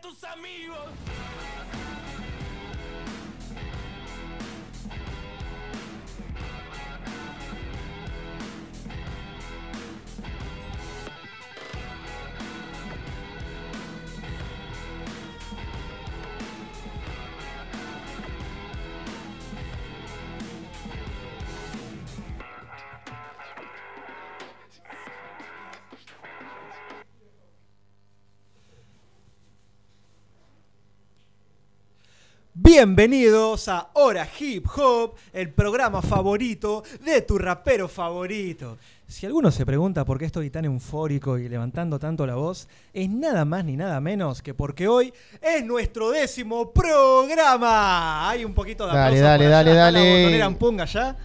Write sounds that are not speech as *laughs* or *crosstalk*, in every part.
tus amigos Bienvenidos a Hora Hip Hop, el programa favorito de tu rapero favorito. Si alguno se pregunta por qué estoy tan eufórico y levantando tanto la voz, es nada más ni nada menos que porque hoy es nuestro décimo programa. Hay un poquito de Dale, aplausos dale, por allá. dale, Está La dale. botonera en punga ya.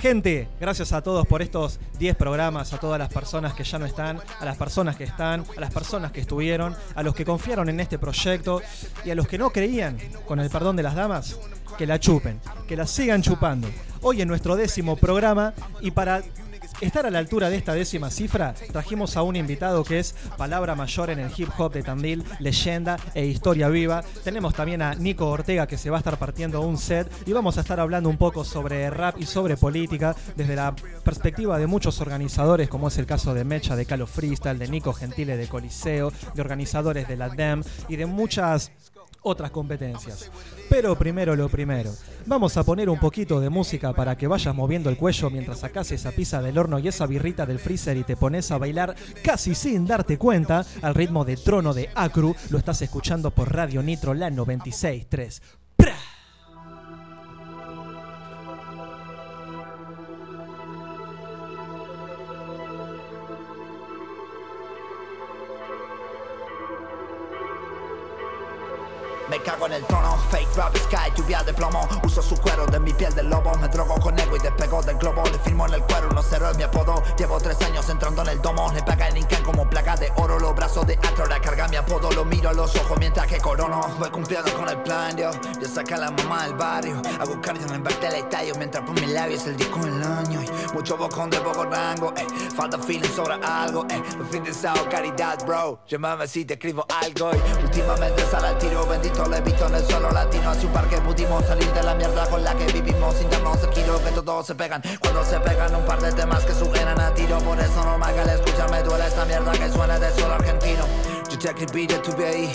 Gente, gracias a todos por estos 10 programas, a todas las personas que ya no están, a las personas que están, a las personas que estuvieron, a los que confiaron en este proyecto y a los que no creían, con el perdón de las damas, que la chupen, que la sigan chupando. Hoy en nuestro décimo programa y para estar a la altura de esta décima cifra, trajimos a un invitado que es palabra mayor en el hip hop de Tandil, leyenda e historia viva. Tenemos también a Nico Ortega que se va a estar partiendo un set y vamos a estar hablando un poco sobre rap y sobre política desde la perspectiva de muchos organizadores, como es el caso de Mecha de Calo Freestyle, de Nico Gentile de Coliseo, de organizadores de la DEM y de muchas otras competencias. Pero primero lo primero, vamos a poner un poquito de música para que vayas moviendo el cuello mientras sacas esa pizza del horno y esa birrita del freezer y te pones a bailar casi sin darte cuenta al ritmo de trono de Acru. Lo estás escuchando por Radio Nitro la 96.3. ¡Pra! Me cago en el trono, fake rap sky, lluvia de plomo. Uso su cuero de mi piel de lobo Me drogo con ego y despego del globo. Le firmo en el cuero, no cero es mi apodo. Llevo tres años entrando en el domo Le paga en Incan como placa de oro. Los brazos de Atora carga mi apodo Lo miro a los ojos mientras que corono. Voy cumpliendo con el plan, yo Yo saqué a la mamá del barrio. Hago cardio en el back del estadio Mientras por mis labios el disco del año. Y Mucho bocón de poco rango, eh. Falta feeling sobre algo, eh. Los fines de caridad, bro. Llámame si te escribo algo y Últimamente sale al tiro Bendito le he visto en el suelo latino Hace un par que pudimos salir de la mierda con la que vivimos Sin darnos el giro que todos se pegan. Cuando se pegan un par de temas que suenan a tiro Por eso normal que al escucharme duele esta mierda que suena de suelo argentino Yo te escribí, yo estuve ahí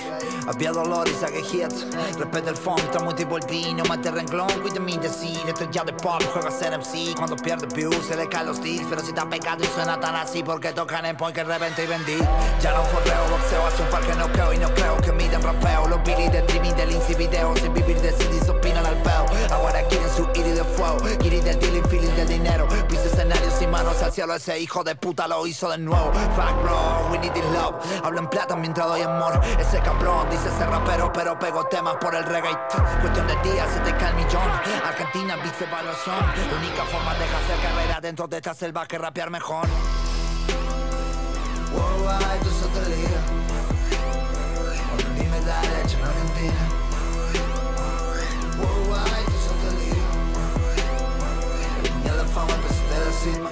Había dolor y saqué hits Respeto el funk, tomo tipo el vino Mate renglón, cuida mi decir Esto ya de pop, juega ser MC Cuando pierde views se le caen los deals. Pero si está pegado y suena tan así Porque tocan en point que revente y vendí Ya no forreo, boxeo Hace un par que no creo y no creo que miden rapeo. Los billy de streaming del Inci video Sin vivir de CDs opinan al peo. Ahora quieren su iri de fuego Giri del dealing, feeling del dinero. Pise escenarios sin manos al cielo Ese hijo de puta lo hizo de nuevo. Fuck bro, we need this love. Hablo en plata mientras doy amor. Ese cabrón dice ser rapero, pero pego temas por el reggae. Cuestión de días, se te cae el millón. Argentina, vice evaluación. La única forma de hacer carrera dentro de esta selva que rapear mejor. Worldwide. Por la leche en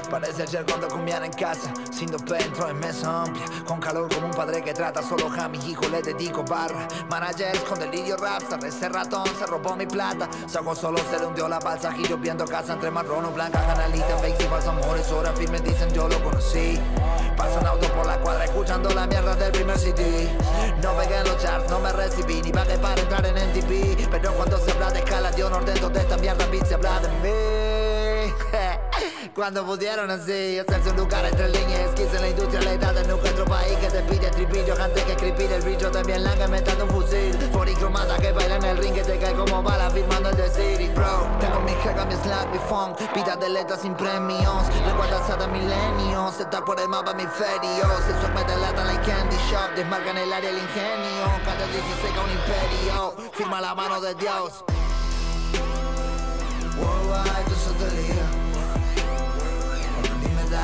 Parece ayer cuando comían en casa, sin dos dentro en mesa amplia, con calor como un padre que trata solo a mi hijo le dedico barra. Managers con delirio rapstar, ese ratón se robó mi plata, Saco solo se le hundió la balsa, giro viendo casa entre marrón o blanca, canalita, fake y falsos amores, ahora firme dicen yo lo conocí. Pasan autos por la cuadra escuchando la mierda del primer CD. No pegué en los charts, no me recibí, ni pagué para entrar en NTP. Pero cuando se habla de escala, yo no ordeno de esta mierda, beat se habla de mí. Cuando pudieron así hacerse un lugar entre líneas. Quise la industrialidad de nunca otro país que te pide tripillo Antes que escribir el bicho también langa metando un fusil. Foricromada que baila en el ring que te cae como bala firmando el de City Bro, tengo mi jerga, mi slack, mi funk. Vida de letras sin premios. Recuerdas a milenios. Está por el mapa mi ferio. Se suelme de lata like candy shop. Desmarca en el área el ingenio. Cada 16 a un imperio. Firma la mano de Dios. Worldwide, tu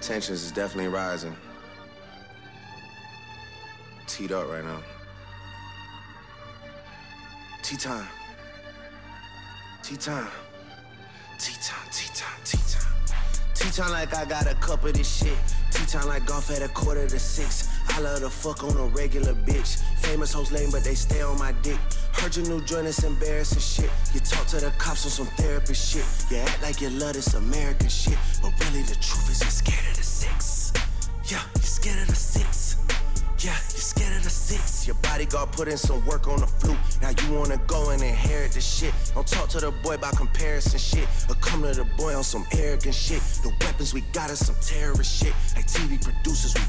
Tensions is definitely rising. Teed up right now. Tea time. Tea time. Tea time, tea time, tea time. Tea time like I got a cup of this shit. Tea time like golf at a quarter to six. I love to fuck on a regular bitch. Famous hoes lame, but they stay on my dick. Heard your new joint is embarrassing shit. You talk to the cops on some therapy shit. You act like you love this American shit. But really, the truth is you're scared of the six. Yeah, you're scared of the six. Yeah, you're scared of the six. Your bodyguard put in some work on the flute. Now you wanna go and inherit the shit. Don't talk to the boy about comparison shit. Or come to the boy on some arrogant shit. The weapons we got is some terrorist shit. Like TV producers, we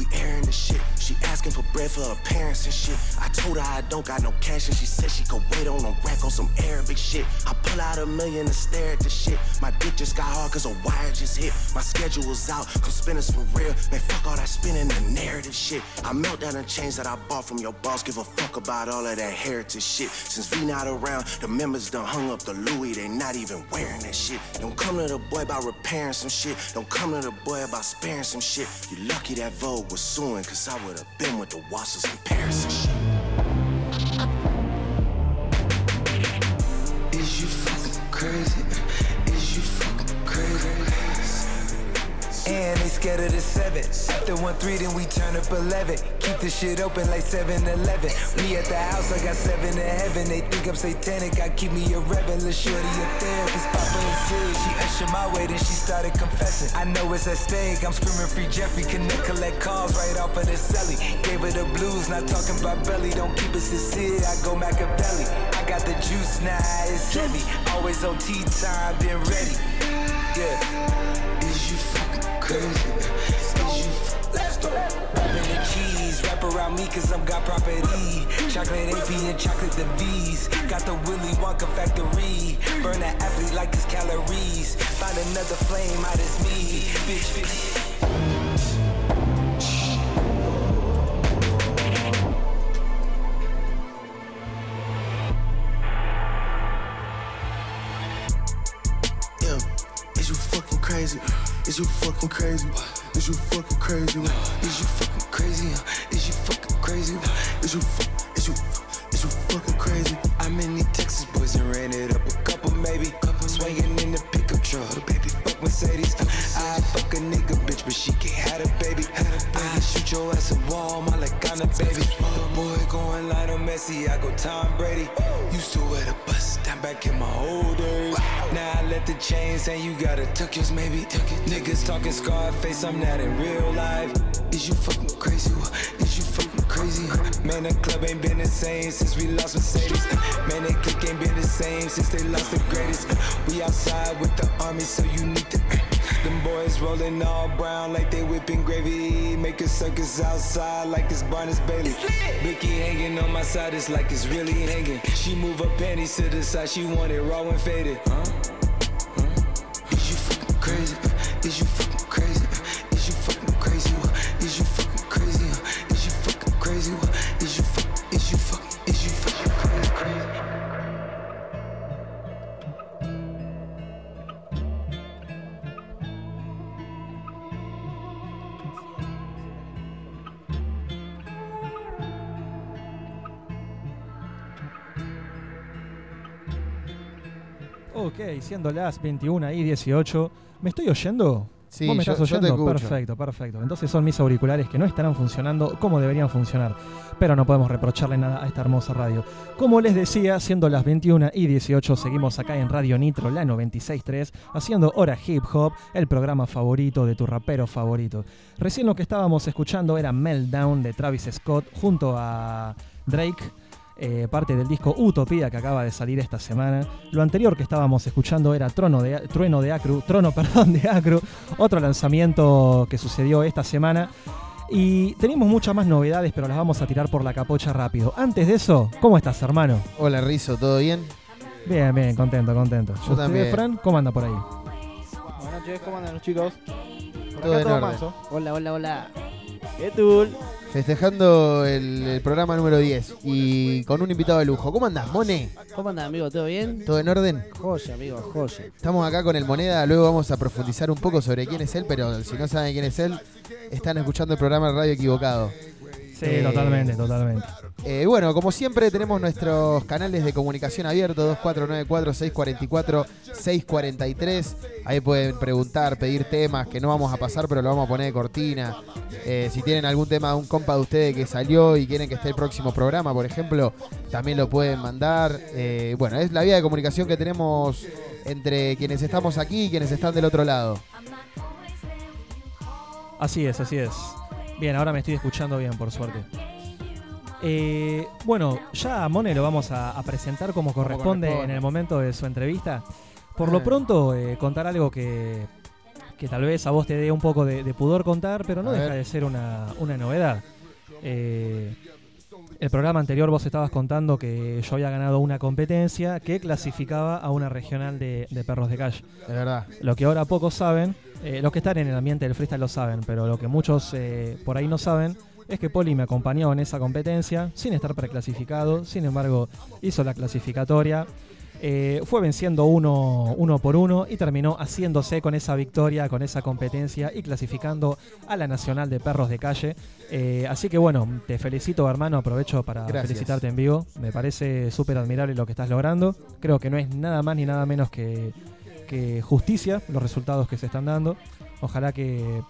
we airing the shit. She asking for bread for her parents and shit. I told her I don't got no cash and she said she could wait on a rack on some Arabic shit. I pull out a million and stare at the shit. My dick just got hard cause a wire just hit. My schedule's out, come spinners for real. Man, fuck all that spinning the narrative shit. I melt down the chains that I bought from your boss. Give a fuck about all of that heritage shit. Since V not around, the members done hung up the Louis. They not even wearing that shit. Don't come to the boy about repairing some shit. Don't come to the boy about sparing some shit. You lucky that Vogue was suing, cause I would've been with the Wassers in Paris and shit. Is you fucking crazy? And they scared of the seven. After one three, then we turn up eleven. Keep the shit open like 7-Eleven. We at the house, I got seven in heaven. They think I'm satanic, I keep me a rebel. A shorty a therapist, Papa and Sid. She ushered my way, then she started confessing. I know it's at stake, I'm screaming free Jeffrey. Connect, collect calls right off of the celly. Gave her the blues, not talking about belly. Don't keep us sincere, I go Machiavelli. I got the juice now, it's heavy. Always on tea time, been ready. Yeah. Crazy. Let's go. Rapping cheese, wrap around me cause I'm got property. Chocolate AP and chocolate the V's. Got the Willy Wonka factory. Burn that athlete like his calories. Find another flame out as me. Bitch, bitch. crazy? Is you fucking crazy? Is you fucking crazy? Is you fucking crazy? Is you fucking crazy? Is you fuck? Is you is you fucking crazy? I'm in the Texas boys and ran it up a couple maybe. Couple swinging in the pickup truck, baby. Fuck Mercedes. I fuck a nigga bitch, but she can't have a baby. Shoot your ass a wall, my like I'm a baby. Boy going Lionel Messi, I go Tom Brady. Used to wear the bust down back in my old days. Now I let the chains and you gotta tuck yours, maybe. Niggas talking Scarface, I'm not in real life. Is you fucking crazy? Is you fucking crazy? Man, the club ain't been the same since we lost Mercedes. Man, that click ain't been the same since they lost the greatest. We outside with the army, so you need to. Them boys rolling all brown like they whipping gravy. Make a circus outside like it's Barnes Bailey. Vicky hanging on my side, it's like it's really hanging. She move her panties to the side, she want it raw and faded. Huh? Huh? Is you fucking crazy? Siendo las 21 y 18, ¿me estoy oyendo? Sí, ¿Vos me yo- estás yo te oyendo? perfecto, perfecto. Entonces son mis auriculares que no estarán funcionando como deberían funcionar. Pero no podemos reprocharle nada a esta hermosa radio. Como les decía, siendo las 21 y 18, seguimos acá en Radio Nitro, la 96.3, haciendo Hora Hip Hop, el programa favorito de tu rapero favorito. Recién lo que estábamos escuchando era Meltdown de Travis Scott junto a Drake. Eh, parte del disco Utopía que acaba de salir esta semana. Lo anterior que estábamos escuchando era Trono de, Trueno de Acru, Trono *laughs* perdón, de Acru, otro lanzamiento que sucedió esta semana. Y tenemos muchas más novedades, pero las vamos a tirar por la capocha rápido. Antes de eso, ¿cómo estás, hermano? Hola Rizo, ¿todo bien? Bien, bien, contento, contento. Yo ¿Usted, también. Fran, cómo anda por ahí? Buenas noches, ¿cómo andan los chicos? Por Todo acá en todo orden. manso. Hola, hola, hola. ¿Qué tú? Festejando el, el programa número 10 y con un invitado de lujo. ¿Cómo andás, Mone? ¿Cómo andan, amigo? ¿Todo bien? ¿Todo en orden? Joya, amigo, joya. Estamos acá con el Moneda, luego vamos a profundizar un poco sobre quién es él, pero si no saben quién es él, están escuchando el programa de Radio Equivocado. Sí, Eh, totalmente, totalmente. Eh, bueno, como siempre tenemos nuestros canales de comunicación abiertos, 2494-644-643. Ahí pueden preguntar, pedir temas que no vamos a pasar, pero lo vamos a poner de cortina. Eh, si tienen algún tema de un compa de ustedes que salió y quieren que esté el próximo programa, por ejemplo, también lo pueden mandar. Eh, bueno, es la vía de comunicación que tenemos entre quienes estamos aquí y quienes están del otro lado. Así es, así es. Bien, ahora me estoy escuchando bien, por suerte. Eh, bueno, ya a Mone lo vamos a, a presentar como corresponde, corresponde. en el momento de su entrevista. Por lo Ah. pronto, eh, contar algo que, que tal vez a vos te dé un poco de, de pudor contar, pero no A deja ver. de ser una, una novedad. Eh, el programa anterior vos estabas contando que yo había ganado una competencia que clasificaba a una regional de, de perros de calle. De verdad. Lo que ahora pocos saben, eh, los que están en el ambiente del freestyle lo saben, pero lo que muchos eh, por ahí no saben es que Poli me acompañó en esa competencia sin estar preclasificado, sin embargo hizo la clasificatoria, eh, fue venciendo uno, uno por uno y terminó haciéndose con esa victoria, con esa competencia y clasificando a la Nacional de Perros de Calle. Eh, así que bueno, te felicito hermano, aprovecho para Gracias. felicitarte en vivo, me parece súper admirable lo que estás logrando, creo que no es nada más ni nada menos que que justicia los resultados que se están dando. Ojalá que,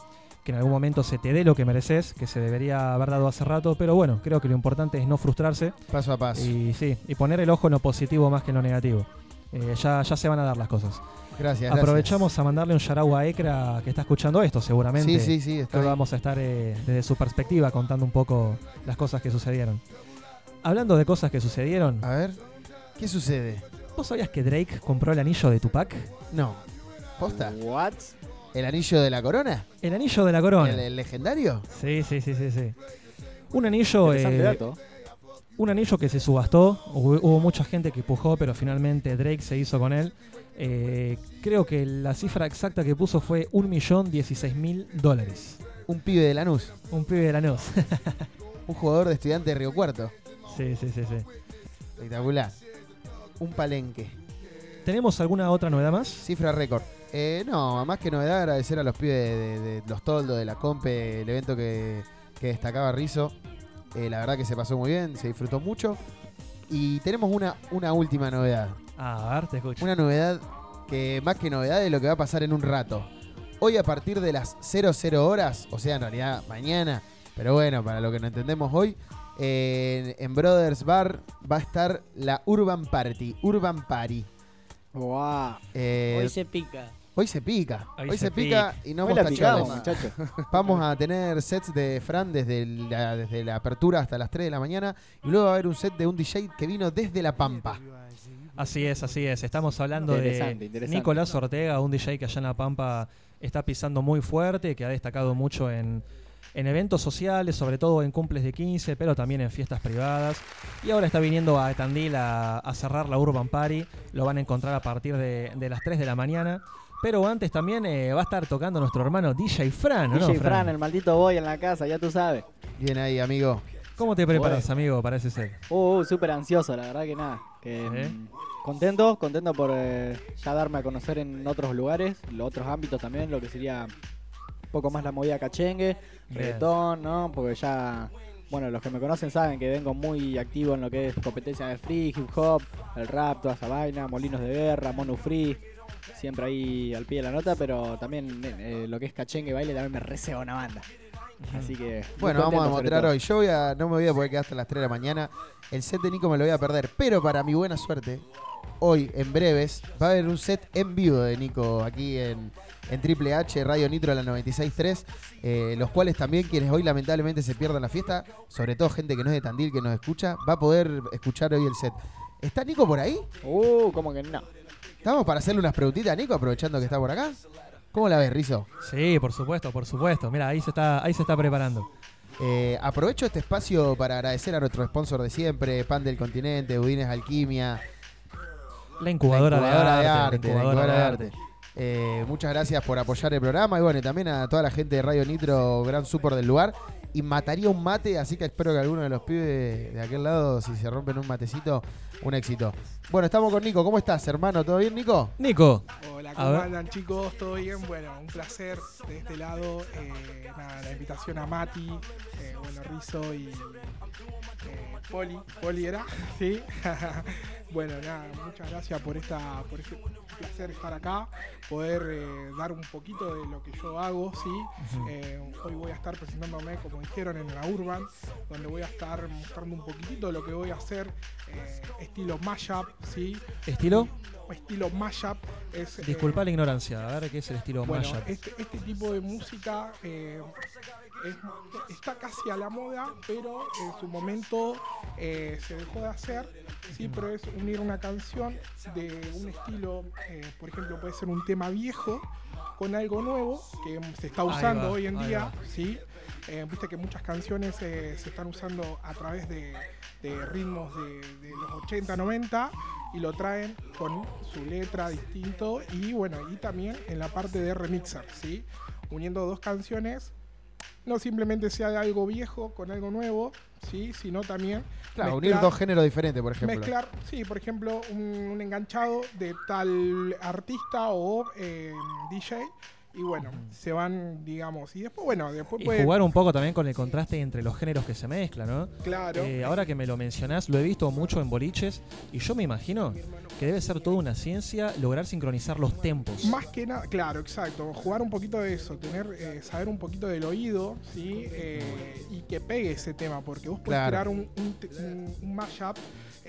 que en algún momento se te dé lo que mereces, que se debería haber dado hace rato, pero bueno, creo que lo importante es no frustrarse Paso a paso. y sí, y poner el ojo en lo positivo más que en lo negativo. Eh, ya, ya se van a dar las cosas. Gracias. Aprovechamos a mandarle un yarau a Ekra que está escuchando esto seguramente. Sí, sí, sí. Está vamos a estar eh, desde su perspectiva contando un poco las cosas que sucedieron. Hablando de cosas que sucedieron, A ver, ¿qué sucede? ¿Vos sabías que Drake compró el anillo de Tupac? No. ¿Posta? ¿What? ¿El anillo de la corona? El anillo de la corona. ¿El, el legendario? Sí, sí, sí, sí, sí. Un anillo, Interesante eh, dato. un anillo que se subastó. Hubo, hubo mucha gente que pujó, pero finalmente Drake se hizo con él. Eh, creo que la cifra exacta que puso fue 1.016.000 dólares. Un pibe de Lanús. Un pibe de la NOS. *laughs* Un jugador de estudiante de Río Cuarto. sí, sí, sí, sí. Espectacular. Un palenque. ¿Tenemos alguna otra novedad más? Cifra récord. Eh, no, más que novedad, agradecer a los pibes de, de- de los toldos, de la Compe, el evento que, que destacaba Rizo. Eh, la verdad que se pasó muy bien, se disfrutó mucho. Y tenemos una, una última novedad. Ah, a ver, te escucho. Una novedad que más que novedad es lo que va a pasar en un rato. Hoy a partir de las 00 horas, o sea, en realidad mañana, pero bueno, para lo que no entendemos hoy, en, en Brothers Bar va a estar la Urban Party, Urban Party. Wow. Eh, Hoy se pica. hoy se pica, Hoy hoy, se se pica y no Hoy hemos muchachos. *laughs* Vamos a tener sets de Fran desde la, desde la apertura hasta las 3 de la mañana y luego va a haber un set de un DJ que vino desde La Pampa. Así es, así es. Estamos hablando Interesante, de interesante. Nicolás Ortega, un DJ que allá en La Pampa está pisando muy fuerte, que ha destacado mucho en, en eventos sociales, sobre todo en cumples de 15, pero también en fiestas privadas. Y ahora está viniendo a Tandil a, a cerrar la Urban Party. Lo van a encontrar a partir de, de las 3 de la mañana. Pero antes también eh, va a estar tocando nuestro hermano DJ Fran, ¿o ¿no? DJ Fran, el maldito boy en la casa, ya tú sabes. Bien ahí, amigo. ¿Cómo te preparas, amigo, para ese set? Uh, uh, súper ansioso, la verdad que nada. Que, ¿Eh? mm, Contento, contento por eh, ya darme a conocer en otros lugares, los otros ámbitos también, lo que sería poco más la movida cachengue, reggaetón, ¿no? Porque ya, bueno, los que me conocen saben que vengo muy activo en lo que es competencia de free, hip hop, el rap, toda esa vaina, molinos de guerra, mono free, siempre ahí al pie de la nota, pero también eh, lo que es cachengue baile también me receba una banda. Así que. Bueno, vamos a mostrar hoy. Yo voy a, no me voy a poder quedar hasta las 3 de la mañana. El set de Nico me lo voy a perder. Pero para mi buena suerte, hoy, en breves, va a haber un set en vivo de Nico aquí en, en Triple H, Radio Nitro, la 96.3. eh, los cuales también, quienes hoy lamentablemente se pierdan la fiesta, sobre todo gente que no es de Tandil, que nos escucha, va a poder escuchar hoy el set. ¿Está Nico por ahí? Uh, como que no. ¿Estamos para hacerle unas preguntitas a Nico, aprovechando que está por acá? ¿Cómo la ves, Rizo? Sí, por supuesto, por supuesto. Mira, ahí se está, ahí se está preparando. Eh, aprovecho este espacio para agradecer a nuestro sponsor de siempre, Pan del Continente, Budines Alquimia, La incubadora, la incubadora de, de arte, la incubadora de arte. Eh, muchas gracias por apoyar el programa y bueno, y también a toda la gente de Radio Nitro, gran super del lugar. Y mataría un mate, así que espero que alguno de los pibes de aquel lado, si se rompen un matecito, un éxito. Bueno, estamos con Nico. ¿Cómo estás, hermano? ¿Todo bien, Nico? Nico, Hola, A ¿cómo ver. andan chicos? ¿Todo bien? Bueno, un placer de este lado. eh, nada, la invitación a Mati, eh, bueno, Rizo y eh, Poli. Poli era, *laughs* sí. *laughs* bueno, nada, muchas gracias por esta, por este placer estar acá, poder eh, dar un poquito de lo que yo hago, sí. Eh, hoy voy a estar presentándome, como dijeron, en la Urban, donde voy a estar mostrando un poquitito de lo que voy a hacer, eh, estilo mashup, sí. ¿estilo? Estilo mashup es eh, Disculpa la ignorancia, a ver qué es el estilo bueno, mashup. este, este tipo de música eh, es- está casi a la moda, pero en su momento eh, se dejó de hacer. Sí, pero es unir una canción de un estilo, por ejemplo, puede ser un tema viejo con algo nuevo que se está usando va, hoy en día. va. Sí, viste que muchas canciones se están usando a través de, de ritmos de, de los 80, 90 y lo traen con su letra distinto y bueno, y también en la parte de remixer, ¿sí? Uniendo dos canciones, no simplemente sea de algo viejo con algo nuevo, ¿sí? Sino también Claro, mezclar- unir dos géneros diferentes, por ejemplo. Mezclar, sí, por ejemplo, un, un enganchado de tal artista o eh, DJ. Y bueno, se van, digamos. Y después, bueno, después Y puede. jugar un poco también con el contraste entre los géneros que se mezclan, ¿no? Claro. Eh, ahora que me lo mencionás, lo he visto mucho en boliches y yo me imagino que debe ser toda una ciencia lograr sincronizar los tempos. Más que nada, claro, exacto. Jugar un poquito de eso, tener, eh, saber un poquito del oído, ¿sí? Eh, y que pegue ese tema, porque vos puedes Claro. crear un, un- un mashup,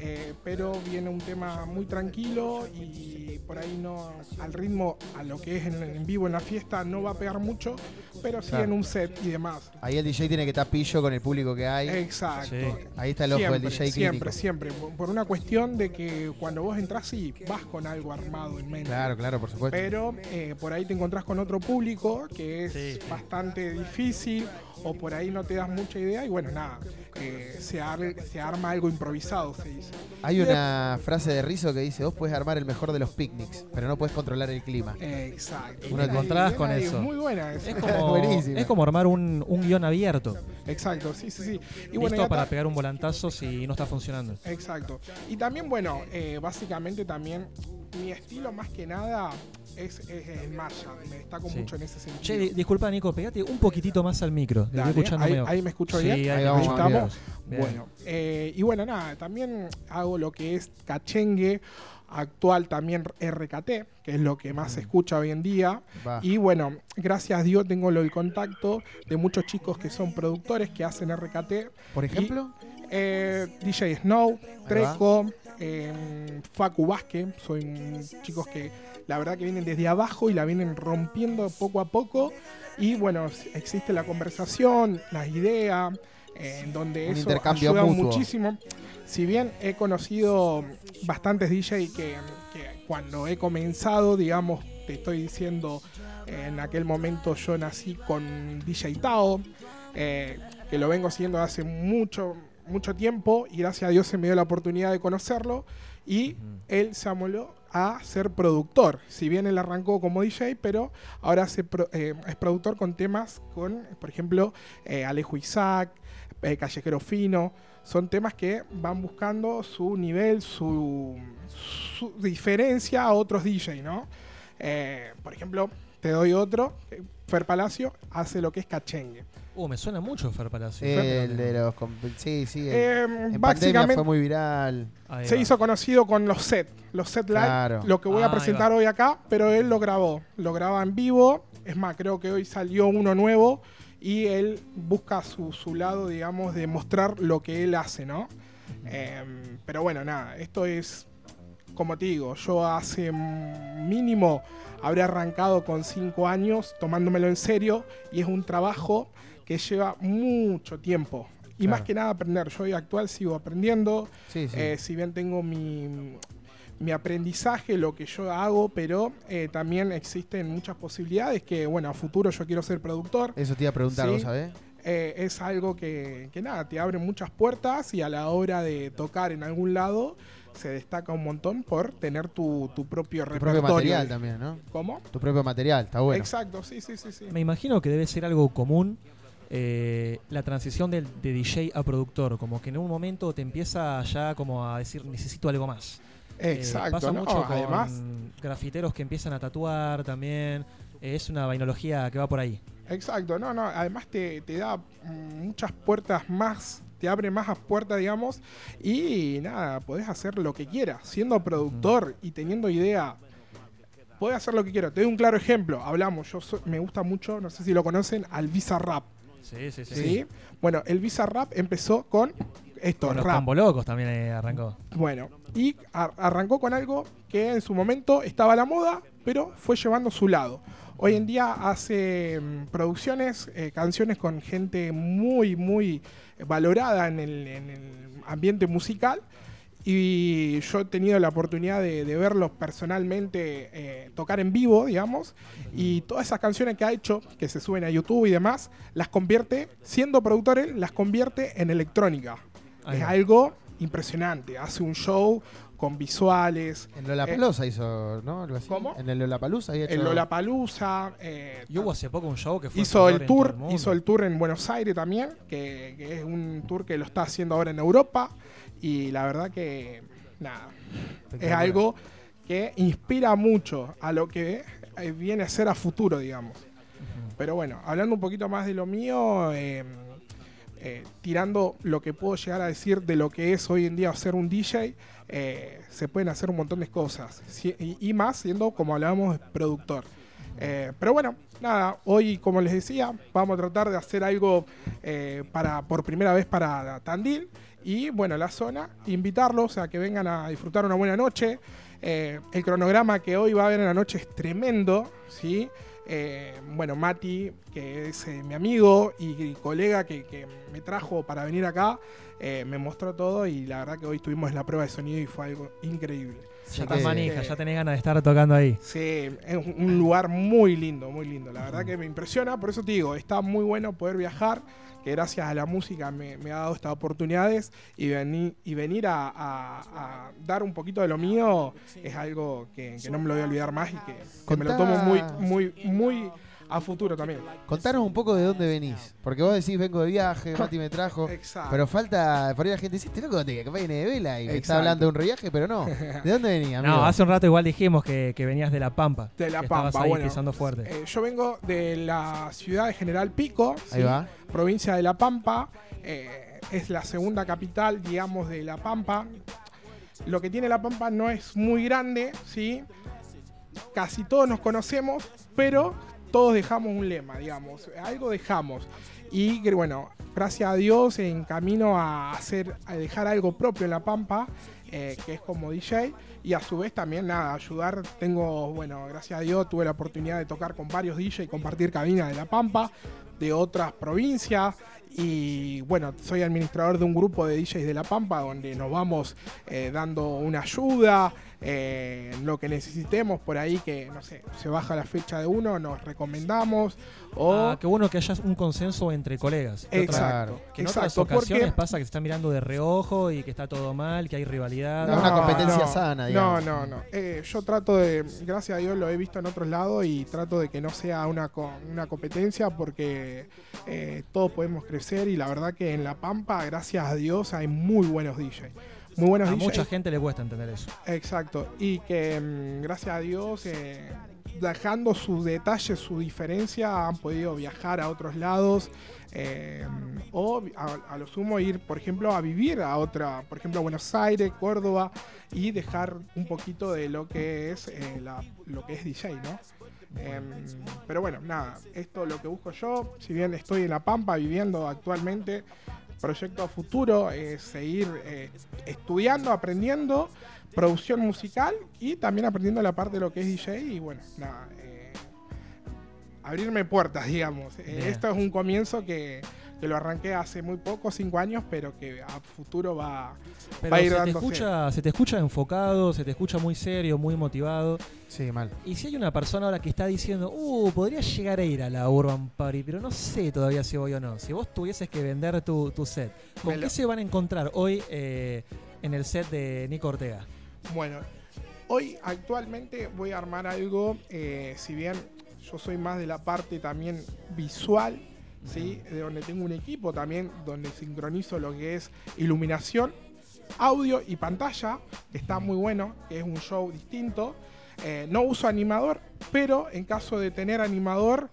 eh, pero viene un tema muy tranquilo y por ahí no, al ritmo, a lo que es en, en vivo en la fiesta, no va a pegar mucho, pero sí Claro. en un set y demás. Ahí el DJ tiene que estar pillo con el público que hay. Exacto. Sí. Ahí está el ojo siempre, del DJ siempre, clínico. siempre. Por- Por una cuestión de que cuando vos entras, sí, vas con algo armado en mente. Claro, claro, por supuesto. Pero eh, por ahí te encontrás con otro público que es Sí, sí. bastante difícil o por ahí no te das mucha idea y bueno, nada, eh, se, ar- se arma algo improvisado, se dice. Hay una frase de Rizo que dice, vos puedes armar el mejor de los picnics, pero no puedes controlar el clima. Exacto. Uno encontrás con eso. Muy buena esa. Es como, *laughs* Buenísima. es como armar un, un guion abierto, Exacto, sí, sí, sí. Y listo ya para pegar un volantazo si no está funcionando. Exacto. Y también, bueno, eh, básicamente también mi estilo más que nada es, es mashup. Me destaco Sí. mucho en ese sentido. Che, di- disculpa Nico, pegate un poquitito más al micro. Dale, escuchando ahí, me escucho Sí, bien. ahí Ahí vamos, estamos. Bien. Bueno, eh, y bueno, nada, también hago lo que es cachengue, actual también RKT, que es lo que más se escucha hoy en día. Y bueno, gracias a Dios tengo lo, el contacto de muchos chicos que son productores que hacen RKT. Por ejemplo, Eh, DJ Snow. Treco, eh, Facu Vázquez, son chicos que la verdad que vienen desde abajo y la vienen rompiendo poco a poco. Y bueno, existe la conversación, las ideas, eh, en donde Un eso intercambio ayuda mutuo. muchísimo. Si bien he conocido bastantes DJ que, que cuando he comenzado, digamos, te estoy diciendo, en aquel momento yo nací con DJ Tao, eh, que lo vengo haciendo hace mucho, mucho tiempo y gracias a Dios se me dio la oportunidad de conocerlo y él se amoló a ser productor. Si bien él arrancó como DJ, pero ahora se eh, es productor con temas con, por ejemplo, eh, Alejo Isaac, eh, Callejero Fino. Son temas que van buscando su nivel, su, su diferencia a otros DJ, ¿no? Por ejemplo, te doy otro. Fer Palacio hace lo que es cachengue. Uh, me suena mucho Fer Palacio. El de los. Sí, sí. el- Eh, en básicamente fue muy viral. Se hizo conocido con los set, los set live, Claro. lo que voy Ah, a presentar hoy acá, pero él lo grabó, lo graba en vivo, es más, creo que hoy salió uno nuevo y él busca su, su lado, digamos, de mostrar lo que él hace, ¿no? Em, pero bueno, nada, esto es, como te digo, yo hace mínimo habré arrancado con cinco años tomándomelo en serio y es un trabajo que lleva mucho tiempo. Y más que nada aprender, yo hoy actual sigo aprendiendo, Sí, sí. eh, si bien tengo mi, mi aprendizaje, lo que yo hago, pero eh, también existen muchas posibilidades que, bueno, a futuro yo quiero ser productor. Eso te iba a preguntar, sí. ¿vos sabés? Eh, es algo que, que nada, te abre muchas puertas y a la hora de tocar en algún lado se destaca un montón por tener tu, tu propio Tu repertorio. propio material también, ¿no? ¿Cómo? Tu propio material, está bueno. Exacto, sí, sí, sí, sí. Me imagino que debe ser algo común eh, la transición de, DJ a productor. Como que en un momento te empieza ya como a decir, necesito algo más. Eh, Exacto, pasa ¿no? mucho con Además, grafiteros que empiezan a tatuar también. Eh, es una vainología que va por ahí. Exacto, no, no, además te, te da muchas puertas más, te abre más puertas, digamos, y nada, podés hacer lo que quieras, siendo productor y teniendo idea, podés hacer lo que quieras. Te doy un claro ejemplo, hablamos, yo soy- me gusta mucho, no sé si lo conocen, al Visa Rap, Sí, sí, ¿sí? Bueno, el Visa Rap empezó con esto, Con los rap. Locos también eh, arrancó. Bueno, y ar- arrancó con algo que en su momento estaba a la moda, pero fue llevando su lado. Hoy en día hace mm, producciones, eh, canciones con gente muy, muy valorada en el, en el ambiente musical. Y yo he tenido la oportunidad de, de verlos personalmente eh, tocar en vivo, digamos. Y todas esas canciones que ha hecho, que se suben a YouTube y demás, las convierte, siendo productor él, las convierte en electrónica. Ahí es algo impresionante. Hace un show con visuales. En Lollapalooza hizo, ¿no? Algo así. ¿Cómo? En el Lollapalooza había hecho... En Lollapalooza. eh, Y hubo hace poco un show que fue hizo el tour, mundo. hizo el tour en Buenos Aires también, que, que es un tour que lo está haciendo ahora en Europa. Y la verdad que, nada, es algo que inspira mucho a lo que eh, viene a ser a futuro, digamos. Pero bueno, hablando un poquito más de lo mío, eh, eh, tirando lo que puedo llegar a decir de lo que es hoy en día ser un DJ, eh, se pueden hacer un montón de cosas. Si- y, y más siendo, como hablábamos, productor. Eh, pero bueno, nada, hoy, como les decía, vamos a tratar de hacer algo para por primera vez para Tandil. Y bueno, la zona, invitarlos a que vengan a disfrutar una buena noche. Eh, el cronograma que hoy va a haber en la noche es tremendo, ¿sí? Eh, bueno, Mati, que es eh, mi amigo y, colega que, que me trajo para venir acá, me mostró todo y la verdad que hoy tuvimos la prueba de sonido y fue algo increíble. Ya estás manija, ya tenés ganas de estar tocando ahí. Sí, es un- lugar muy lindo, muy lindo. La verdad que me impresiona, por eso te digo, está muy bueno poder viajar, que gracias a la música me, me ha dado estas oportunidades y, venir y venir a, a- a dar un poquito de lo mío es algo que, que no me lo voy a olvidar más y que, que me lo tomo muy, muy, muy a futuro también. Contanos un poco de dónde venís. Porque vos decís, vengo de viaje, *laughs* Mati me trajo. Exacto. Pero falta, por ahí la gente dice, este loco que viene de vela y me está hablando de un reviaje, pero no. *laughs* ¿De dónde venía, amigo? No, hace un rato igual dijimos que, que venías de La Pampa. De La que estabas Pampa, ahí bueno. pisando fuerte. Eh, yo vengo de la ciudad de General Pico, Ahí ¿sí? va. provincia de La Pampa. eh, es la segunda capital, digamos, de La Pampa. Lo que tiene La Pampa no es muy grande, ¿sí? Casi todos nos conocemos, pero todos dejamos un lema, digamos. Algo dejamos. Y bueno, gracias a Dios en camino a hacer, a dejar algo propio en La Pampa, eh, que es como DJ. Y a su vez también, nada, ayudar. Tengo, bueno, gracias a Dios tuve la oportunidad de tocar con varios DJ y compartir cabina de La Pampa, de otras provincias. Y bueno, soy administrador de un grupo de DJs de La Pampa donde nos vamos eh, dando una ayuda, eh, lo que necesitemos por ahí, que no sé, se baja la fecha de uno, nos recomendamos. O Ah, qué bueno que haya un consenso entre colegas. Que otra- Exacto, que en otras exacto, ocasiones porque- pasa que se está mirando de reojo y que está todo mal, que hay rivalidad rivalidad. No, una competencia sana, No, digamos. no, no. Eh, yo trato de, gracias a Dios lo he visto en otros lados y trato de que no sea una, una competencia porque eh, todos podemos crecer y la verdad que en La Pampa, gracias a Dios, hay muy buenos DJs. Muy buenos A DJs. mucha gente le cuesta entender eso. Exacto. Y que mm, gracias a Dios, eh, dejando sus detalles, su diferencia, han podido viajar a otros lados. eh, o a, a lo sumo ir, por ejemplo, a vivir a otra, por ejemplo, a Buenos Aires, Córdoba, y dejar un poquito de lo que es eh, la- lo que es DJ, ¿no? Em, pero bueno, nada, esto es lo que busco yo. Si bien estoy en La Pampa viviendo actualmente, proyecto a futuro es seguir eh, estudiando, aprendiendo, producción musical y también aprendiendo la parte de lo que es DJ. Y bueno, nada, eh, abrirme puertas, digamos. Eh, esto es un comienzo que, que lo arranqué hace muy poco, cinco años, pero que a futuro va, Pero va a ir se te, escucha, se te escucha enfocado, se te escucha muy serio, muy motivado. Sí, mal. Y si hay una persona ahora que está diciendo, uh, podría llegar a ir a la Urban Party, pero no sé todavía si voy o no. Si vos tuvieses que vender tu, tu set, ¿con Me lo- qué se van a encontrar hoy eh, en el set de Nico Ortega? Bueno, hoy actualmente voy a armar algo, eh, si bien yo soy más de la parte también visual, ¿sí? de donde tengo un equipo también, donde sincronizo lo que es iluminación, audio y pantalla, que está muy bueno, que es un show distinto. Eh, no uso animador, pero en caso de tener animador,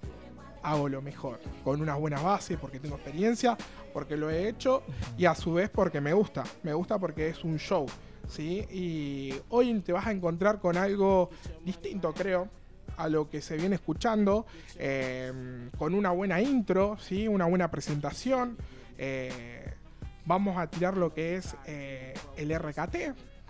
hago lo mejor, con unas buenas bases, porque tengo experiencia, porque lo he hecho y a su vez porque me gusta, me gusta porque es un show, ¿sí? Y hoy te vas a encontrar con algo distinto, creo, a lo que se viene escuchando, eh, con una buena intro, ¿sí? Una buena presentación. eh, vamos a tirar lo que es eh, el RKT,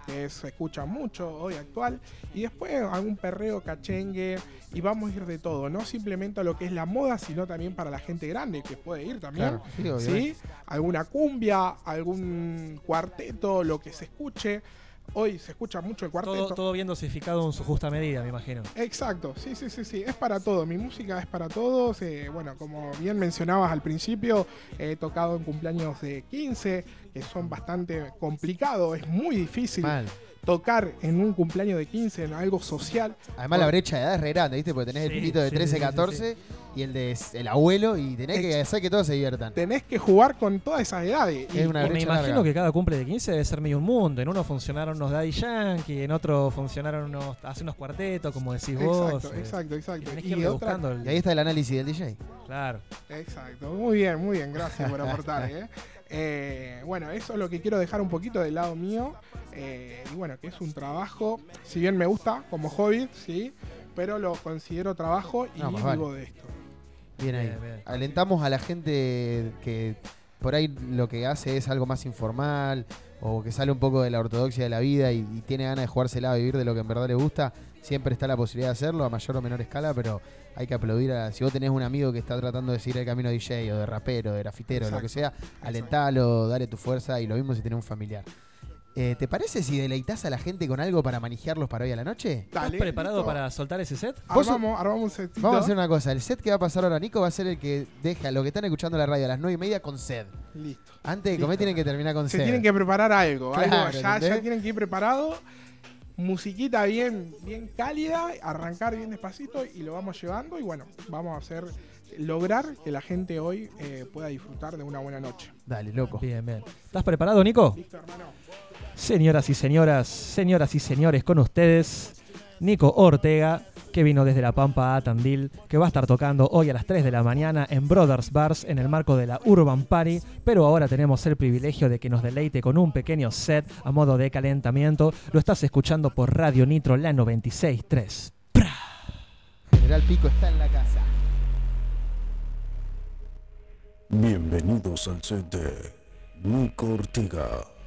que se escucha mucho hoy actual, y después algún perreo cachengue, y vamos a ir de todo, no simplemente a lo que es la moda, sino también para la gente grande que puede ir también. Claro, sí. Alguna cumbia, algún cuarteto, lo que se escuche. Hoy se escucha mucho el cuarteto. Todo, todo bien dosificado en su justa medida, me imagino. Exacto, sí, sí, sí, sí, es para todo. Mi música es para todos. eh, bueno, como bien mencionabas al principio, he tocado en cumpleaños de 15, que son bastante complicados, es muy difícil Mal. tocar en un cumpleaños de 15, en algo social. Además, la brecha de edad es re grande, ¿viste? Porque tenés el pibito de sí, 13, sí, sí, 14 y el de el abuelo y tenés que hacer que todos se diviertan. Tenés que jugar con todas esas edades. Y Es una Y me imagino larga. que cada cumple de 15 debe ser medio un mundo. En uno funcionaron unos Daddy Yankee, en otro funcionaron unos, hace unos cuartetos, como decís vos. Exacto, eh, exacto, y exacto. tenés que Y otra- el- Y ahí está el análisis del DJ. Claro. Exacto, muy bien, muy bien, gracias por aportar. ¿eh? *laughs* Eh, bueno, eso es lo que quiero dejar un poquito del lado mío. eh, y bueno, que es un trabajo, si bien me gusta como hobby, sí, pero lo considero trabajo y No, vivo vale. de esto. Bien ahí. Bien, bien. Alentamos a la gente que por ahí lo que hace es algo más informal o que sale un poco de la ortodoxia de la vida y, y tiene ganas de jugársela a vivir de lo que en verdad le gusta. Siempre está la posibilidad de hacerlo a mayor o menor escala, pero hay que aplaudir a. Si vos tenés un amigo que está tratando de seguir el camino de DJ o de rapero, de grafitero, lo que sea, alentalo, dale tu fuerza y lo mismo si tenés un familiar. Eh, ¿Te parece si deleitas a la gente con algo para manejarlos para hoy a la noche? ¿Estás Dale, preparado listo. para soltar ese set? Vos- Armamos, armamos un setito. Vamos a hacer una cosa. El set que va a pasar ahora, Nico, va a ser el que deja a los que están escuchando la radio a las 9 y media con sed. Listo. Antes de comer tienen que terminar con Se sed. tienen que preparar algo, algo ya, tienen que ir preparados. Musiquita bien, bien cálida, arrancar bien despacito y lo vamos llevando. Y bueno, vamos a hacer, lograr que la gente hoy eh, pueda disfrutar de una buena noche. Dale, loco. Bien, bien. ¿Estás preparado, Nico? Listo, hermano. Señoras y señoras, señoras y señores, con ustedes, Nico Ortega, que vino desde La Pampa a Tandil, que va a estar tocando hoy a las 3 de la mañana en Brothers Bars en el marco de la Urban Party, pero ahora tenemos el privilegio de que nos deleite con un pequeño set a modo de calentamiento. Lo estás escuchando por Radio Nitro, la 96.3. General Pico está en la casa. Bienvenidos al set de Nico Ortega.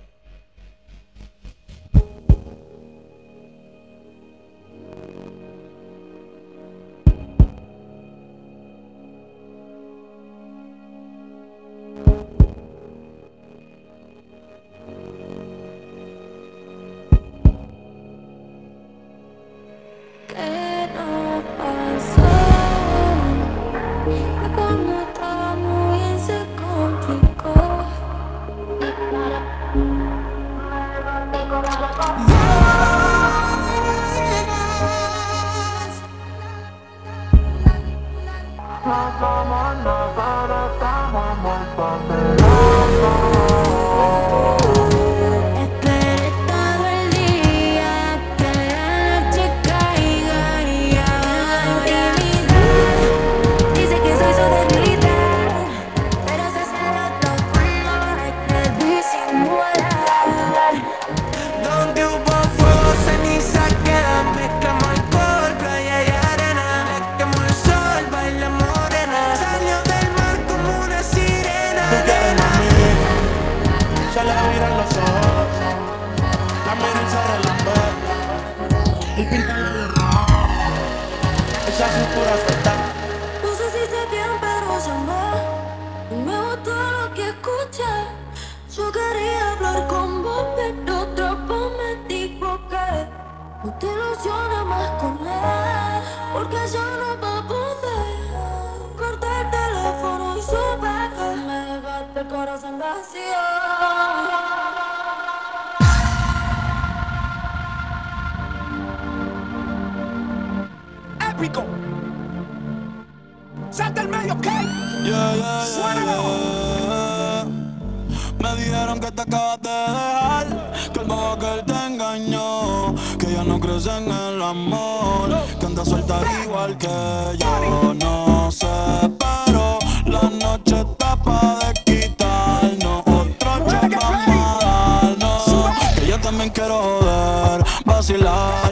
más con él, porque yo no va a poder cortar el teléfono y su paca me dejaste el corazón vacío. Épico. Salta el medio, ¿ok? Yeah, Me dijeron que te acabas vacilar.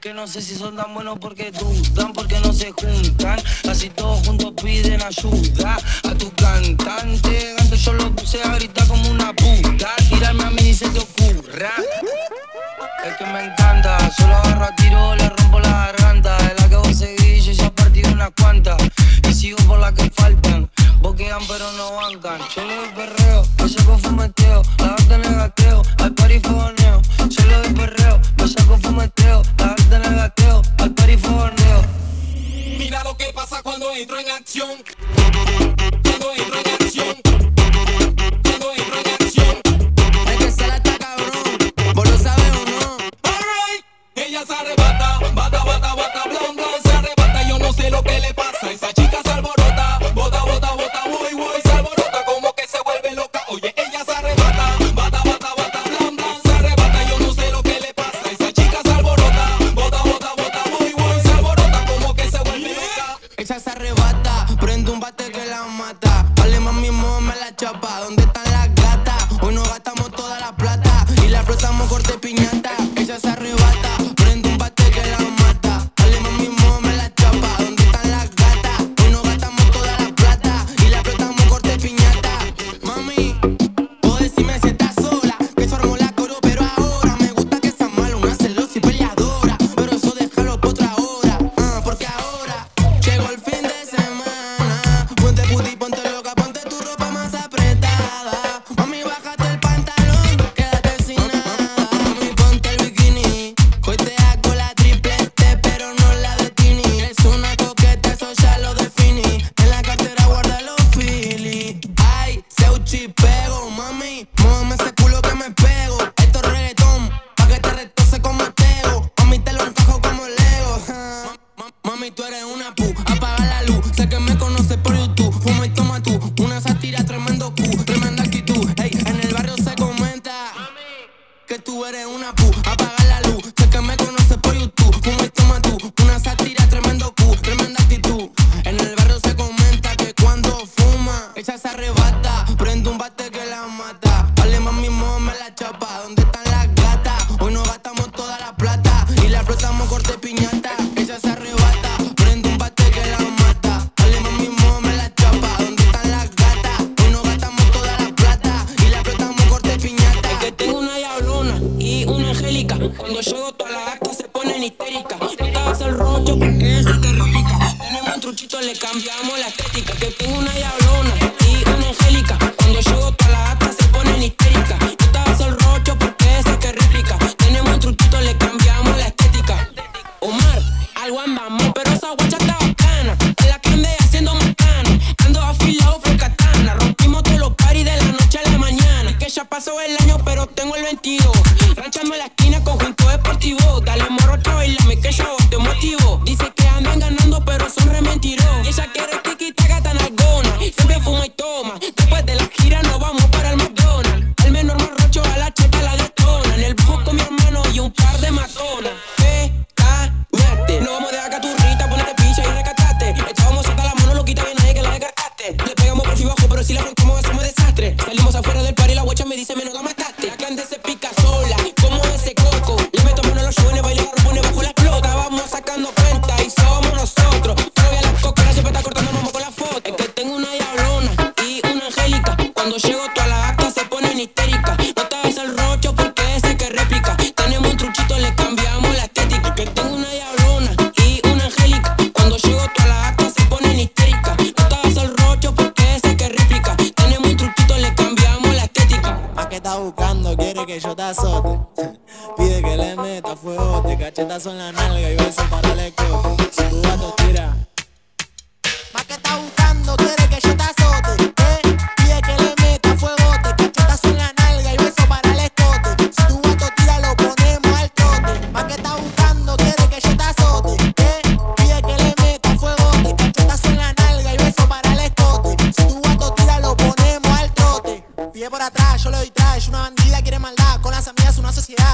Que no sé si son tan buenos porque dudan, porque no se juntan. Casi todos juntos piden ayuda a tu cantante. Antes yo lo puse a gritar como una puta. Tirarme a mí ni se te ocurra. Es que me encanta, solo agarro a tiro, le rompo la garganta. De la que vos seguís, yo ya partido unas cuantas. Y sigo por las que faltan. Vos quedan pero no bancan. Yo le doy perreo, me saco fumeteo. La gata en el gateo, al. Yo le doy perreo, me saco fumeteo. que pasa cuando entro en acción.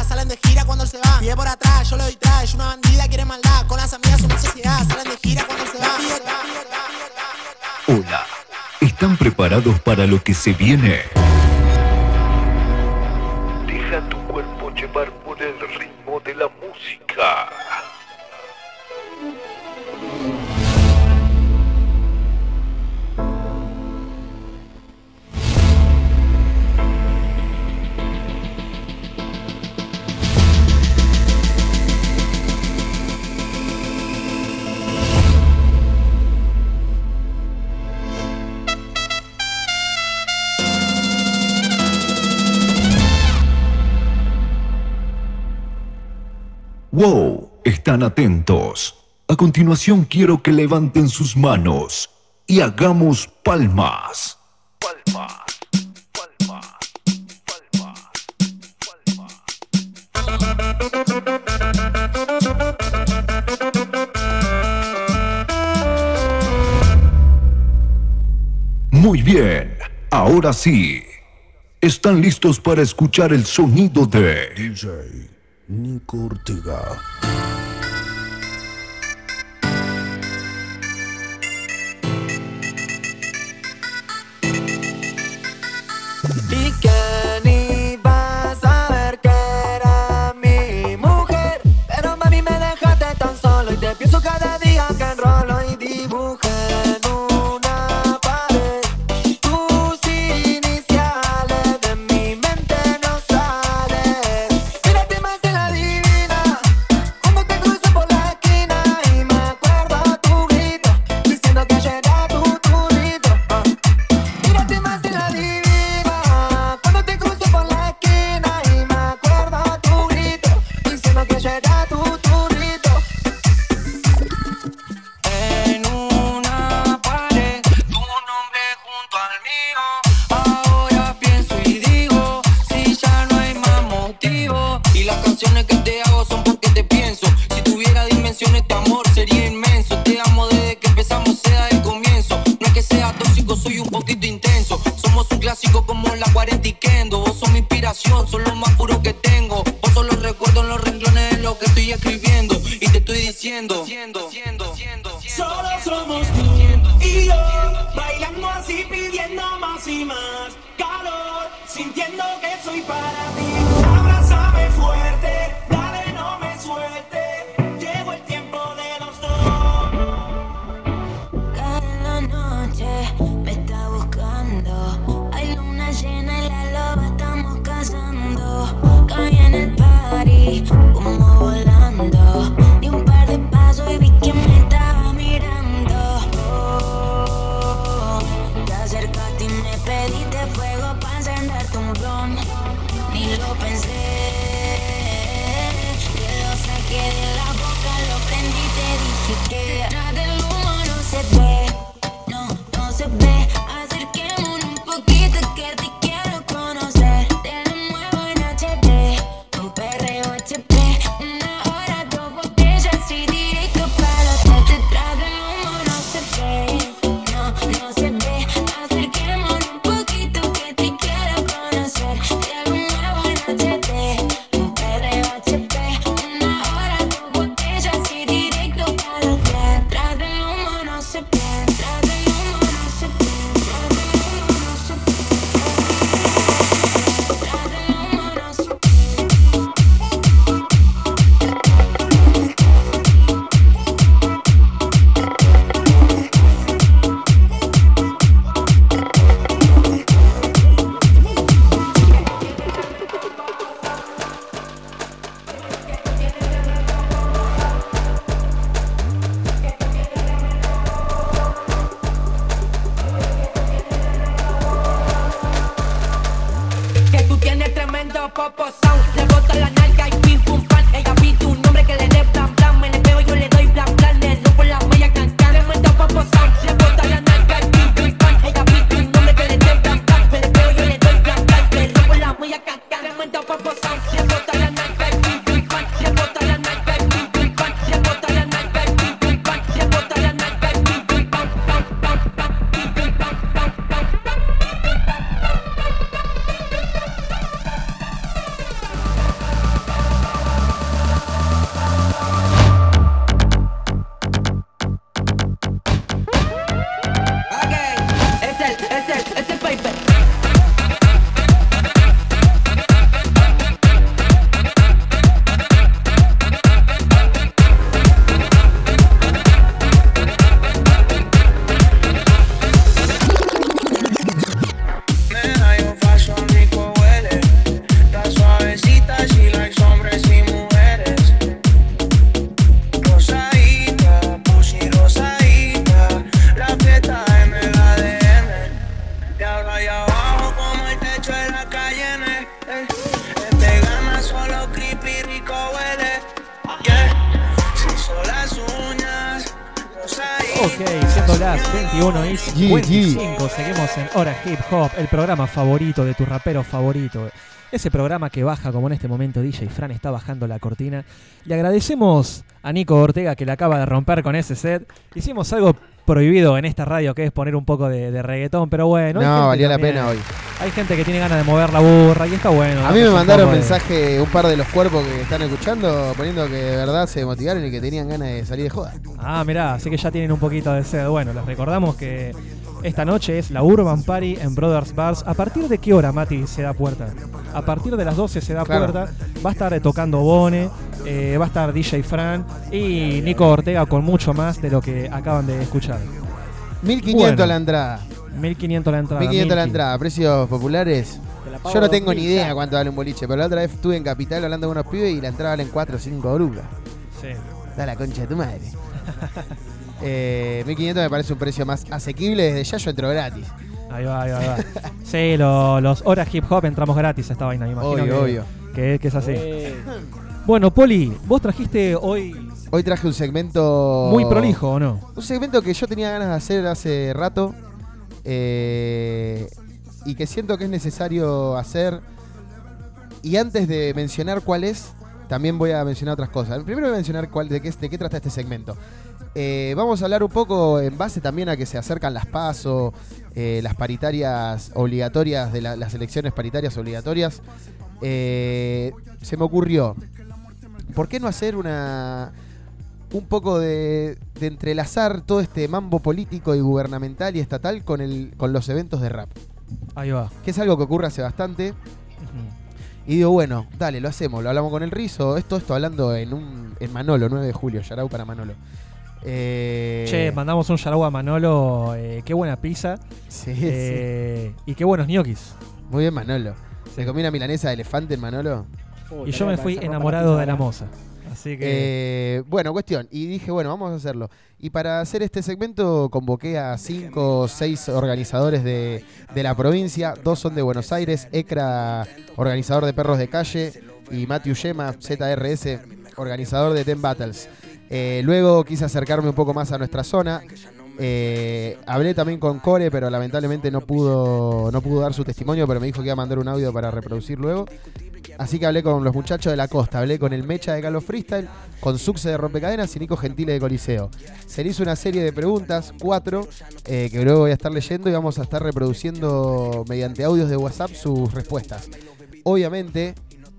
salen de gira cuando se va. Y por atrás, yo le doy trash, una bandida quiere maldad. Con las amigas una sociedad, salen de gira cuando se va. Hola, ¿están preparados para lo que se viene? están atentos. A continuación quiero que levanten sus manos y hagamos palmas. Palmas. palmas, palmas, palmas. Muy bien, ahora sí. Están listos para escuchar el sonido de DJ Nico Ortega. Hora Hip Hop, el programa favorito de tu rapero favorito. Ese programa que baja como en este momento DJ Fran está bajando la cortina. Le agradecemos a Nico Ortega que le acaba de romper con ese set. Hicimos algo prohibido en esta radio que es poner un poco de, de reggaetón, pero bueno. No, valía la pena hoy. Hay gente que tiene ganas de mover la burra y está bueno. A mí me un mandaron de- mensaje un par de los cuerpos que están escuchando poniendo que de verdad se motivaron y que tenían ganas de salir de joda. Ah, mirá, así que ya tienen un poquito de sed. Bueno, les recordamos que esta noche es la Urban Party en Brothers Bars. ¿A partir de qué hora, Mati, se da puerta? A partir de las 12 se da Claro. puerta. Va a estar eh, tocando Bone, eh, va a estar DJ Fran y Nico Ortega con mucho más de lo que acaban de escuchar. 1500 Bueno, la entrada. 1500 la entrada. 1500 la 1000. entrada. Precios populares. Yo no tengo ni 2000 idea cuánto vale un boliche, pero la otra vez estuve en Capital hablando con unos pibes y la entrada valen 4 o 5 lucas. Sí. Da la concha de tu madre. *laughs* eh, 1500 me parece un precio más asequible. Desde ya yo entro gratis. Ahí va, ahí va, ahí va. sí, lo- los horas hip hop entramos gratis a esta vaina, me imagino. Obvio, que, obvio. Que, que es así. Bueno, Poli, vos trajiste hoy Hoy traje un segmento. muy prolijo, ¿o no? Un segmento que yo tenía ganas de hacer hace rato. eh, y que siento que es necesario hacer. Y antes de mencionar cuál es, también voy a mencionar otras cosas. Primero voy a mencionar cuál, de, qué, de qué trata este segmento. Eh, vamos a hablar un poco en base también a que se acercan las PASO, eh, las paritarias obligatorias, de la- las elecciones paritarias obligatorias. Eh, se me ocurrió, ¿por qué no hacer una un poco de, de entrelazar todo este mambo político y gubernamental y estatal con, el, con los eventos de rap? Ahí va. Que es algo que ocurre hace bastante. Y digo, bueno, dale, lo hacemos, lo hablamos con el Rizo. Esto, esto hablando en un en Manolo, 9 de julio, Yarau para Manolo. Eh, Che, mandamos un saludo a Manolo. eh, qué buena pizza. Sí, Eh, Y qué buenos ñoquis. Muy bien, Manolo. ¿Se comió una milanesa de elefante en Manolo? Y yo me fui enamorado de la moza. Así que. Eh, bueno, cuestión. Y dije, bueno, vamos a hacerlo. Y para hacer este segmento convoqué a cinco o seis organizadores de, de la provincia. Dos son de Buenos Aires. ECRA, organizador de perros de calle. Y Matthew Yema, ZRS, organizador de Ten Battles. Eh, luego quise acercarme un poco más a nuestra zona. Eh, hablé también con Core, pero lamentablemente no pudo, no pudo dar su testimonio, pero me dijo que iba a mandar un audio para reproducir luego. Así que hablé con los muchachos de la costa, hablé con el Mecha de Galo Freestyle, con Suxe de Rompecadenas y Nico Gentile de Coliseo. Se le hizo una serie de preguntas, cuatro, eh, que luego voy a estar leyendo y vamos a estar reproduciendo mediante audios de WhatsApp sus respuestas. Obviamente,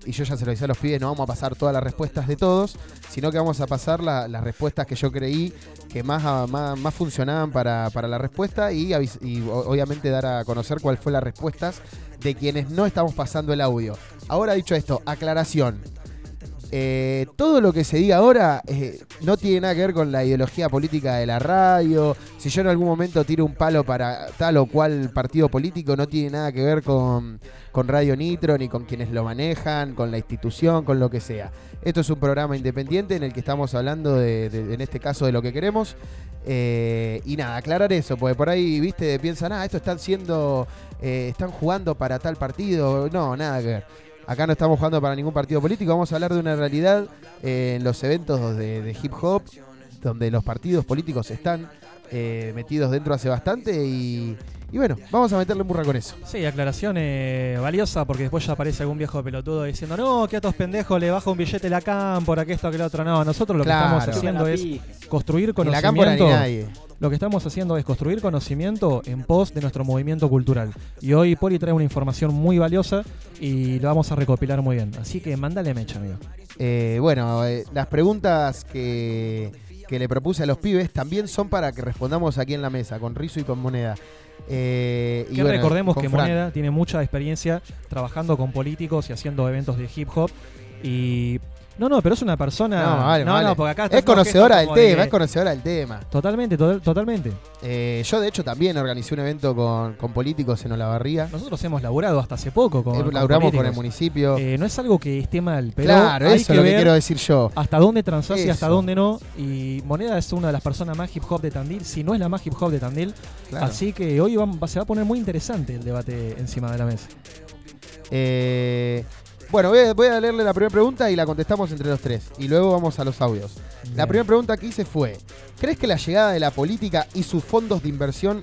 y yo ya se lo hice a los pibes, no vamos a pasar todas las respuestas de todos, sino que vamos a pasar la- las respuestas que yo creí que más, más, funcionaban para, para la respuesta y, obviamente dar a conocer cuál fue las respuestas de quienes no estamos pasando el audio. Ahora dicho esto, aclaración. Eh, todo lo que se diga ahora eh, no tiene nada que ver con la ideología política de la radio. Si yo en algún momento tiro un palo para tal o cual partido político, no tiene nada que ver con, con Radio Nitro, ni con quienes lo manejan, con la institución, con lo que sea. Esto es un programa independiente en el que estamos hablando, de, en este caso, de lo que queremos. Eh, y nada, aclarar eso, porque por ahí, viste, piensan, ah, esto están siendo, eh, están jugando para tal partido. No, nada que ver. Acá no estamos jugando para ningún partido político, vamos a hablar de una realidad eh, en los eventos de, de hip hop, donde los partidos políticos están eh, metidos dentro hace bastante y, y bueno, vamos a meterle burra con eso. Sí, aclaración eh, valiosa porque después ya aparece algún viejo pelotudo diciendo no, que a estos pendejos le baja un billete la cámpora, que esto, que lo otro. No, nosotros lo Claro. que estamos haciendo la es construir la conocimiento. nadie. Lo que estamos haciendo es construir conocimiento en pos de nuestro movimiento cultural. Y hoy Poli trae una información muy valiosa y la vamos a recopilar muy bien. Así que mándale mecha, amigo. Eh, bueno, eh, las preguntas que, que le propuse a los pibes también son para que respondamos aquí en la mesa, con Rizo y con Moneda. Eh, y Que bueno, recordemos que. Moneda tiene mucha experiencia trabajando con políticos y haciendo eventos de hip hop. Y. No, no, pero es una persona. No, vale, no, vale. no, porque acá es conocedora del de tema, es conocedora del tema. Totalmente, to- totalmente. Eh, yo de hecho también organicé un evento con, con políticos en Olavarría. Nosotros hemos laburado hasta hace poco con. Eh, con laburamos con el municipio. Eh, no es algo que esté mal, pero. claro, hay eso es lo que quiero decir yo. Hasta dónde transás y hasta dónde no. Y Moneda es una de las personas más hip hop de Tandil, si no es la más hip hop de Tandil. Claro. Así que hoy se va a poner muy interesante el debate encima de la mesa. Eh, Bueno, voy a, voy a leerle la primera pregunta y la contestamos entre los tres. Y luego vamos a los audios. La primera pregunta que hice fue: ¿Crees que la llegada de la política y sus fondos de inversión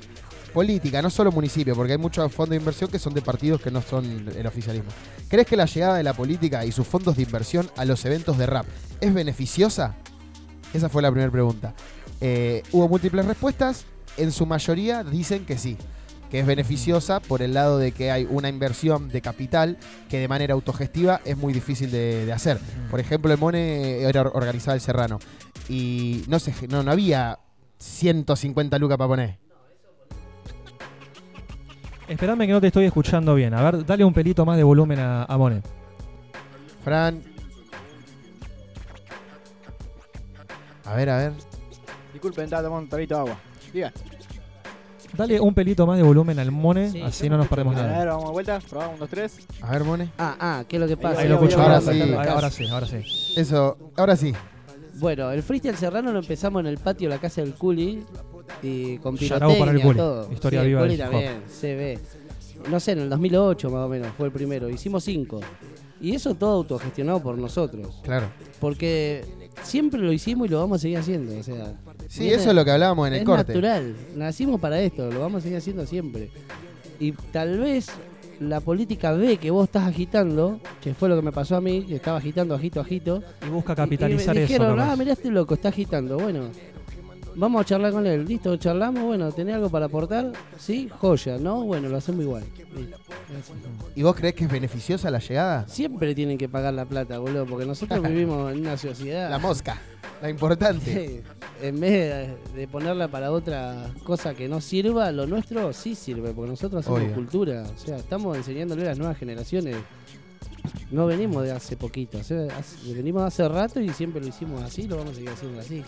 política, no solo municipio, porque hay muchos fondos de inversión que son de partidos que no son el oficialismo? ¿Crees que la llegada de la política y sus fondos de inversión a los eventos de rap es beneficiosa? Esa fue la primera pregunta. Eh, hubo múltiples respuestas. En su mayoría dicen que sí, que es beneficiosa por el lado de que hay una inversión de capital que de manera autogestiva es muy difícil de, de hacer. Por ejemplo, el Mone era organizado el Serrano y no, sé, no, no había 150 lucas para poner. Esperame que no te estoy escuchando bien. A ver, dale un pelito más de volumen a, a Mone. Fran. A ver, a ver. Disculpen, estaba tomando un de agua. Diga. Dale un pelito más de volumen al Mone, Sí, así no no nos perdemos A ver, nada. vamos de vuelta. Probamos, un, dos, tres. A ver, Mone. Ah, ah, ¿qué es lo que pasa? Ahí lo escucho. Ahora Ahora, sí. ahora, ahora sí, ahora sí. Eso, ahora sí. Bueno, el freestyle serrano lo empezamos en el patio de la casa del Culi y con Shout out pirotecnia para el Culi. todo. Historia el viva Culi del hip hop. también, se ve. No sé, en el 2008 más o menos fue el primero. Hicimos cinco. Y eso todo autogestionado por nosotros. Claro. Porque siempre lo hicimos y lo vamos a seguir haciendo. O sea, Sí, eso es lo que hablábamos en el es corte. natural. Nacimos para esto, lo vamos a seguir haciendo siempre. Y tal vez la política ve que vos estás agitando, que fue lo que me pasó a mí, que estaba agitando, agito, agito. Y busca Y capitalizar me eso. dijeron, ah, mirá este loco, está agitando. Bueno, vamos a charlar con él. Listo, charlamos. Bueno, ¿tenés algo para aportar? Sí, joya, ¿no? Bueno, lo hacemos igual. Listo. ¿Y vos crees que es beneficiosa la llegada? Siempre tienen que pagar la plata, boludo, porque nosotros *laughs* vivimos en una sociedad. La mosca, la importante. en vez de, ponerla para otra cosa que no sirva, lo nuestro sí sirve, porque nosotros hacemos Obvio. cultura. O sea, estamos enseñándole a las nuevas generaciones. No venimos de hace poquito, hace- venimos de hace rato y siempre lo hicimos así, lo vamos a seguir haciendo así.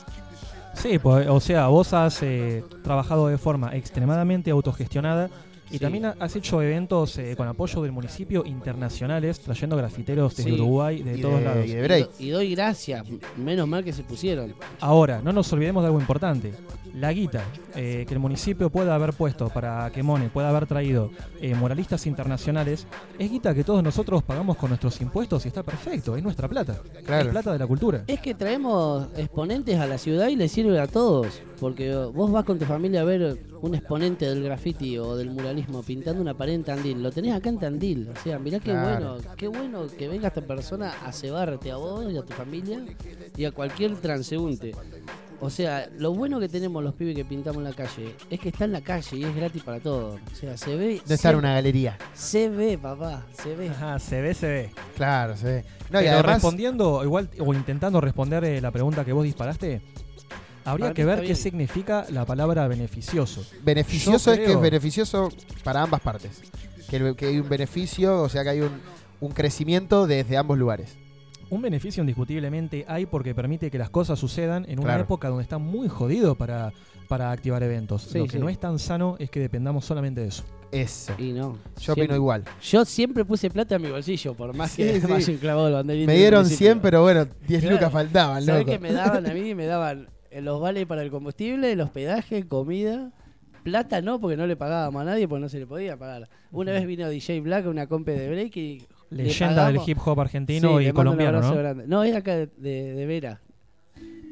Sí, pues, o sea, vos has eh, trabajado de forma extremadamente autogestionada y Sí. también ha- has hecho eventos eh, con apoyo del municipio internacionales, trayendo grafiteros desde Sí. Uruguay, de Y todos de- lados. y de break. Y, doy gracias, menos mal que se pusieron. Ahora, no nos olvidemos de algo importante. La guita eh, que el municipio pueda haber puesto para que Mone pueda haber traído eh, muralistas internacionales es guita que todos nosotros pagamos con nuestros impuestos y está perfecto, es nuestra plata. Claro. Es plata de la cultura. Es que traemos exponentes a la ciudad y les sirve a todos. Porque vos vas con tu familia a ver un exponente del graffiti o del muralismo pintando una pared en Tandil. Lo tenés acá en Tandil. O sea, mirá qué Claro. bueno, qué bueno que venga esta persona a cebarte a vos y a tu familia y a cualquier transeúnte. O sea, lo bueno que tenemos los pibes que pintamos en la calle es que está en la calle y es gratis para todos. O sea, se ve. No está en se- una galería. Se ve, papá, se ve. Ajá, se ve, se ve. Claro, se ve. No, y además, respondiendo, igual, o intentando responder eh, la pregunta que vos disparaste, habría que ver qué bien. significa la palabra beneficioso. beneficioso Yo es que es beneficioso para ambas partes. Que, el- que hay un beneficio, o sea que hay un, un crecimiento desde ambos lugares. Un beneficio indiscutiblemente hay porque permite que las cosas sucedan en una Claro. época donde está muy jodido para, para activar eventos. Sí, Lo que sí. no es tan sano es que dependamos solamente de eso. Eso. Y no. Yo opino siempre- igual. Yo siempre puse plata en mi bolsillo, por más Sí, que sí. me hayan clavado el banderín. Me dieron municipio. 100, pero bueno, 10 Claro. lucas faltaban, ¿Sabés loco. qué me daban a mí? Me daban los vales para el combustible, el hospedaje, comida. Plata no, porque no le pagábamos a nadie, porque no se le podía pagar. Una vez vino DJ Black a una compe de break y. le Leyenda del hip hop argentino Sí, y le mando un colombiano, ¿no? grande. No, es acá de, de- de Vera.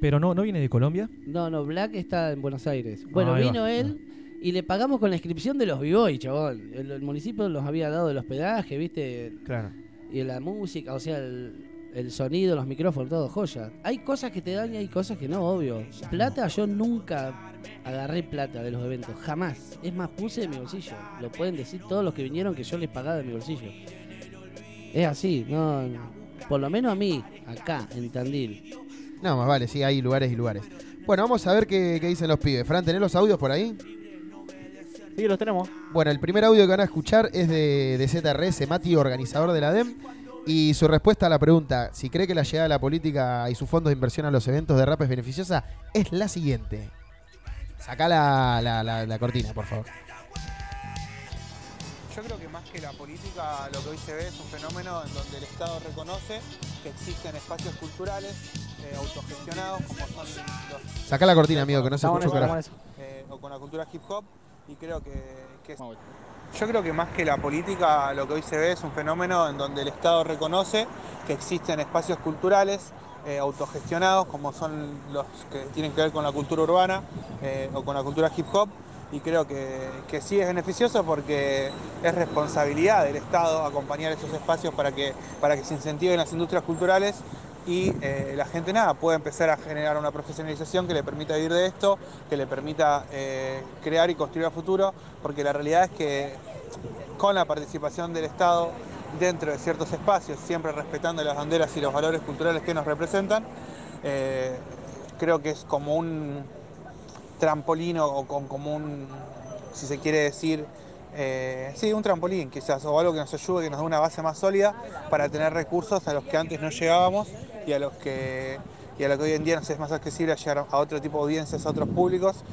Pero no, ¿no viene de Colombia? No, no, Black está en Buenos Aires. Bueno, va. vino él y le pagamos con la inscripción de los B-Boy, chabón. El, el municipio nos había dado el hospedaje, ¿viste? Claro. Y la música, o sea, el, el sonido, los micrófonos, todo, joya. Hay cosas que te dan y hay cosas que no, obvio. Plata, yo nunca agarré plata de los eventos, jamás. Es más, puse de mi bolsillo. Lo pueden decir todos los que vinieron que yo les pagaba de mi bolsillo. Es así, no. Por lo menos a mí, acá, en Tandil. No, más vale, sí, hay lugares y lugares. Bueno, vamos a ver qué, qué dicen los pibes. Fran, ¿tenés los audios por ahí? Sí, los tenemos. Bueno, el primer audio que van a escuchar es de, de ZRS, Mati, organizador de la DEM. Y su respuesta a la pregunta, si cree que la llegada de la política y sus fondos de inversión a los eventos de rap es beneficiosa, es la siguiente. Sacá la, la- la- la cortina, por favor. Yo creo que más que la política, lo que hoy se ve es un fenómeno en donde el Estado reconoce que existen espacios culturales eh, autogestionados, como son los. Sacá la cortina, amigo, que no se escucha. Eh, o con la cultura hip hop, y creo que, que es- Yo creo que más que la política, lo que hoy se ve es un fenómeno en donde el Estado reconoce que existen espacios culturales eh, autogestionados, como son los que tienen que ver con la cultura urbana eh, o con la cultura hip hop, y creo que, que sí es beneficioso porque es responsabilidad del Estado acompañar esos espacios para que, para que se incentiven las industrias culturales y eh, la gente nada puede empezar a generar una profesionalización que le permita vivir de esto, que le permita eh, crear y construir a futuro, porque la realidad es que con la participación del Estado dentro de ciertos espacios, siempre respetando las banderas y los valores culturales que nos representan, eh, creo que es como un trampolín o como un, si se quiere decir, eh, sí, un trampolín quizás, o algo que nos ayude, que nos dé una base más sólida para tener recursos a los que antes no llegábamos y a los que, y a lo que hoy en día nos es más accesible a llegar a otro tipo de audiencias, a otros públicos.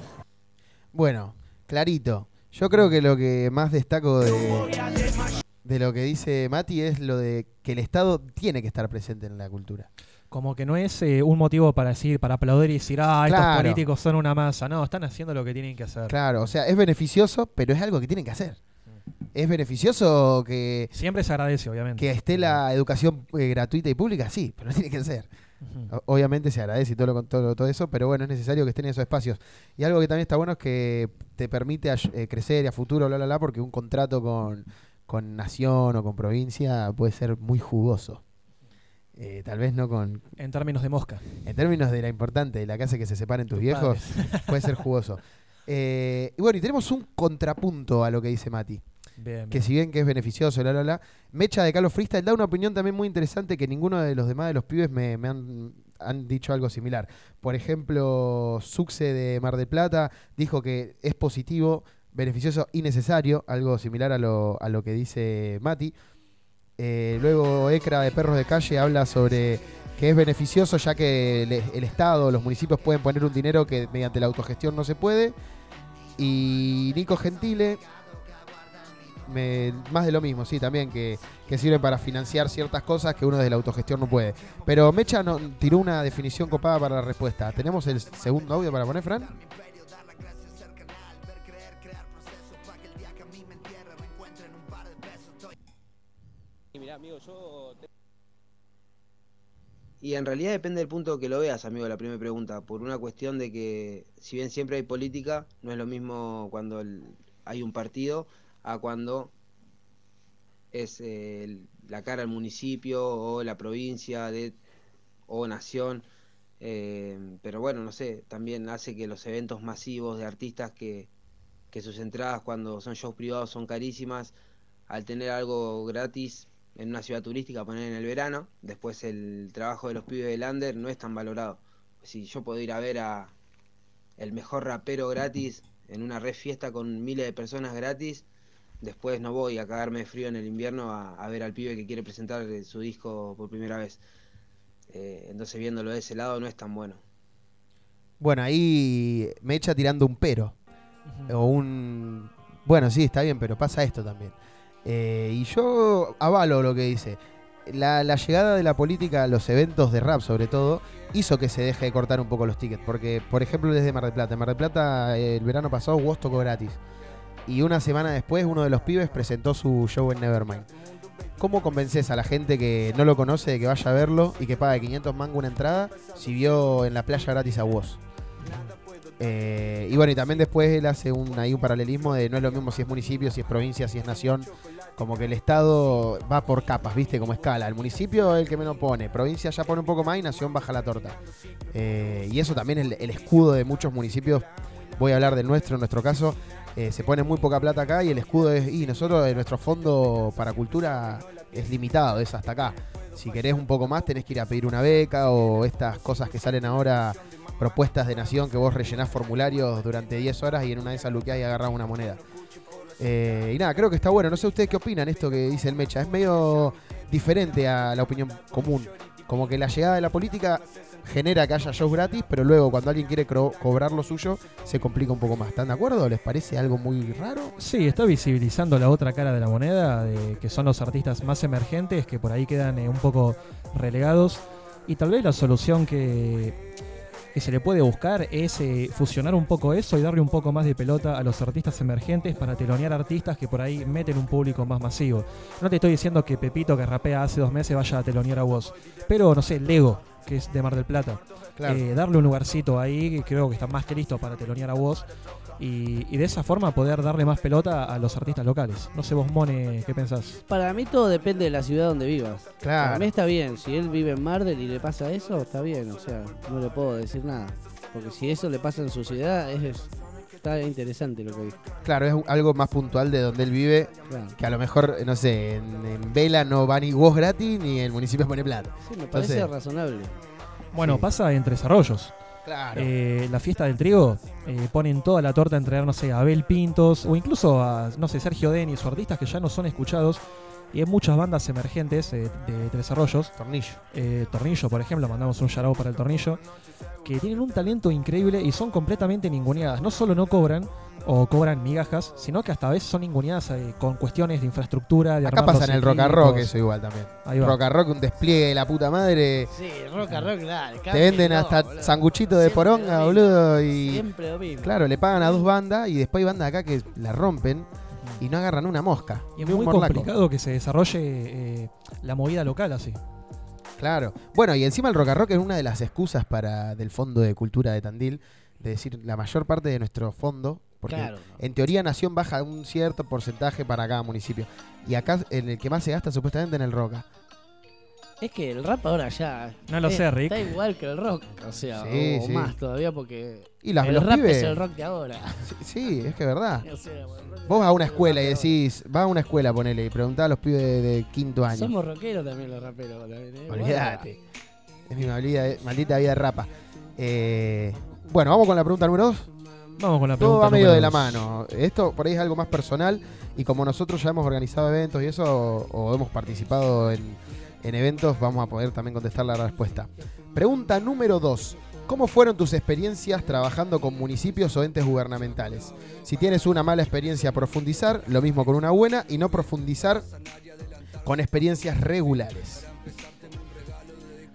Bueno, clarito. Yo creo que lo que más destaco de, de lo que dice Mati es lo de que el Estado tiene que estar presente en la cultura. Como que no es eh, un motivo para decir, para aplaudir y decir, ah, estos políticos son una masa. No, están haciendo lo que tienen que hacer. Claro, o sea, es beneficioso, pero es algo que tienen que hacer. Es beneficioso que, Siempre se agradece, obviamente. que esté la educación eh, gratuita y pública, sí, pero tiene que ser. Obviamente se agradece y todo, lo, todo, todo eso, pero bueno, es necesario que estén en esos espacios. Y algo que también está bueno es que te permite eh, crecer y a futuro, bla, bla, bla, porque un contrato con, con nación o con provincia puede ser muy jugoso. Eh, tal vez no con... En términos de mosca. En términos de la importante, de la hace que se separen tus Tus viejos, padres. *laughs* puede ser jugoso. Eh, y bueno, y tenemos un contrapunto a lo que dice Mati. Bien, Que bien. si bien que es beneficioso, bla, bla, bla. Mecha de Carlos Freestyle da una opinión también muy interesante que ninguno de los demás de los pibes me, me han, han dicho algo similar. Por ejemplo, Suxe de Mar del Plata dijo que es positivo, beneficioso y necesario, algo similar a lo, a lo que dice Mati. Eh, luego Ecra de Perros de Calle habla sobre que es beneficioso ya que el, el Estado, los municipios pueden poner un dinero que mediante la autogestión no se puede. Y Nico Gentile, me- más de lo mismo, sí, también, que, que sirve para financiar ciertas cosas que uno desde la autogestión no puede. Pero Mecha no, tiró una definición copada para la respuesta. ¿Tenemos el segundo audio para poner, Fran? Y en realidad depende del punto que lo veas, amigo, la primera pregunta. Por una cuestión de que, si bien siempre hay política, no es lo mismo cuando el- hay un partido a cuando es eh, la cara del municipio o la provincia de, o nación. Eh, pero bueno, no sé, también hace que los eventos masivos de artistas que, que sus entradas cuando son shows privados son carísimas, al tener algo gratis en una ciudad turística, poner en el verano, después el trabajo de los pibes del under no es tan valorado. Si yo puedo ir a ver a el mejor rapero gratis en una red fiesta con miles de personas gratis, después no voy a cagarme de frío en el invierno a, a ver al pibe que quiere presentar su disco por primera vez. Eh, entonces viéndolo de ese lado no es tan bueno. Bueno, ahí Mecha tirando un pero. O un. Bueno, sí, está bien, pero pasa esto también. Eh, y yo avalo lo que dice. La, la llegada de la política a los eventos de rap, sobre todo, hizo que se deje de cortar un poco los tickets. Porque, por ejemplo, desde Mar del Plata. En Mar del Plata, el verano pasado, Woz tocó gratis. Y una semana después, uno de los pibes presentó su show en Nevermind. ¿Cómo convences a la gente que no lo conoce de que vaya a verlo y que pague 500 mango una entrada si vio en la playa gratis a Woz? Eh, y bueno, y también después él hace un, ahí un paralelismo de no es lo mismo si es municipio, si es provincia, si es nación. Como que el Estado va por capas, ¿viste? Como escala. El municipio es el que menos pone. Provincia ya pone un poco más y nación baja la torta. Eh, y eso también es el, escudo de muchos municipios. Voy a hablar del nuestro, en nuestro caso. eh, se pone muy poca plata acá y el escudo es. Y nosotros, eh, nuestro fondo para cultura es limitado, es hasta acá. Si querés un poco más, tenés que ir a pedir una beca o estas cosas que salen ahora propuestas de nación que vos rellenás formularios durante 10 horas y en una de esas luqueás y agarrás una moneda. Eh, y nada, creo que está bueno. No sé ustedes qué opinan esto que dice el Mecha. Es medio diferente a la opinión común. Como que la llegada de la política genera que haya shows gratis, pero luego cuando alguien quiere cobrar lo suyo, se complica un poco más. ¿Están de acuerdo? ¿Les parece algo muy raro? Sí, está visibilizando la otra cara de la moneda, de que son los artistas más emergentes, que por ahí quedan eh, un poco relegados. Y tal vez la solución que, que se le puede buscar es eh, fusionar un poco eso y darle un poco más de pelota a los artistas emergentes para telonear artistas que por ahí meten un público más masivo. No te estoy diciendo que Pepito, que rapea hace dos meses, vaya a telonear a vos, pero no sé, Lego, que es de Mar del Plata. Claro. Eh, darle un lugarcito ahí, creo que está más que listo para telonear a vos. Y, y de esa forma poder darle más pelota a los artistas locales. No sé vos, Mone, ¿qué pensás? Para mí todo depende de la ciudad donde vivas. Claro. Para mí está bien. Si él vive en Mardel y le pasa eso, está bien. O sea, no le puedo decir nada. Porque si eso le pasa en su ciudad, es, es- está interesante lo que dijo. Claro, es algo más puntual de donde él vive, Claro. que a lo mejor, no sé, en, en Vela no va ni vos gratis ni el municipio pone plata. Sí, me parece Entonces, razonable. Bueno, pasa en Tres Arroyos. Claro. Eh, la fiesta del trigo eh, ponen toda la torta entre, no sé, a Abel Pintos o incluso a, no sé, Sergio Denis o artistas que ya no son escuchados. Y hay muchas bandas emergentes eh, de Tres Arroyos. Tornillo. Tornillo, por ejemplo, mandamos un shout para el Tornillo. Que tienen un talento increíble y son completamente ninguneadas. No solo no cobran o cobran migajas, sino que hasta a veces son ninguneadas eh, con cuestiones de infraestructura. De Acá pasa en el rock and equipos. rock eso igual también. Rock and rock, un despliegue de la puta madre. Sí, rock a rock, dale. Te venden hasta sanguchito de poronga, boludo. Y Siempre lo mismo. claro, le pagan a dos bandas y después hay bandas acá que la rompen y no agarran una mosca. Y es muy morlaco. complicado que se desarrolle eh, la movida local así. Claro. Bueno, y encima el rock and rock es una de las excusas para del Fondo de Cultura de Tandil, de decir, la mayor parte de nuestro fondo, porque Claro. en teoría Nación baja un cierto porcentaje para cada municipio. Y acá en el que más se gasta supuestamente en el roca. Es que el rap ahora ya. No lo es- sé, Rick. Está igual que el rock. O sea, Sí, o sí. más todavía porque. Y las- el los rap pibes- es el rock de ahora. Sí, sí, es que es verdad. *laughs* O sea, Vos vas a una escuela y decís, vas a una escuela, ponele, y preguntás a los pibes de, de quinto año. Somos rockeros también los raperos. También, ¿eh? Olvídate. Es mi maldita, maldita vida de rapa. Eh, bueno, vamos con la pregunta número dos. Vamos con la Todo va medio de la mano. Esto por ahí es algo más personal y como nosotros ya hemos organizado eventos y eso, o, o hemos participado en, en eventos, vamos a poder también contestar la respuesta. Pregunta número 2. ¿Cómo fueron tus experiencias trabajando con municipios o entes gubernamentales? Si tienes una mala experiencia, profundizar, lo mismo con una buena, y no profundizar con experiencias regulares.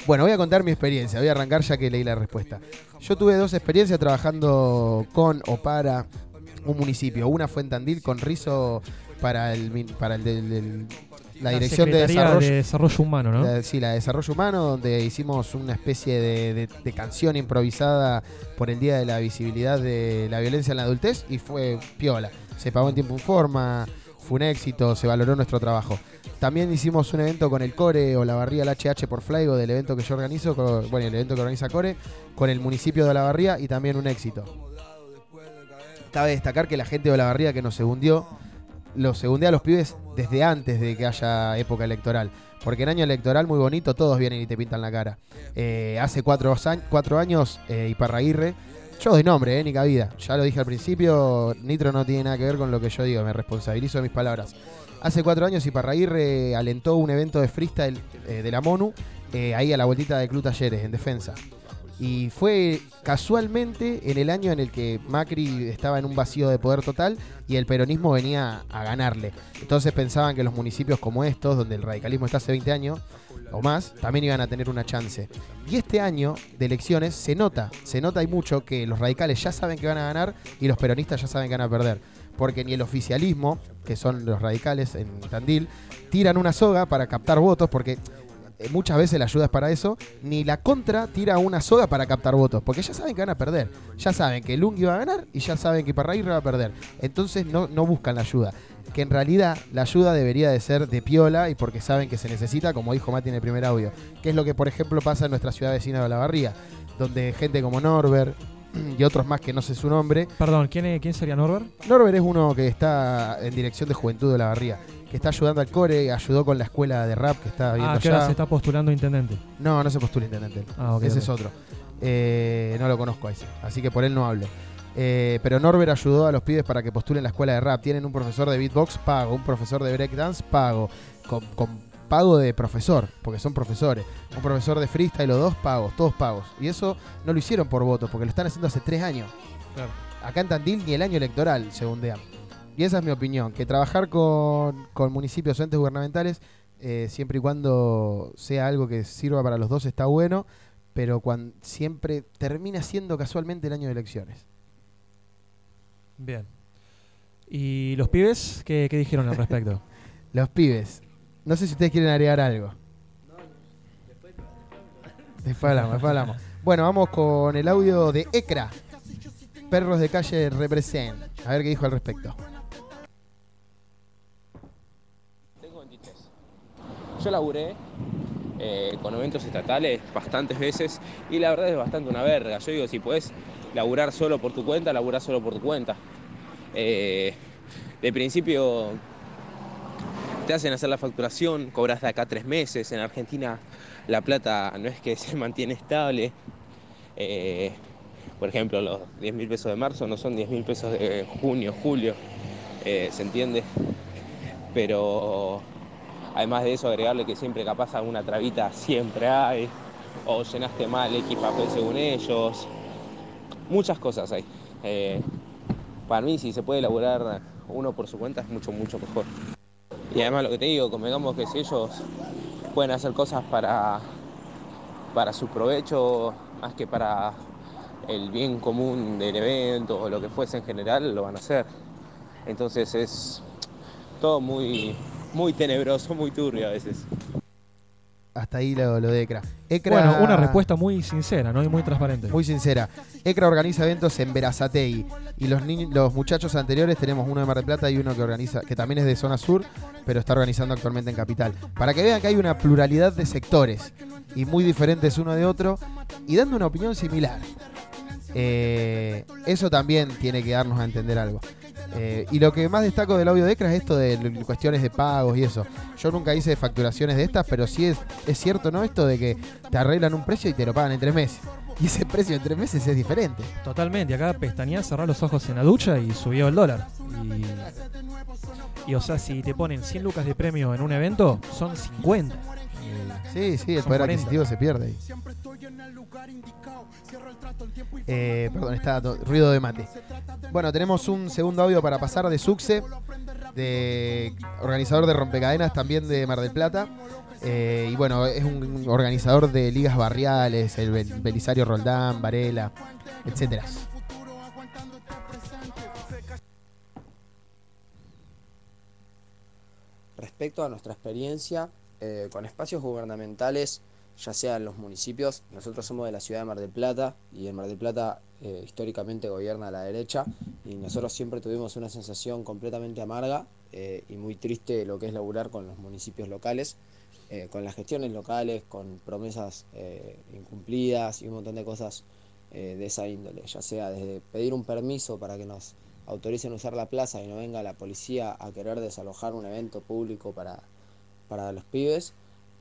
Bueno, voy a contar mi experiencia, voy a arrancar ya que leí la respuesta. Yo tuve dos experiencias trabajando con o para un municipio. Una fue en Tandil con Rizo para el para el del- del- la, dirección de desarrollo, de Desarrollo Humano, ¿no? la- sí, la de desarrollo humano, donde hicimos una especie de, de- de canción improvisada por el Día de la Visibilidad de la Violencia en la Adultez y fue piola. Se pagó en tiempo y forma, fue un éxito, se valoró nuestro trabajo. También hicimos un evento con el Core o la Barría el HH por Flaigo del evento que yo organizo, bueno, el evento que organiza Core, con el municipio de La y también un éxito. Cabe destacar que la gente de La que nos segundió, los segundea a los pibes desde antes de que haya época electoral. Porque en año electoral muy bonito, todos vienen y te pintan la cara. Eh, hace cuatro, cuatro años, eh, Iparraguirre, yo doy nombre, eh, ni cabida. Ya lo dije al principio, Nitro no tiene nada que ver con lo que yo digo, me responsabilizo de mis palabras. Hace cuatro años Iparraguirre alentó un evento de freestyle eh, de la MONU, eh, ahí a la vueltita de Club Talleres, en defensa. Y fue casualmente en el año en el que Macri estaba en un vacío de poder total y el peronismo venía a ganarle. Entonces pensaban que los municipios como estos, donde el radicalismo está hace 20 años o más, también iban a tener una chance. Y este año de elecciones se nota, se nota y mucho que los radicales ya saben que van a ganar y los peronistas ya saben que van a perder. Porque ni el oficialismo, que son los radicales en Tandil, tiran una soga para captar votos, porque muchas veces la ayuda es para eso, ni la contra tira una soga para captar votos, porque ya saben que van a perder. Ya saben que Lungi va a ganar y ya saben que Parraguirre va a perder. Entonces no, no buscan la ayuda. Que en realidad la ayuda debería de ser de piola y porque saben que se necesita, como dijo Mati en el primer audio. Que es lo que, por ejemplo, pasa en nuestra ciudad vecina de Olavarría, donde gente como Norbert *clears throat* y otros más que no sé su nombre. Perdón, ¿quién, es- quién sería Norbert? Norbert es uno que está en dirección de Juventud de Olavarría, que está ayudando al core, ayudó con la escuela de rap que está viendo Ah, que ahora allá. se está postulando intendente. No, no se postula intendente. Ah, ok, ese es otro. Eh, no lo conozco a ese, así que por él no hablo. Eh, pero Norbert ayudó a los pibes para que postulen la escuela de rap. Tienen un profesor de beatbox pago, un profesor de breakdance pago, con, con pago de profesor, porque son profesores. Un profesor de freestyle, los dos pagos, todos pagos. Y eso no lo hicieron por votos, porque lo están haciendo hace tres años. Acá en Tandil ni el año electoral, según DEAM. Y esa es mi opinión, que trabajar con, con municipios o entes gubernamentales, eh, siempre y cuando sea algo que sirva para los dos, está bueno. pero cuan- siempre termina siendo casualmente el año de elecciones. Bien. ¿Y los pibes qué, qué dijeron al respecto? *laughs* Los pibes. No sé si ustedes quieren agregar algo. Después hablamos, después hablamos. Bueno, vamos con el audio de ECRA. Perros de calle represent. A ver qué dijo al respecto. Tengo 23. Yo laburé eh, con eventos estatales bastantes veces y la verdad es bastante una verga. Yo digo, si puedes laburar solo por tu cuenta, laburar solo por tu cuenta. Eh, de principio te hacen hacer la facturación, cobras de acá tres meses. En Argentina la plata no es que *laughs* se mantiene estable. Eh, por ejemplo, los 10 mil pesos de marzo no son 10 mil pesos de junio, julio. ¿Se entiende? Pero además de eso, agregarle que siempre capaz alguna trabita *laughs* siempre hay. O llenaste mal X papel según ellos. Muchas cosas hay. Eh, para mí, si se puede elaborar uno por su cuenta, es mucho, mucho mejor. Y además lo que te digo, convengamos que si ellos pueden hacer cosas para, para su provecho, más que para el bien común del evento o lo que fuese en general, lo van a hacer. Entonces es todo muy, muy tenebroso, muy turbio a veces. Hasta ahí lo, lo de ECRA. ECRA. Bueno, una respuesta muy sincera, ¿no? Y muy transparente. Muy sincera. ECRA organiza eventos en Verazategui. Y los, ni- los muchachos anteriores, tenemos uno de Mar del Plata y uno que organiza, que también es de zona sur, pero está organizando actualmente en Capital. Para que vean que hay una pluralidad de sectores y muy diferentes uno de otro y dando una opinión similar. Eh, eso también tiene que darnos a entender algo. Eh, y lo que más destaco del audio de ECRA es esto de cuestiones de pagos y eso. Yo nunca hice facturaciones de estas, pero sí es, es cierto, ¿no? Esto de que te arreglan un precio y te lo pagan en tres meses. *laughs* Y ese precio en tres meses es diferente. Totalmente, acá pestañeás, cerrás los ojos en la ducha y subió el dólar. Y, y, o sea, si te ponen 100 lucas de premio en un evento, son 50. Sí, sí, el poder 40. adquisitivo se pierde ahí. Eh, perdón, está ruido de mate. Bueno, tenemos un segundo audio para pasar de Suxe, de organizador de rompecadenas también de Mar del Plata. Eh, y bueno, es un organizador de ligas barriales, el Bel- Belisario Roldán, Varela, etcétera. Respecto a nuestra experiencia eh, con espacios gubernamentales, ya sea en los municipios, nosotros somos de la ciudad de Mar del Plata y en Mar del Plata eh, históricamente gobierna la derecha y nosotros siempre tuvimos una sensación completamente amarga eh, y muy triste lo que es laburar con los municipios locales, eh, con las gestiones locales, con promesas incumplidas y un montón de cosas de esa índole, ya sea desde pedir un permiso para que nos autoricen usar la plaza y no venga la policía a querer desalojar un evento público para, para los pibes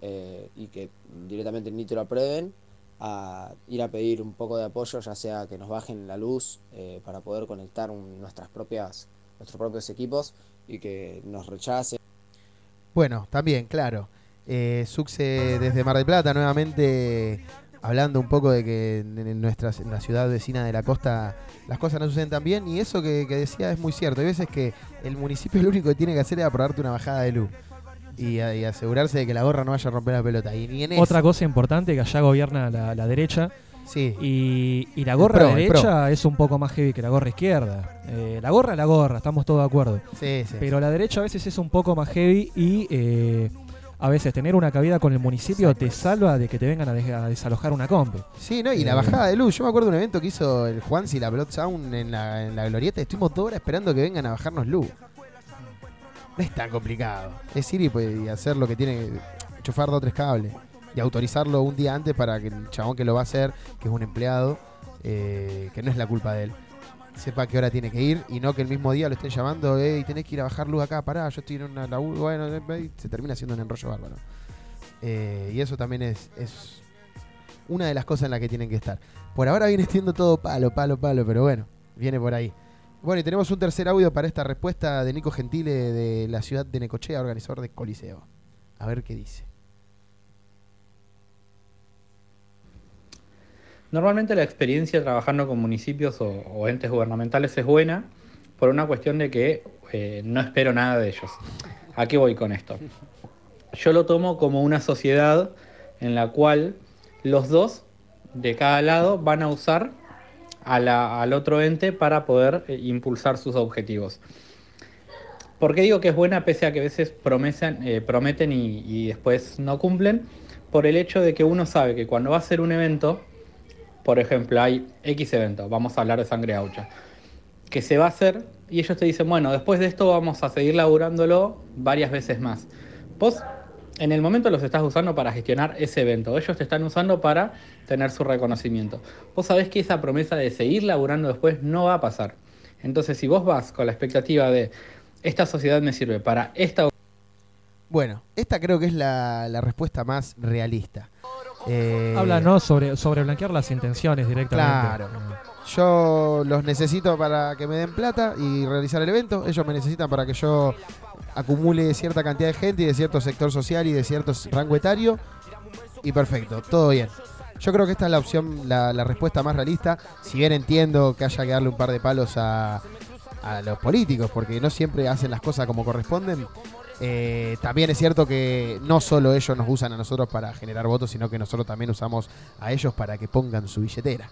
eh, y que directamente ni te lo aprueben, a ir a pedir un poco de apoyo, ya sea que nos bajen la luz eh, para poder conectar un- nuestras propias, nuestros propios equipos y que nos rechacen. Bueno, también, claro. Eh, Suxe desde Mar del Plata, nuevamente hablando un poco de que en, nuestra en la ciudad vecina de la costa las cosas no suceden tan bien. Y eso que, que decía es muy cierto. Hay veces que el municipio lo único que tiene que hacer es aprobarte una bajada de luz. Y, a- y asegurarse de que la gorra no vaya a romper la pelota. Y ni en Otra eso. cosa importante que allá gobierna la, la derecha. Sí. Y, y la gorra pro, derecha es un poco más heavy que la gorra izquierda. Eh, la gorra es la gorra, estamos todos de acuerdo. Sí, sí. Pero la derecha a veces es un poco más heavy y eh, a veces tener una cabida con el municipio te salva de que te vengan a, des- a desalojar una comp. Sí, ¿no? Y Eh, la bajada de luz. Yo me acuerdo de un evento que hizo el Juansi y la Blood Sound en la, en la glorieta. Estuvimos dos horas esperando que vengan a bajarnos luz. No es tan complicado. Es ir y, pues, hacer lo que tiene, chufar dos o tres cables. Y autorizarlo un día antes para que el chabón que lo va a hacer, que es un empleado, eh, que no es la culpa de él, sepa qué hora tiene que ir y no que el mismo día lo estén llamando, hey, tenés que ir a bajar luz acá, pará, yo estoy en una laburo, bueno, eh, se termina haciendo un enrollo bárbaro. Eh, y eso también es, es una de las cosas en las que tienen que estar. Por ahora viene siendo todo palo, palo, palo, pero bueno, viene por ahí. Bueno, y tenemos un tercer audio para esta respuesta de Nico Gentile de la ciudad de Necochea, organizador de Coliseo. A ver qué dice. Normalmente la experiencia trabajando con municipios o, entes gubernamentales es buena por una cuestión de que eh, no espero nada de ellos. ¿A qué voy con esto? Yo lo tomo como una sociedad en la cual los dos de cada lado van a usar al otro ente para poder eh, impulsar sus objetivos. ¿Por qué digo que es buena pese a que a veces eh, prometen y, y después no cumplen? Por el hecho de que uno sabe que cuando va a hacer un evento, por ejemplo, hay X evento, vamos a hablar de sangre gaucha, que se va a hacer y ellos te dicen, bueno, después de esto vamos a seguir laburándolo varias veces más. Vos en el momento los estás usando para gestionar ese evento, ellos te están usando para tener su reconocimiento. Vos sabés que esa promesa de seguir laburando después no va a pasar. Entonces, si vos vas con la expectativa de esta sociedad me sirve para esta Bueno, esta creo que es la, la respuesta más realista. Eh, Habla, ¿no? Sobre, sobre blanquear las intenciones directamente. Claro. Yo los necesito para que me den plata y realizar el evento. Ellos me necesitan para que yo acumule cierta cantidad de gente y de cierto sector social y de cierto rango etario. Y perfecto, todo bien. Yo creo que esta es la opción, la, la respuesta más realista. Si bien entiendo que haya que darle un par de palos a, a los políticos, porque no siempre hacen las cosas como corresponden. eh, también es cierto que no solo ellos nos usan a nosotros para generar votos, sino que nosotros también usamos a ellos para que pongan su billetera.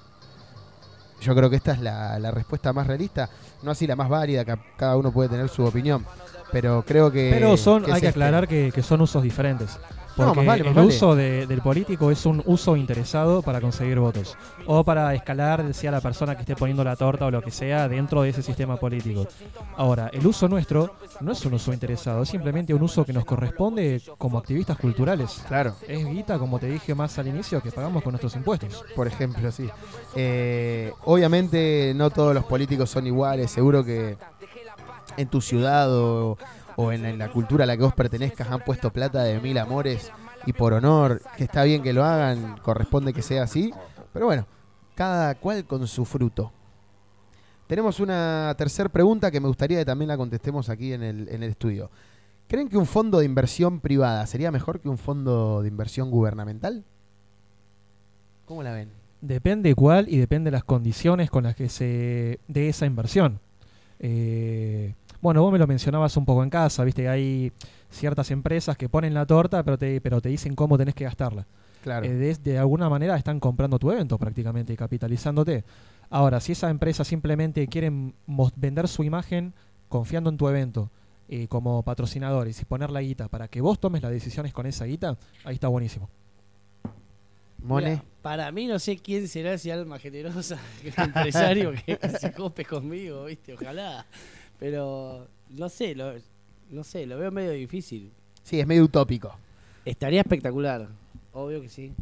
Yo creo que esta es la, la respuesta más realista, no así la más válida, que cada uno puede tener su opinión, pero creo que... Pero son, que hay que este. aclarar que, que son usos diferentes. No, Porque más vale, más el vale. uso de- del político es un uso interesado para conseguir votos. O para escalar, sea la persona que esté poniendo la torta o lo que sea, dentro de ese sistema político. Ahora, el uso nuestro no es un uso interesado, es simplemente un uso que nos corresponde como activistas culturales. Claro. Es guita, como te dije más al inicio, que pagamos con nuestros impuestos. Por ejemplo, sí. Eh, obviamente no todos los políticos son iguales, seguro que en tu ciudad o, en, la cultura a la que vos pertenezcas han puesto plata de mil amores y por honor, que está bien que lo hagan, corresponde que sea así, pero bueno, cada cual con su fruto. Tenemos una tercera pregunta que me gustaría que también la contestemos aquí en el, en el estudio. ¿Creen que un fondo de inversión privada sería mejor que un fondo de inversión gubernamental? ¿Cómo la ven? Depende cuál y depende las condiciones con las que se dé esa inversión. Eh, bueno, vos me lo mencionabas un poco en casa, viste, hay ciertas empresas que ponen la torta, pero te, pero te dicen cómo tenés que gastarla. Claro. Eh, de, de alguna manera están comprando tu evento prácticamente y capitalizándote. Ahora, si esa empresa simplemente quiere mos- vender su imagen confiando en tu evento eh, como patrocinadores y poner la guita para que vos tomes las decisiones con esa guita, ahí está buenísimo. Mone. Para mí no sé quién será ese alma generosa, *laughs* que es empresario que *laughs* se cope conmigo, ¿viste? Ojalá. Pero no sé, lo, no sé, lo veo medio difícil. Sí, es medio utópico. Estaría espectacular, obvio que sí.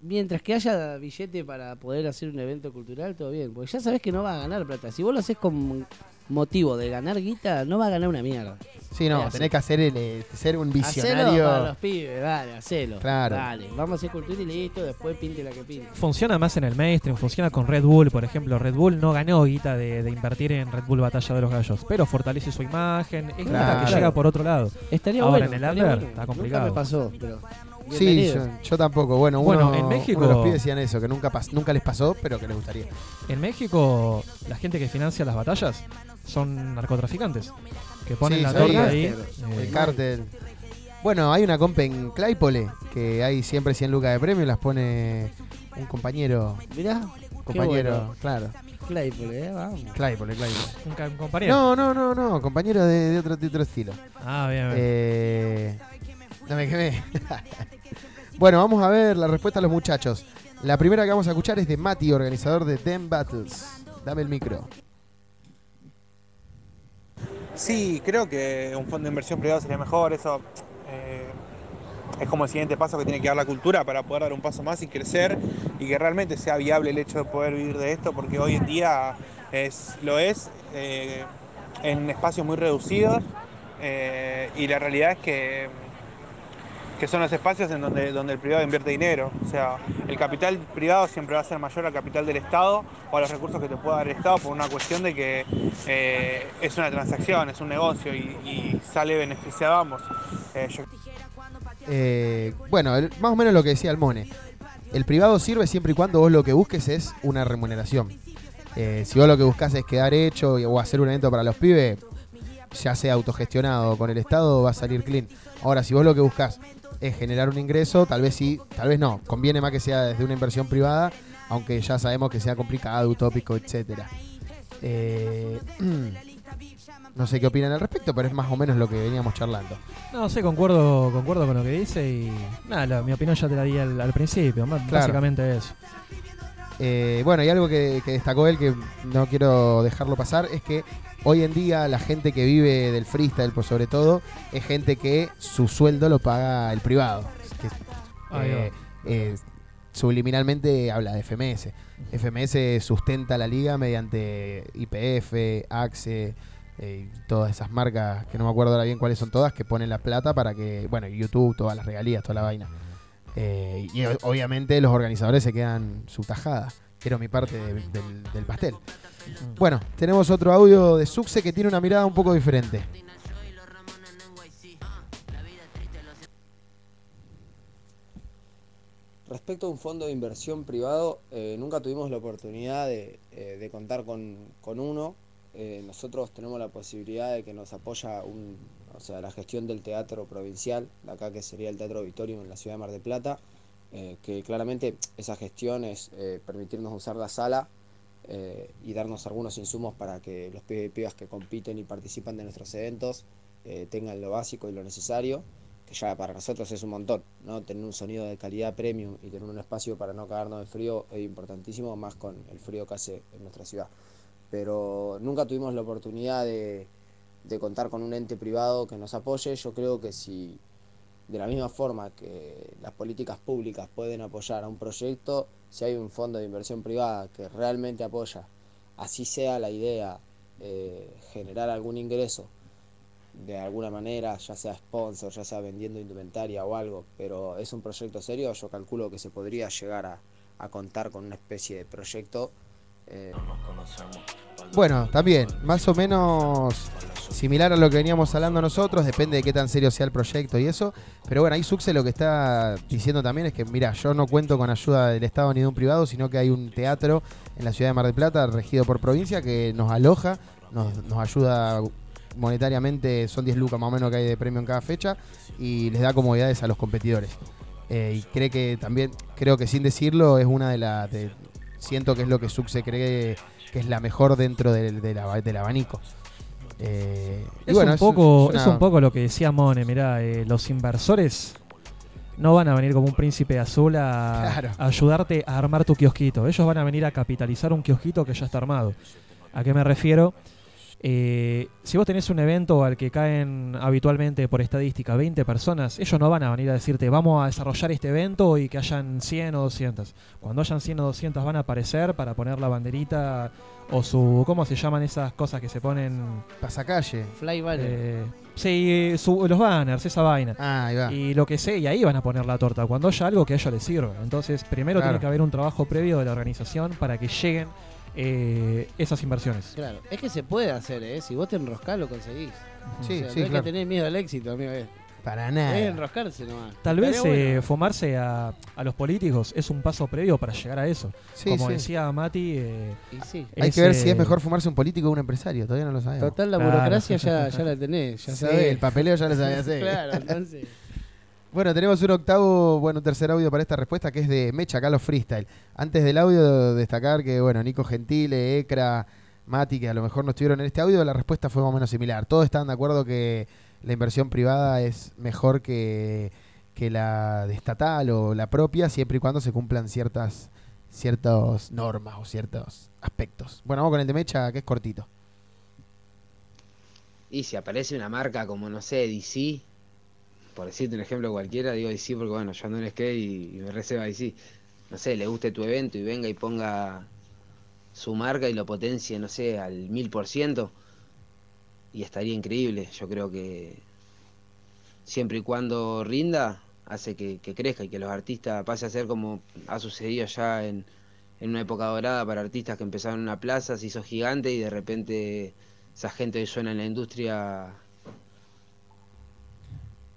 Mientras que haya billete para poder hacer un evento cultural, todo bien. Porque ya sabes que no va a ganar plata. Si vos lo haces con motivo de ganar guita, no va a ganar una mierda. Sí, no, tenés que hacer el, eh, ser un Hacelo visionario. para los pibes, dale, hacelo. Claro. Dale, vamos a hacer cultura y listo, después pinte la que pinte. Funciona más en el mainstream, funciona con Red Bull, por ejemplo. Red Bull no ganó guita de, de invertir en Red Bull Batalla de los Gallos, pero fortalece su imagen, es guita Claro. que llega por otro lado. Estaría Ahora bueno, en el under bueno. está Nunca complicado. me pasó, pero Sí, yo, yo tampoco. Bueno, Bueno, uno- en México- uno de los pibes decían eso, que nunca, pas- nunca les pasó, pero que les gustaría. En México, la gente que financia las batallas son narcotraficantes, que ponen Sí, la torta el ahí. eh, el cártel. Bueno, hay una comp en Claypole que hay siempre 100 lucas de premio y las pone un compañero. Mirá, compañero, bueno. claro. Claypole, eh, vamos. Claypole, Claypole. Un, compañero. No, no, no, no, compañero de, de otro, de otro estilo. Ah, bien, bien. Eh, me quemé. *laughs* bueno, vamos a ver la respuesta a los muchachos. La primera que vamos a escuchar es de Mati, organizador de Dem Battles. Dame el micro. Sí, creo que un fondo de inversión privado sería mejor. Eso eh, es como el siguiente paso que tiene que dar la cultura para poder dar un paso más y crecer y que realmente sea viable el hecho de poder vivir de esto, porque hoy en día es, lo es eh, en espacios muy reducidos eh, y la realidad es que, que son los espacios en donde, donde el privado invierte dinero. O sea, el capital privado siempre va a ser mayor al capital del Estado o a los recursos que te pueda dar el Estado por una cuestión de que eh, es una transacción, es un negocio y, sale beneficiado a ambos. Eh, Eh, bueno, más o menos lo que decía el Mone. El privado sirve siempre y cuando vos lo que busques es una remuneración. Si vos lo que buscas es quedar hecho o hacer un evento para los pibes, ya sea autogestionado con el Estado, va a salir clean. Ahora, si vos lo que buscas es generar un ingreso, tal vez sí, tal vez no. Conviene más que sea desde una inversión privada, aunque ya sabemos que sea complicado, utópico, etcétera. Eh, *clears throat* no sé qué opinan al respecto, pero es más o menos lo que veníamos charlando. No sé, concuerdo, concuerdo con lo que dice y nada, la- mi opinión ya te la di al, al principio, más- Claro. básicamente eso. Eh, bueno, y algo que, que destacó él que no quiero dejarlo pasar es que hoy en día la gente que vive del freestyle, por sobre todo, es gente que su sueldo lo paga el privado. Que, eh, eh, subliminalmente habla de FMS. FMS sustenta la liga mediante IPF, AXE eh, y todas esas marcas que no me acuerdo ahora bien cuáles son todas, que ponen la plata para que, bueno, YouTube, todas las regalías, toda la vaina. Eh, y obviamente los organizadores se quedan su tajada. Quiero mi parte de- del, pastel. Bueno, tenemos otro audio de Suxe que tiene una mirada un poco diferente. Respecto a un fondo de inversión privado, eh, nunca tuvimos la oportunidad de, eh, contar con, con uno. Eh, nosotros tenemos la posibilidad de que nos apoya un, o sea, la gestión del teatro provincial, acá que sería el Teatro Auditorium en la ciudad de Mar del Plata, eh, que claramente esa gestión es eh, permitirnos usar la sala eh, y darnos algunos insumos para que los pibes y pibas que compiten y participan de nuestros eventos tengan lo básico y lo necesario que ya para nosotros es un montón, ¿no? Tener un sonido de calidad premium y tener un espacio para no cagarnos de frío es importantísimo, más con el frío que hace en nuestra ciudad. Pero nunca tuvimos la oportunidad de, de contar con un ente privado que nos apoye. Yo creo que si de la misma forma que las políticas públicas pueden apoyar a un proyecto, si hay un fondo de inversión privada que realmente apoya, así sea la idea, eh, generar algún ingreso de alguna manera, ya sea sponsor, ya sea vendiendo indumentaria o algo, pero es un proyecto serio, yo calculo que se podría llegar a, a contar con una especie de proyecto. Eh, Bueno, también, más o menos similar a lo que veníamos hablando nosotros, depende de qué tan serio sea el proyecto y eso. Pero bueno, ahí Suxe lo que está diciendo también es que, mira, yo no cuento con ayuda del Estado ni de un privado, sino que hay un teatro en la ciudad de Mar del Plata, regido por provincia, que nos aloja, nos, nos ayuda monetariamente, son 10 lucas más o menos que hay de premio en cada fecha, y les da comodidades a los competidores. Eh, y cree que también, creo que sin decirlo, es una de las... siento que es lo que Suxe cree que es la mejor dentro del, del aba- del abanico. Eh, Es, bueno, un poco, es un poco lo que decía Mone, mirá, eh, los inversores no van a venir como un príncipe azul a, Claro. a ayudarte a armar tu kiosquito. Ellos van a venir a capitalizar un kiosquito que ya está armado. ¿A qué me refiero? Eh, si vos tenés un evento al que caen habitualmente por estadística 20 personas, ellos no van a venir a decirte vamos a desarrollar este evento y que hayan 100 o 200. Cuando hayan 100 o 200 van a aparecer para poner la banderita o su... ¿Cómo se llaman esas cosas que se ponen? Pasacalle. Fly banner. Eh, sí, su- los banners, esa vaina. Ah, ahí va. Y lo que sé, y ahí van a poner la torta, cuando haya algo que a ellos les sirva. Entonces, primero Claro. tiene que haber un trabajo previo de la organización para que lleguen eh, esas inversiones. Claro, es que se puede hacer, ¿eh? Si vos te enroscás, lo conseguís. Sí, O sea, sí, no hay claro. que tener miedo al éxito, amigo. eh. Para Es nada. enroscarse nomás. Tal vez eh, bueno. fumarse a, a los políticos es un paso previo para llegar a eso. Sí, Como sí. decía Mati, eh, Hay que ver si es eh, mejor fumarse un político o un empresario, todavía no lo sabemos. Total, la burocracia ya, *laughs* ya la tenés, ya Sí, sabés. el papeleo ya lo sabía hacer. *laughs* claro, entonces. Bueno, tenemos un octavo, bueno, un tercer audio para esta respuesta que es de Mecha, Carlos Freestyle. Antes del audio, destacar que, bueno, Nico Gentile, Ekra, Mati, que a lo mejor no estuvieron en este audio, la respuesta fue más o menos similar. Todos están de acuerdo que la inversión privada es mejor que, que la de estatal o la propia, siempre y cuando se cumplan ciertas ciertas normas o ciertos aspectos. Bueno, vamos con el de Mecha, que es cortito. Y si aparece una marca como, no sé, DC, por decirte un ejemplo cualquiera, digo DC porque, bueno, yo ando en skate y, y me reserva DC. No sé, le guste tu evento y venga y ponga su marca y lo potencie, no sé, al mil por ciento. Y estaría increíble. Yo creo que siempre y cuando rinda, hace que, crezca y que los artistas pase a ser como ha sucedido ya en, en una época dorada para artistas que empezaron en una plaza, se hizo gigante y de repente esa gente que suena en la industria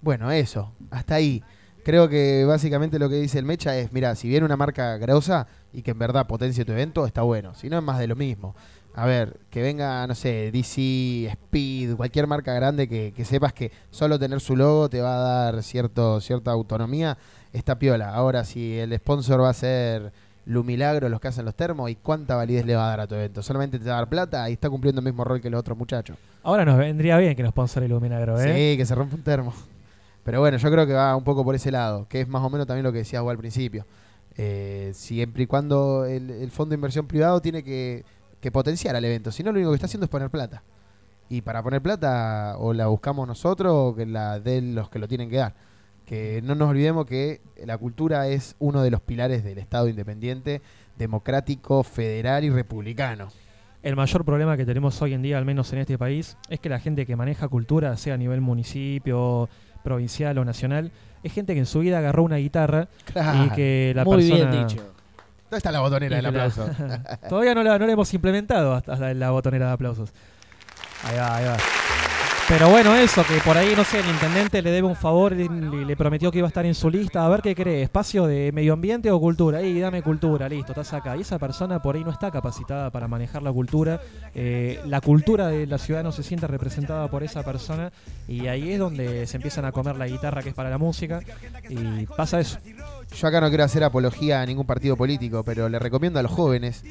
Bueno, eso, hasta ahí. Creo que básicamente lo que dice el Mecha es, mira, si viene una marca grosa y que en verdad potencie tu evento, está bueno. Si no, es más de lo mismo. a ver, que venga, no sé, DC, Speed, cualquier marca grande que, que sepas que solo tener su logo te va a dar cierto, cierta autonomía, está piola. Ahora, si el sponsor va a ser Lumilagro, los que hacen los termos, ¿y cuánta validez le va a dar a tu evento? Solamente te va a dar plata y está cumpliendo el mismo rol que los otros muchachos. Ahora nos vendría bien que nos sponsore Iluminagro, ¿eh? Sí, que se rompa un termo. Pero bueno, yo creo que va un poco por ese lado, que es más o menos también lo que decías vos al principio. Eh, siempre y cuando el, fondo de inversión privado tiene que, que potenciar al evento, si no lo único que está haciendo es poner plata. Y para poner plata o la buscamos nosotros o que la den los que lo tienen que dar. Que no nos olvidemos que la cultura es uno de los pilares del Estado independiente, democrático, federal y republicano. El mayor problema que tenemos hoy en día, al menos en este país, es que la gente que maneja cultura, sea a nivel municipio, provincial o nacional, es gente que en su vida agarró una guitarra Claro. y que la Muy persona... bien dicho. ¿Dónde está la botonera del la- aplauso? *laughs* Todavía no la, no la hemos implementado hasta, hasta la botonera de aplausos. Ahí va, ahí va. Pero bueno, eso, que por ahí, no sé, el intendente le debe un favor y le, prometió que iba a estar en su lista. A ver qué cree, espacio de medio ambiente o cultura. Ahí, dame cultura, listo, estás acá. Y esa persona por ahí no está capacitada para manejar la cultura. Eh, la cultura de la ciudad no se siente representada por esa persona. Y ahí es donde se empiezan a comer la guitarra que es para la música. Y pasa eso. Yo acá no quiero hacer apología a ningún partido político, pero le recomiendo a los jóvenes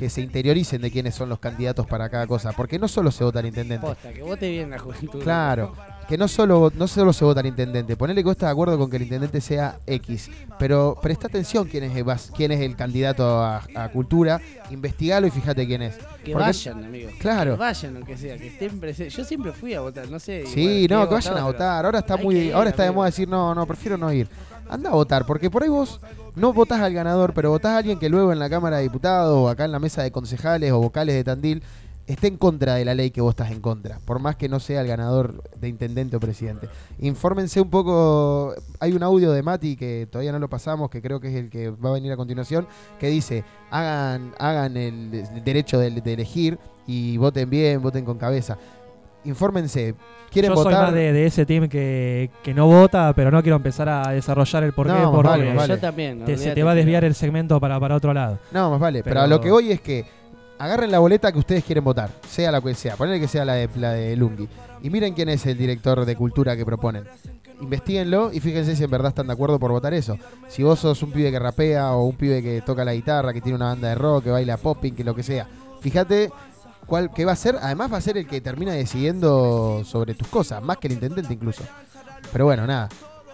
que se interioricen de quiénes son los candidatos para cada cosa, porque no solo se vota al intendente. Posta, que vote bien la juventud. Claro, que no solo, no solo se vota al intendente. Ponele que vos estás de acuerdo con que el intendente sea X, pero presta atención quién es, el quién es el candidato a, a cultura, investigalo y fíjate quién es. Que Porque- vayan, amigo. Claro. Que vayan, aunque sea. Que estén presentes. Yo siempre fui a votar, no sé. Sí, igual, no, que vayan a votado, votar. Ahora está muy, ir, ahora está de moda decir no, no, prefiero no ir. Anda a votar, porque por ahí vos no votás al ganador, pero votás a alguien que luego en la Cámara de Diputados o acá en la mesa de concejales o vocales de Tandil esté en contra de la ley que vos estás en contra, por más que no sea el ganador de intendente o presidente. Infórmense un poco, hay un audio de Mati que todavía no lo pasamos, que creo que es el que va a venir a continuación, que dice, hagan, hagan el derecho de, de elegir y voten bien, voten con cabeza. Infórmense, quieren Yo soy votar... más de, de ese team que, que no vota, pero no quiero empezar a desarrollar el porqué No, más porque vale, más vale. Yo también, te- se te va a desviar el segmento para, para otro lado. No, más vale. Pero, a lo que voy es que agarren la boleta que ustedes quieren votar, sea la que sea. Ponele que sea la de, la de Lungi. Y miren quién es el director de cultura que proponen. Investíguenlo y fíjense si en verdad están de acuerdo por votar eso. Si vos sos un pibe que rapea o un pibe que toca la guitarra, que tiene una banda de rock, que baila popping, que lo que sea. Fíjate cuál qué va a ser. Además va a ser el que termina decidiendo sobre tus cosas, más que el intendente incluso. Pero bueno, nada.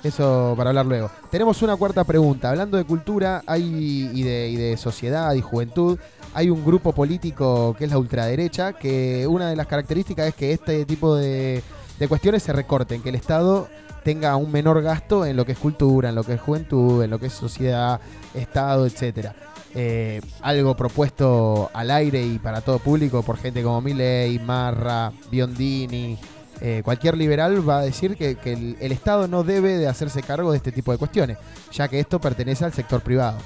Eso para hablar luego. Tenemos una cuarta pregunta. Hablando de cultura hay, y, de, y de sociedad y juventud, hay un grupo político que es la ultraderecha, que una de las características es que este tipo de, de cuestiones se recorten, que el Estado tenga un menor gasto en lo que es cultura, en lo que es juventud, en lo que es sociedad, Estado, etcétera. Eh, algo propuesto al aire y para todo público por gente como Milley, Marra, Biondini, eh, cualquier liberal va a decir que, el, Estado no debe de hacerse cargo de este tipo de cuestiones, ya que esto pertenece al sector privado.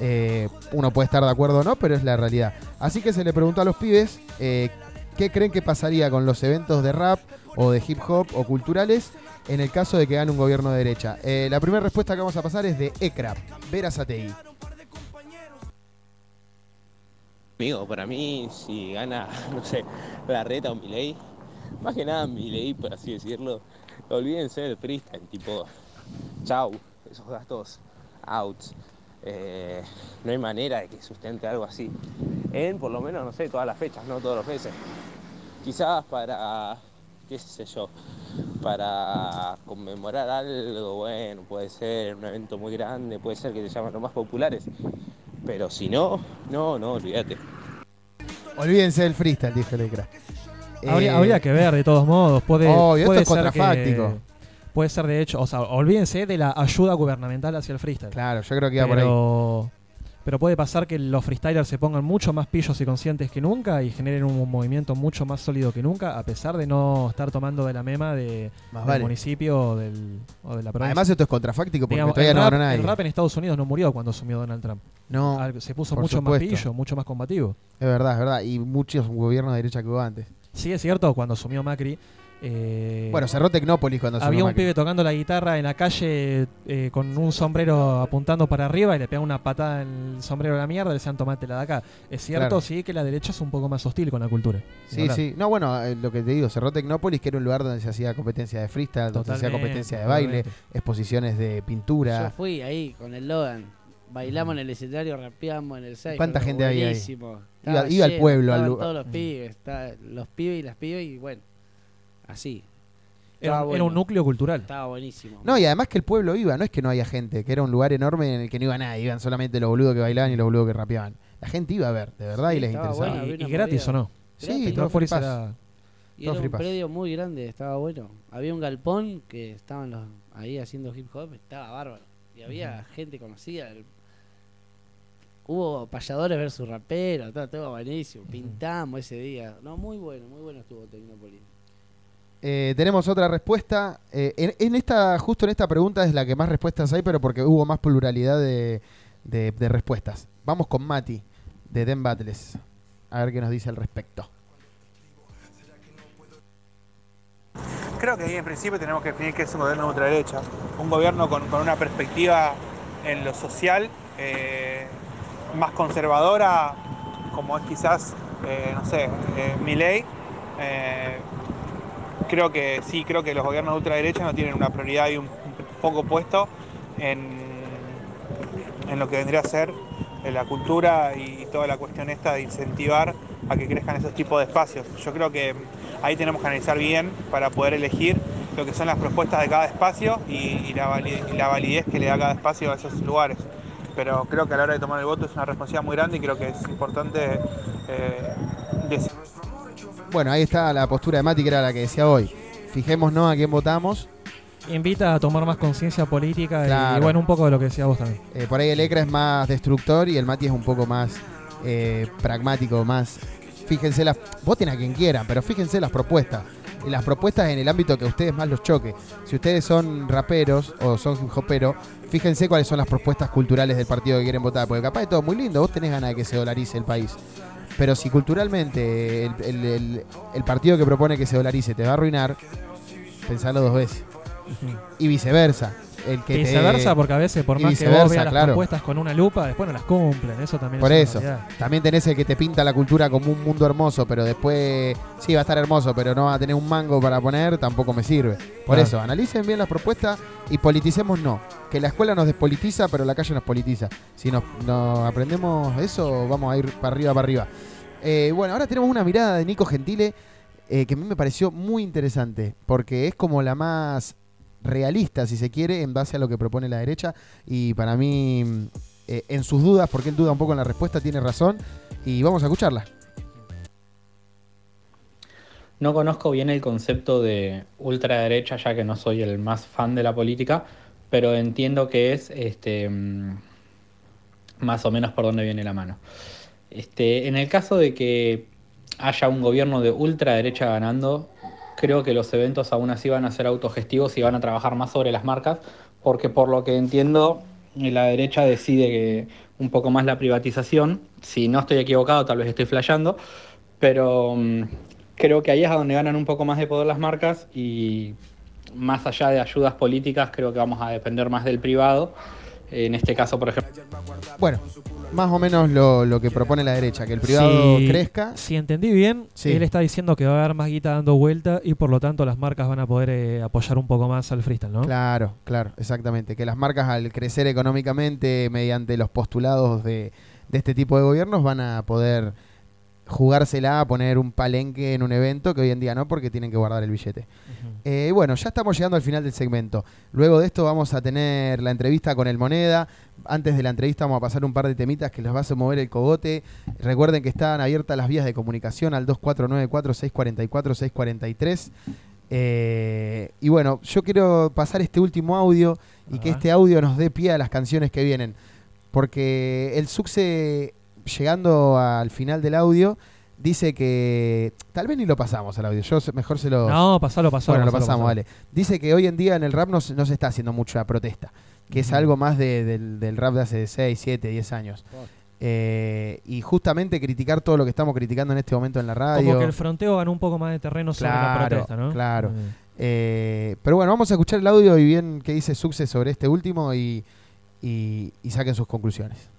Eh, uno puede estar de acuerdo o no, pero es la realidad. Así que se le preguntó a los pibes qué creen que pasaría con los eventos de rap o de hip hop o culturales en el caso de que gane un gobierno de derecha. La primera respuesta que vamos a pasar es de ECRAP, Vera Para mí, si gana, *laughs* no sé, la reta o Milei, más que nada Milei, por así decirlo, olvídense del freestyle, tipo, chau, esos gastos out. Eh, no hay manera de que sustente algo así. En, por lo menos, no sé, todas las fechas, no todos los meses. Quizás para, qué sé yo, para conmemorar algo, bueno, puede ser un evento muy grande, puede ser que te llamen los más populares. Pero si no, no, no, olvídate. Olvídense del freestyle, dijo el ECRAP. Habría, Eh, habría que ver, de todos modos. Puede, Obvio, esto puede es ser contrafáctico. que- Puede ser, de hecho, o sea, olvídense de la ayuda gubernamental hacia el freestyle. Claro, yo creo que iba por pero, Pero puede pasar que los freestylers se pongan mucho más pillos y conscientes que nunca y generen un movimiento mucho más sólido que nunca, a pesar de no estar tomando de la mema de, del vale. municipio o, del, o de la provincia. Además, esto es contrafáctico porque Digamos, todavía no ganó nadie. El rap en Estados Unidos no murió cuando asumió Donald Trump. No, se puso mucho supuesto. más pillo, mucho más combativo. Es verdad, es verdad. Y muchos gobiernos de derecha que hubo antes. Sí, es cierto, cuando asumió Macri, Eh, Bueno, cerró Tecnópolis cuando se Había un Macri. pibe tocando la guitarra en la calle eh, con un sombrero apuntando para arriba y le pega una patada en el sombrero a la mierda y le decían tomate la de acá. Es cierto, Claro. sí, que la derecha es un poco más hostil con la cultura. Sí, sí. No, bueno, eh, lo que te digo, cerró Tecnópolis, que era un lugar donde se hacía competencia de freestyle, donde se hacía competencia de baile, totalmente. exposiciones de Yo pintura. fui ahí con el Logan. Bailamos en el escenario, rapeamos en el 6. ¿Cuánta gente había ahí? Iba- al pueblo, al todos los pibes, estaba- los pibes y las pibes y bueno, así. Era, un núcleo cultural. Estaba buenísimo. No, y además que el pueblo iba, no es que no haya gente, que era un lugar enorme en el que no iba nadie, iban solamente los boludos que bailaban y los boludos que rapeaban. La gente iba a ver, de verdad, Sí, y les estaba interesaba. bueno, ¿Y, había y una gratis o movida. no? Sí, Gratis. todo pass. era- Y todo era un predio muy grande, estaba bueno. Había un galpón que estaban los, ahí haciendo hip hop, estaba bárbaro. Y había gente conocida. el- Hubo payadores versus raperos, estaba todo buenísimo. Pintamos ese día. No, muy bueno, muy bueno estuvo Tecnópolis. Eh, tenemos otra respuesta. Eh, en, en esta, justo en esta pregunta es la que más respuestas hay, pero porque hubo más pluralidad de, de- de respuestas. Vamos con Mati, de Den Battles. A ver qué nos dice al respecto. Creo que ahí en principio tenemos que definir qué es un gobierno de ultraderecha. Un gobierno con, con una perspectiva en lo social eh, más conservadora, como es quizás, eh, no sé, eh, Milei. Creo que sí, creo que los gobiernos de ultraderecha no tienen una prioridad y un, foco puesto en, en lo que vendría a ser la cultura y toda la cuestión esta de incentivar a que crezcan esos tipos de espacios. Yo creo que ahí tenemos que analizar bien para poder elegir lo que son las propuestas de cada espacio y, la, validez que le da cada espacio a esos lugares. Pero creo que a la hora de tomar el voto es una responsabilidad muy grande y creo que es importante eh, Bueno, ahí está la postura de Mati, que era la que decía hoy. Fijémonos a quién votamos. Invita a tomar más conciencia política y- y, Claro. bueno, un poco de lo que decía vos también. Eh, por ahí el ECRA es más destructor y el Mati es un poco más eh, pragmático, más... Fíjense las... Voten a quien quieran, pero fíjense las propuestas. Las propuestas en el ámbito que a ustedes más los choque. Si ustedes son raperos o son hip hoperos, fíjense cuáles son las propuestas culturales del partido que quieren votar. Porque capaz de todo muy lindo, vos tenés ganas de que se dolarice el país. Pero si culturalmente el, el- el- el partido que propone que se dolarice te va a arruinar, pensalo dos veces. Y viceversa. El que te- viceversa, porque a veces, por más que vos veas las propuestas con una lupa, después no las cumplen. Eso también Por es eso. una. También tenés el que te pinta la cultura como un mundo hermoso, pero después sí va a estar hermoso, pero no va a tener un mango para poner, tampoco me sirve. Por Claro. eso, analicen bien las propuestas y politicemos no. Que la escuela nos despolitiza, pero la calle nos politiza. Si nos, nos aprendemos eso, vamos a ir para arriba, para arriba. Eh, bueno, ahora tenemos una mirada de Nico Gentile eh, que a mí me pareció muy interesante, porque es como la más realista, si se quiere, en base a lo que propone la derecha. Y para mí, eh, en sus dudas, porque él duda un poco en la respuesta, tiene razón. Y vamos a escucharla. No conozco bien el concepto de ultraderecha, ya que no soy el más fan de la política, pero entiendo que es este, mm, más o menos por dónde viene la mano. Este, en el caso de que haya un gobierno de ultraderecha ganando, creo que los eventos aún así van a ser autogestivos y van a trabajar más sobre las marcas, porque por lo que entiendo, la derecha decide que un poco más la privatización. Si no estoy equivocado, tal vez estoy flasheando, pero mm, creo que ahí es a donde ganan un poco más de poder las marcas y más allá de ayudas políticas, creo que vamos a depender más del privado. En este caso, por ejemplo. Bueno, más o menos lo, lo que propone la derecha, que el privado Si- crezca. Si entendí bien, Sí. él está diciendo que va a haber más guita dando vuelta y por lo tanto las marcas van a poder eh, apoyar un poco más al freestyle, ¿no? Claro, claro, exactamente. Que las marcas al crecer económicamente mediante los postulados de, de este tipo de gobiernos van a poder jugársela a poner un palenque en un evento que hoy en día no porque tienen que guardar el billete. Eh, bueno, ya estamos llegando al final del segmento. Luego de esto vamos a tener la entrevista con el Moneda. Antes de la entrevista vamos a pasar un par de temitas que les va a mover el cogote. Recuerden que están abiertas las vías de comunicación al 2494-644-643. Eh, y bueno, yo quiero pasar este último audio y que este audio nos dé pie a las canciones que vienen. Porque el Suxe, llegando al final del audio, dice que. Tal vez ni lo pasamos al audio. Yo mejor se lo. No, pasalo, pasalo, Bueno, lo pasamos, pasalo. vale. Dice que hoy en día en el rap no, se- no se está haciendo mucha protesta. Que es algo más de- del, del rap de hace 6, 7, 10 años. eh, y justamente criticar todo lo que estamos criticando en este momento en la radio. Como que el fronteo ganó un poco más de terreno sobre la Claro, protesta, ¿no? Claro. Mm. Eh, pero bueno, vamos a escuchar el audio y bien qué dice Success sobre este último y, y- y saquen sus conclusiones.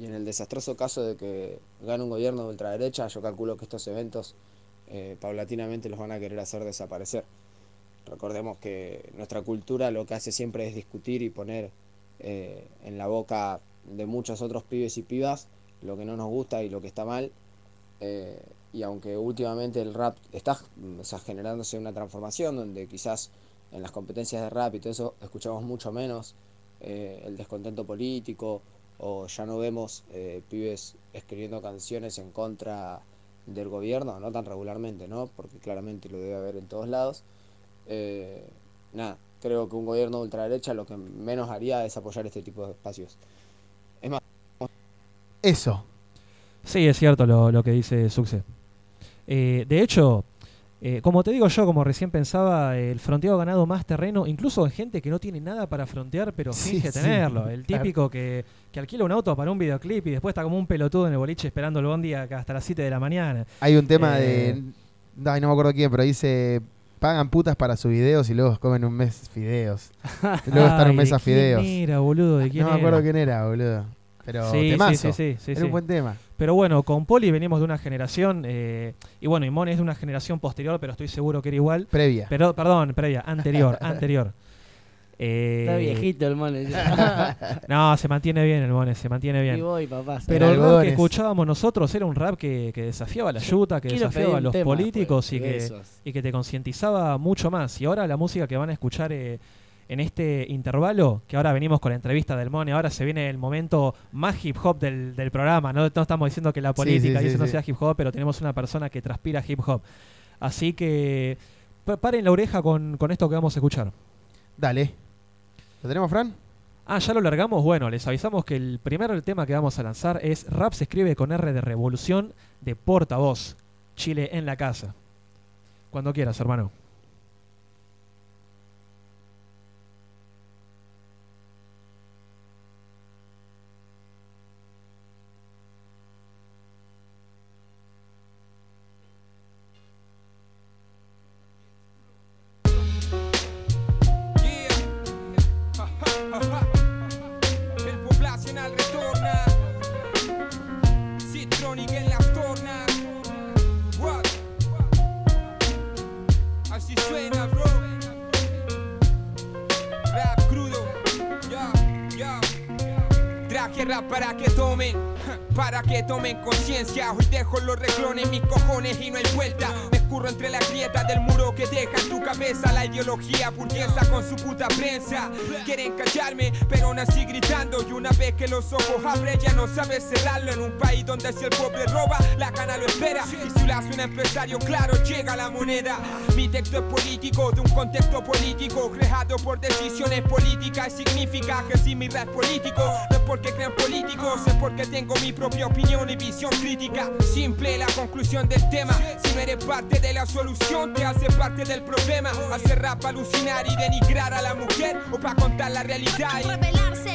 Y en el desastroso caso de que gane un gobierno de ultraderecha, yo calculo que estos eventos eh, paulatinamente los van a querer hacer desaparecer. Recordemos que nuestra cultura lo que hace siempre es discutir y poner eh, en la boca de muchos otros pibes y pibas lo que no nos gusta y lo que está mal. Eh, y aunque últimamente el rap está generándose una transformación donde quizás en las competencias de rap y todo eso escuchamos mucho menos el descontento político o ya no vemos eh, pibes escribiendo canciones en contra del gobierno, no tan regularmente, ¿no? Porque claramente lo debe haber en todos lados. Eh, nada, creo que un gobierno de ultraderecha lo que menos haría es apoyar este tipo de espacios. Es más, Eso. Sí, es cierto lo, lo que dice Suxe. Eh, de hecho, eh, como te digo yo, como recién pensaba, el fronteo ha ganado más terreno, incluso en gente que no tiene nada para frontear, pero Sí, finge sí. tenerlo. El Claro. típico que, que alquila un auto para un videoclip y después está como un pelotudo en el boliche esperando el bondi hasta las 7 de la mañana. Hay un tema Eh, de. Ay, no me acuerdo quién, pero dice. Pagan putas para sus videos y luego comen un mes fideos. *laughs* luego están un mes ¿de a quién fideos. era, boludo? ¿De quién no me acuerdo quién era, boludo. Pero Sí, sí, temazo. sí, sí, sí, Era un buen tema. Pero bueno, con Poli venimos de una generación, eh, y bueno, Imón es de una generación posterior, pero estoy seguro que era igual. Previa. Pero, perdón, previa, anterior, *laughs* anterior. Eh, Está viejito el mone. ya. *laughs* no, se mantiene bien el Mone, se mantiene bien. Y voy, papá. Pero el rap que escuchábamos nosotros era un rap que, que desafiaba la yuta, que Quiero desafiaba a los tema, políticos pues, y, que, y que te concientizaba mucho más. Y ahora la música que van a escuchar eh, en este intervalo, que ahora venimos con la entrevista del Mone, ahora se viene el momento más hip hop del, del programa. No, no estamos diciendo que la política sí, no sea hip hop, pero tenemos una persona que transpira hip hop. Así que pa- paren la oreja con, con esto que vamos a escuchar. Dale. ¿Lo tenemos, Fran? Ah, ya lo largamos. Bueno, les avisamos que el primer tema que vamos a lanzar es Rap se escribe con R de revolución de portavoz. Chile en la casa. Cuando quieras, hermano. Contexto político, creado por decisiones políticas. Significa que si mi es político, no es porque crean políticos, es porque tengo mi propia opinión y visión crítica. Simple la conclusión del tema. Si no eres parte de la solución, te hace parte del problema. Hacer rap alucinar y denigrar a la mujer o para contar la realidad. y-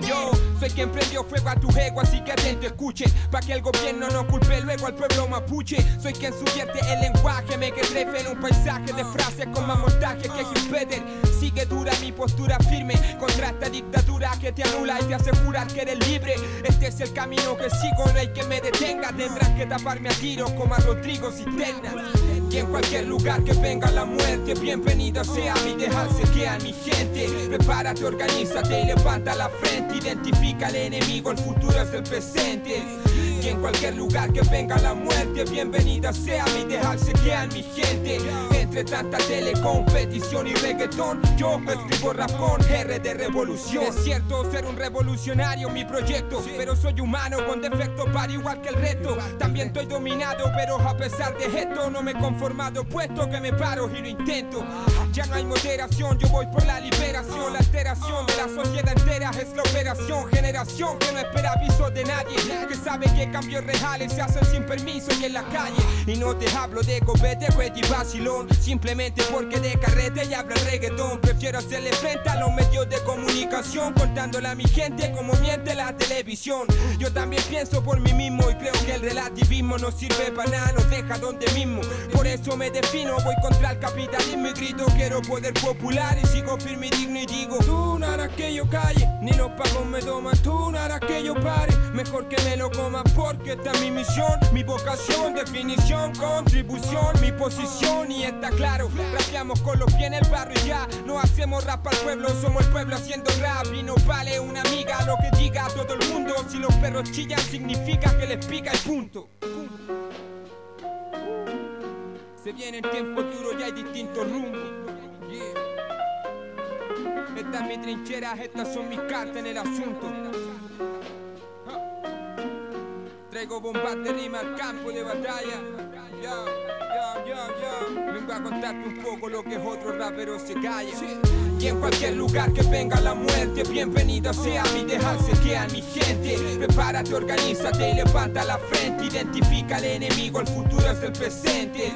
yo soy quien prendió fuego a tu ego, así que atento escuchen. Pa' que el gobierno no culpe luego al pueblo mapuche. Soy quien subvierte el lenguaje, me que trefe en un paisaje de frases con más montaje que Gilpeder. Sigue dura mi postura firme contra esta dictadura que te anula y te hace que eres libre. Este es el camino que sigo, no hay que me detenga. Tendrás que taparme a tiros como a Rodrigo Cisterna. Y en cualquier lugar que venga la muerte, bienvenida sea mi dejarse que a mi gente. Prepárate, organízate y levanta la frente. Identifica al enemigo, el futuro es el presente. Y en cualquier lugar que venga la muerte, bienvenida sea mi dejarse que a mi gente. Entre tanta telecompetición y reggaetón, yo escribo rap con R de revolución. Es cierto ser un revolucionario, mi proyecto, pero soy humano con defectos para igual que el resto. También estoy dominado, pero a pesar de esto no me he conformado, puesto que me paro y lo intento. Ya no hay moderación, yo voy por la liberación, la alteración de la sociedad entera es la operación. Generación que no espera aviso de nadie. Que sabe que cambios reales se hacen sin permiso y en la calle. Y no te hablo de copete, cuete y vacilón. Simplemente porque de carrete y hablo el reggaetón. Prefiero hacerle frente a los medios de comunicación. Contándole a mi gente como miente la televisión. Yo también pienso por mí mismo y creo que el relativismo no sirve para nada, nos deja donde mismo. Por eso me defino, voy contra el capitalismo y grito quiero poder popular y sigo firme y digno y digo Tú no harás que yo calle, ni los pagos me toman Tú no harás que yo pare, mejor que me lo coma Porque esta es mi misión, mi vocación, definición, contribución Mi posición y está claro Rapeamos con los pies en el barrio y ya No hacemos rap al pueblo, somos el pueblo haciendo rap Y no vale una amiga lo que diga todo el mundo Si los perros chillan significa que les pica el punto se vienen tiempos duros y hay distintos rumbos. Yeah. Esta es mi trinchera, estas son mis cartas en el asunto. Traigo bombas de rima al campo de batalla. Ya, ya, ya, ya. Vengo a contarte un poco lo que es otro rapero se calla. Y en cualquier lugar que venga la muerte, bienvenida sea mi dejarse que a mi gente. Prepárate, organízate y levanta la frente. Identifica al enemigo, el futuro es el presente.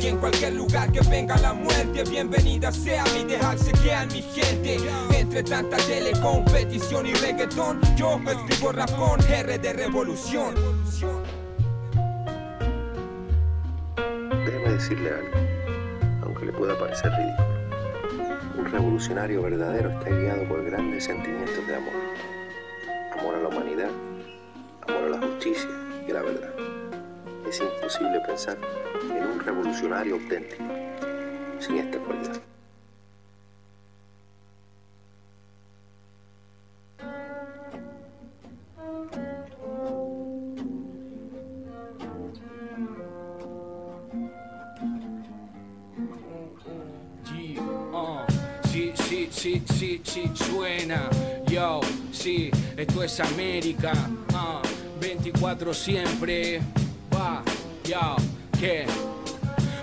Y en cualquier lugar que venga la muerte, bienvenida sea mi dejarse que a mi gente. Entre tanta telecompetición y reggaetón, yo escribo rap con R de revolución. Déjeme decirle algo, aunque le pueda parecer ridículo. Un revolucionario verdadero está guiado por grandes sentimientos de amor. Amor a la humanidad, amor a la justicia y a la verdad. Es imposible pensar en un revolucionario auténtico sin esta cualidad. Sí, sí, sí, suena. Yo, sí, esto es América. uh, 24 siempre. Va, yo, ¿qué?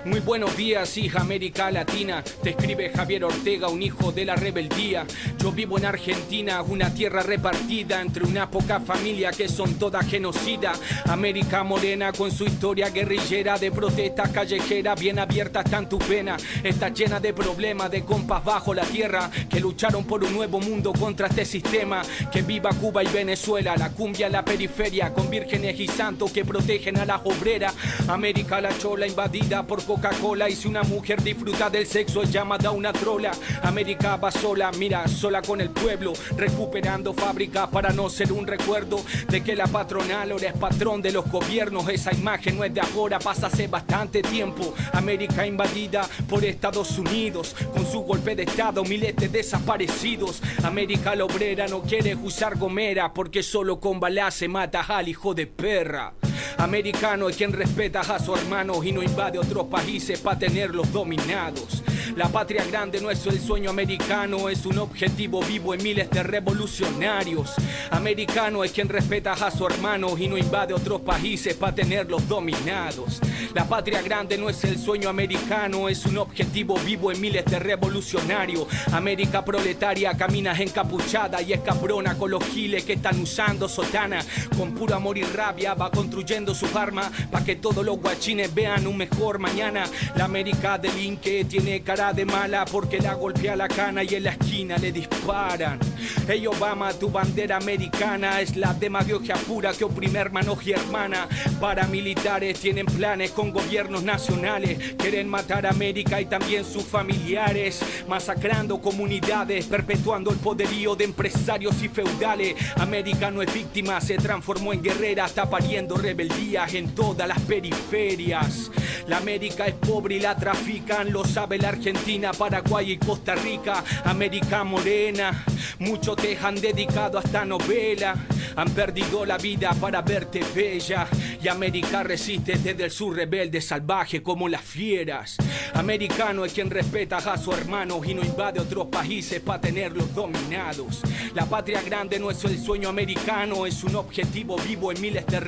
Muy buenos días, hija América Latina. Te escribe Javier Ortega, un hijo de la rebeldía. Yo vivo en Argentina, una tierra repartida entre una poca familia que son toda genocida. América morena con su historia guerrillera de protestas callejeras bien abierta está en tu pena. Está llena de problemas, de compas bajo la tierra que lucharon por un nuevo mundo contra este sistema. Que viva Cuba y Venezuela, la cumbia en la periferia con vírgenes y santos que protegen a las obreras. América la chola invadida por Coca-Cola y si una mujer disfruta del sexo es llamada una trola. América va sola, mira, sola con el pueblo, recuperando fábricas para no ser un recuerdo de que la patronal ahora es patrón de los gobiernos. Esa imagen no es de ahora, pasa hace bastante tiempo. América invadida por Estados Unidos, con su golpe de estado, miles de desaparecidos. América la obrera no quiere usar gomera porque solo con balas se mata al hijo de perra. Americano es quien respeta a su hermano y no invade otros países para tenerlos dominados. La patria grande no es el sueño americano, es un objetivo vivo en miles de revolucionarios. Americano es quien respeta a su hermano y no invade otros países para tenerlos dominados. La patria grande no es el sueño americano, es un objetivo vivo en miles de revolucionarios. América proletaria camina encapuchada y es cabrona con los giles que están usando sotana. Con puro amor y rabia va construyendo sus armas para que todos los guachines vean un mejor mañana. La América delinque tiene cara de mala porque la golpea la cana y en la esquina le disparan. Hey Obama, tu bandera americana es la demagogia pura que oprime hermanos y hermanas. Paramilitares tienen planes con gobiernos nacionales, quieren matar a América y también sus familiares, masacrando comunidades, perpetuando el poderío de empresarios y feudales. América no es víctima, se transformó en guerrera, está pariendo en todas las periferias. La América es pobre y la trafican, lo sabe la Argentina, Paraguay y Costa Rica. América morena, muchos te han dedicado a esta novela. Han perdido la vida para verte bella Y América resiste desde el sur rebelde salvaje como las fieras. Americano es quien respeta a su hermano y no invade otros países para tenerlos dominados. La patria grande no es el sueño americano, es un objetivo vivo en miles de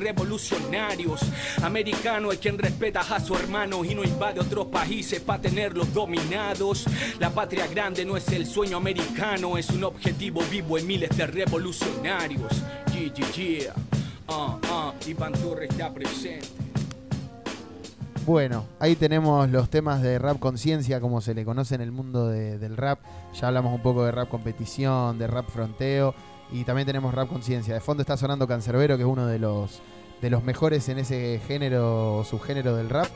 revolucionarios. Americano es quien respeta a su hermano y no invade otros países para tenerlos dominados. La patria grande no es el sueño americano, es un objetivo vivo en miles de revolucionarios. Yeah, yeah, yeah. Ah, ah, Iván Torres está presente. Bueno, ahí tenemos los temas de rap conciencia, como se le conoce en el mundo de- del rap. Ya hablamos un poco de rap competición, de rap fronteo y también tenemos rap conciencia. De fondo está sonando Cancerbero, que es uno de los, de los mejores en ese género o subgénero del rap.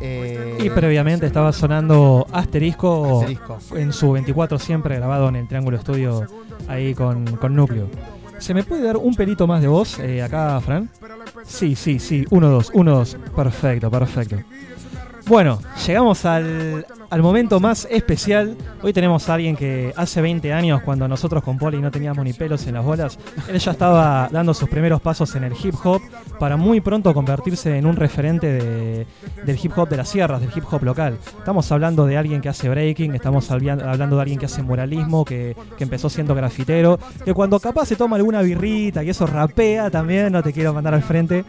Eh, Y previamente estaba sonando Asterisco, Asterisco. en su 24 siempre grabado en el Triángulo Estudio ahí con, con Núcleo. ¿Se me puede dar un pelito más de voz eh, acá, Fran? Sí, sí, sí. Uno, dos, uno, dos. Perfecto, perfecto. Bueno, llegamos al, al momento más especial. Hoy tenemos a alguien que hace 20 años, cuando nosotros con Poli no teníamos ni pelos en las bolas, él ya estaba dando sus primeros pasos en el hip hop para muy pronto convertirse en un referente de- del hip hop de las sierras, del hip hop local. Estamos hablando de alguien que hace breaking, estamos hablando de alguien que hace muralismo, que, que empezó siendo grafitero, que cuando capaz se toma alguna birrita y eso rapea también, no te quiero mandar al frente.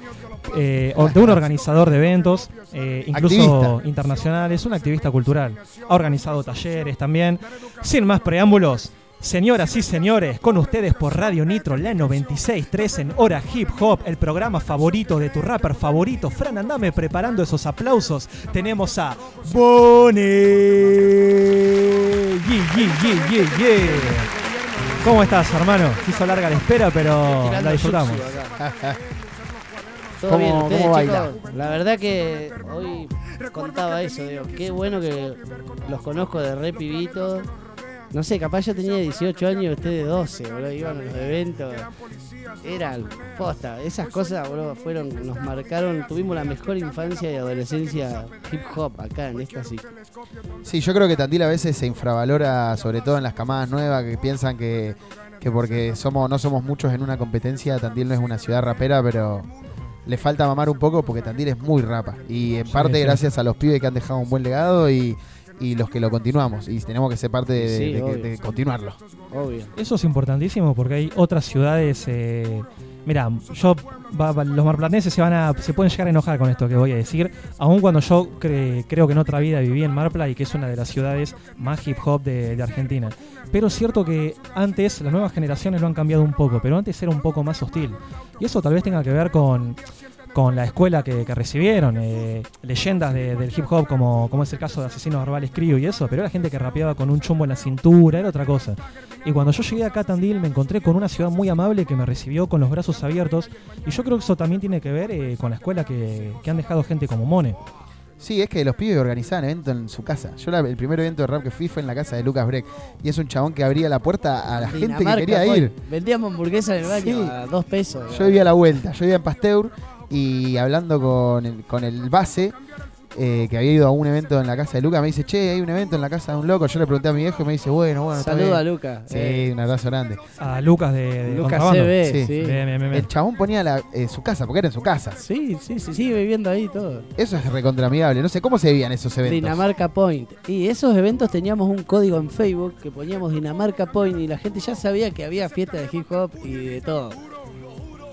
eh, de un organizador de eventos, eh, incluso Activista. internacionales, un activista cultural. Ha organizado talleres también. Sin más preámbulos, señoras y señores, con ustedes por Radio Nitro, la 96.3 en Hora Hip Hop, el programa favorito de tu rapper favorito. Fran, andame preparando esos aplausos. Tenemos a Bone. ¿Cómo estás, hermano? Se hizo larga la espera, pero la disfrutamos. Todo ¿Cómo- bien, ustedes, cómo chicos? La verdad que hoy contaba eso, digo, qué bueno que los conozco de re pibito. No sé, capaz yo tenía 18 años y ustedes 12, boludo, iban a los eventos. Eran, posta, esas cosas, boludo, fueron, nos marcaron, tuvimos la mejor infancia y adolescencia hip hop acá en esta sí. Sí, yo creo que Tandil a veces se infravalora, sobre todo en las camadas nuevas, que piensan que, que porque somos no somos muchos en una competencia, Tandil no es una ciudad rapera, pero le falta mamar un poco porque Tandil es muy rapa. Y en Sí, parte sí. gracias a los pibes que han dejado un buen legado y, y los que lo continuamos. Y tenemos que ser parte de, Sí, de- de que- obvio. de continuarlo. Obvio. Eso es importantísimo porque hay otras ciudades. Eh, mira, yo los marplatenses se van a se pueden llegar a enojar con esto que voy a decir, aun cuando yo cre- creo que en otra vida viví en Marpla y que es una de las ciudades más hip hop de, de Argentina. Pero es cierto que antes las nuevas generaciones lo han cambiado un poco, pero antes era un poco más hostil. Y eso tal vez tenga que ver con con la escuela que, que recibieron, eh, leyendas de- del hip hop como, como es el caso de Asesinos Verbales Crew y eso, pero era gente que rapeaba con un chumbo en la cintura, era otra cosa. Y cuando yo llegué acá a Tandil me encontré con una ciudad muy amable que me recibió con los brazos abiertos y yo creo que eso también tiene que ver eh, con la escuela que, que han dejado gente como Mone. Sí, es que los pibes organizaban eventos en su casa. Yo la- el primer evento de rap que fui fue en la casa de Lucas Breck. Y es un chabón que abría la puerta a la gente que quería ir. Vendíamos hamburguesas en el baño Sí. a dos pesos. Yo vivía a la vuelta, yo vivía en Pasteur y hablando con el, con el base, eh, que había ido a un evento en la casa de Luca, me dice, che, hay un evento en la casa de un loco. Yo le pregunté a mi viejo y me dice, bueno, bueno, bien". a Luca. Sí, Eh. un abrazo grande. A Lucas de, de Lucas. CB, sí. Bien, bien, bien, bien. El chabón ponía la- eh, su casa, porque era en su casa. Sí, sí, sí, sigue viviendo ahí todo. Eso es recontraamigable. No sé cómo se vivían esos eventos. Dinamarca Point. Y esos eventos teníamos un código en Facebook que poníamos Dinamarca Point y la gente ya sabía que había fiesta de hip hop y de todo.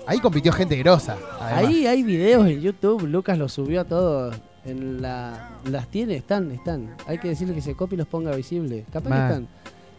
Ahí compitió gente grosa. además. Ahí hay videos en YouTube, Lucas los subió a todos. En la, las tiene, están, están. Hay que decirle que se copie y los ponga visibles. Capaz Man. que están.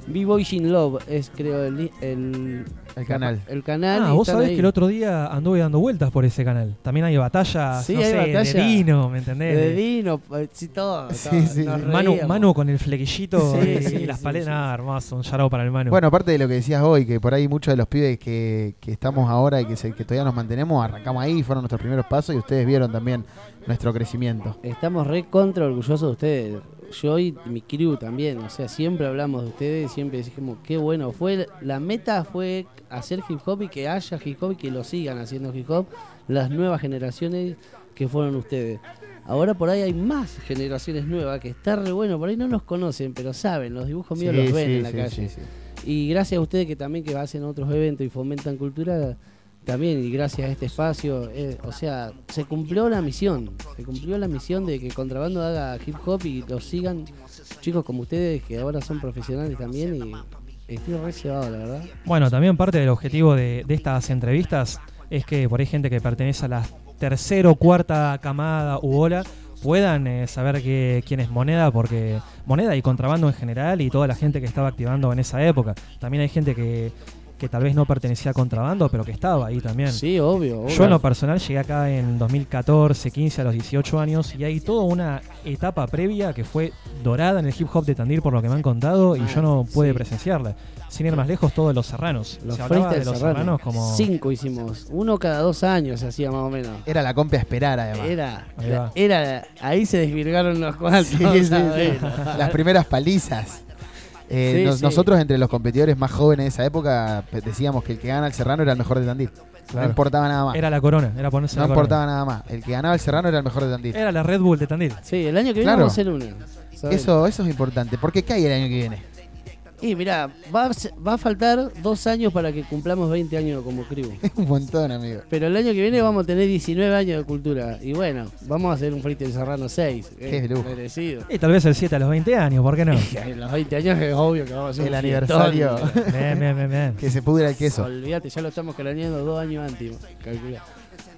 B-Boy Shin Love es creo el, el, El canal. El canal. Ah, y vos sabés ahí. que el otro día anduve dando vueltas por ese canal. También hay batallas, Sí, no hay sé, batalla. de vino, ¿me entendés? De vino, eh, sí, todo. Sí, todo. sí. Nos Manu. Manu con el flequillito Sí, y, sí, y las sí, paletas. sí. Ah, hermoso, un yarao para el Manu. Bueno, aparte de lo que decías hoy, que por ahí muchos de los pibes que, que estamos ahora y que, se- que todavía nos mantenemos, arrancamos ahí, fueron nuestros primeros pasos y ustedes vieron también nuestro crecimiento. Estamos re contra orgullosos de ustedes. Yo y mi crew también. O sea, siempre hablamos de ustedes, siempre decimos qué bueno. fue La meta fue hacer hip hop y que haya hip hop y que lo sigan haciendo hip hop las nuevas generaciones que fueron ustedes. Ahora por ahí hay más generaciones nuevas que está re bueno. Por ahí no nos conocen, pero saben, los dibujos míos Sí, los ven sí, en la sí, calle. Y gracias a ustedes que también que hacen otros eventos y fomentan cultura, también y gracias a este espacio, eh, o sea, se cumplió la misión, se cumplió la misión de que Contrabando haga hip hop y lo sigan chicos como ustedes que ahora son profesionales también y estoy re cebado, la verdad. Bueno, también parte del objetivo de, de estas entrevistas es que por ahí gente que pertenece a la tercera o cuarta camada u ola puedan eh, saber que, quién es Moneda, porque Moneda y contrabando en general y toda la gente que estaba activando en esa época. También hay gente que, que tal vez no pertenecía a contrabando, pero que estaba ahí también. Sí, obvio. obvio. Yo en lo personal llegué acá en 2014, 15, a los 18 años y hay toda una etapa previa que fue dorada en el hip hop de Tandil por lo que me han contado y Ah, yo no pude sí. presenciarla. Sin ir más lejos, todos los serranos. Los Se hablaba de los serranos. serranos como... Cinco hicimos, uno cada dos años se hacía más o menos. Era la compia a esperar, además. Era, Ahí era, ahí se desvirgaron unos cuantos. Sí, sí. Las primeras palizas. Eh, Sí, nos- sí. Nosotros, entre los competidores más jóvenes de esa época, decíamos que el que gana el Serrano era el mejor de Tandil. Claro. No importaba nada más. Era la corona, era ponerse no la corona. importaba nada más. El que ganaba el Serrano era el mejor de Tandil. Era la Red Bull de Tandil. Sí, el año que viene Claro. vamos a una. ¿sabes? Eso, eso es importante. Porque ¿qué hay el año que viene? Y mira, va, va a faltar dos años para que cumplamos 20 años como crew. Es *laughs* un montón, amigo. Pero el año que viene vamos a tener 19 años de cultura. Y bueno, vamos a hacer un freestyle serrano 6. Qué eh, lujo. merecido. Y tal vez el 7 a los 20 años, ¿por qué no? *laughs* En los 20 años es obvio que vamos a hacer El un aniversario. bien, bien, bien. Que se pudra el queso. Olvídate, ya lo estamos craneando dos años antes. Calculá.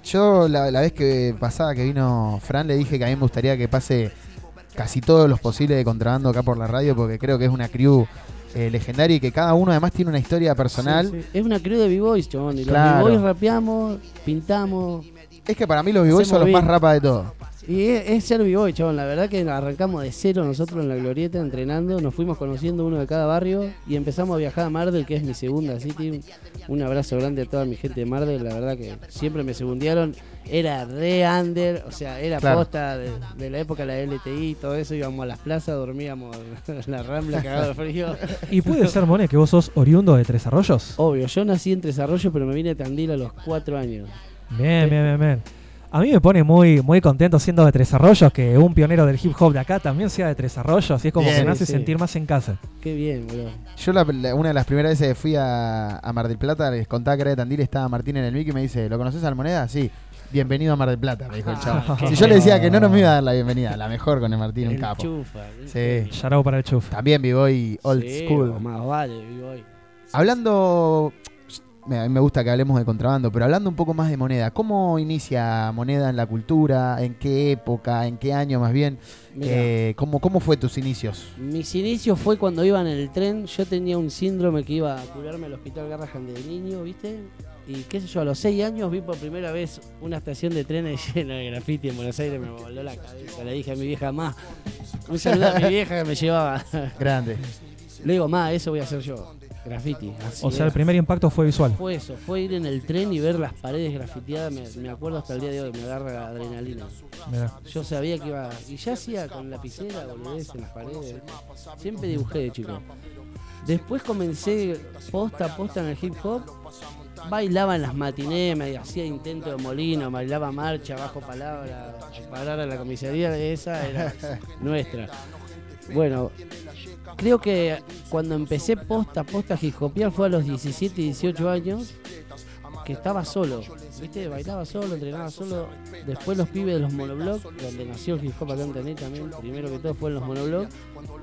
Yo la, la vez que pasada que vino Fran le dije que a mí me gustaría que pase casi todos los posibles de contrabando acá por la radio porque creo que es una crew eh, legendaria y que cada uno además tiene una historia personal. Sí, sí. Es una crew de b-boys, chabón. Y Claro. los b-boys rapeamos, pintamos. Es que para mí los b-boys son los más rapas de todos. Y es, es ser b-boy, chabón. La verdad que arrancamos de cero nosotros en la glorieta entrenando. Nos fuimos conociendo uno de cada barrio y empezamos a viajar a Mardel, que es mi segunda city. Un abrazo grande a toda mi gente de Mardel. La verdad que siempre me segundearon. Era re under, o sea, era Claro. posta de, de la época de la LTI y todo eso. Íbamos a las plazas, dormíamos *laughs* en la rambla cagado de frío. *laughs* ¿Y puede ser, Mone, que vos sos oriundo de Tres Arroyos? Obvio, yo nací en Tres Arroyos, pero me vine a Tandil a los cuatro años. Bien, bien, bien, bien. A mí me pone muy, muy contento siendo de Tres Arroyos que un pionero del hip hop de acá también sea de Tres Arroyos y es como Bien, que me hace sí. sentir más en casa. Qué bien, boludo. Yo la- la- una de las primeras veces que fui a, a Mar del Plata, les contaba que era de Tandil, estaba Martín en el mic y me dice, ¿lo conoces al Moneda? Sí. Bienvenido a Mar del Plata, me dijo el chavo. Ah, si *laughs* yo le decía que no, no me *laughs* iba a dar la bienvenida. La mejor con el Martín, un El capo. chufa, Sí. Shout para el chuf. También B-Boy old Sí, school. Más vale, b-boy. Hablando, a mí me gusta que hablemos de contrabando, pero hablando un poco más de moneda, ¿cómo inicia moneda en la cultura? ¿En qué época? ¿En qué año más bien? Eh, ¿cómo, ¿Cómo fue tus inicios? Mis inicios fue cuando iba en el tren. Yo tenía un síndrome que iba a curarme al hospital Garrahan de niño, ¿viste? Y qué sé yo, a los seis años vi por primera vez una estación de trenes *laughs* llena de graffiti en Buenos Aires. Me voló la cabeza. Le dije a mi vieja, más un saludo a mi vieja que me llevaba. Grande. Le digo, ma, eso voy a hacer yo. Graffiti. así O sea, el primer impacto fue visual. Fue eso, fue ir en el tren y ver las paredes grafiteadas. Me, me acuerdo hasta el día de hoy, me agarra adrenalina. Mirá. Yo sabía que iba. Y ya hacía con lapicera, boludez en las paredes. Siempre dibujé de chico. Después comencé posta a posta en el hip hop. Bailaba en las matinés, me hacía intento de molino, bailaba marcha, bajo palabra, parar a la comisaría, esa era *laughs* nuestra. Bueno, creo que cuando empecé posta posta hopear fue a los 17, 18 años, que estaba solo, ¿viste? Bailaba solo, entrenaba solo. Después los pibes de los monoblogs, donde nació el hip hop acá también, primero que todo fue en los monoblogs,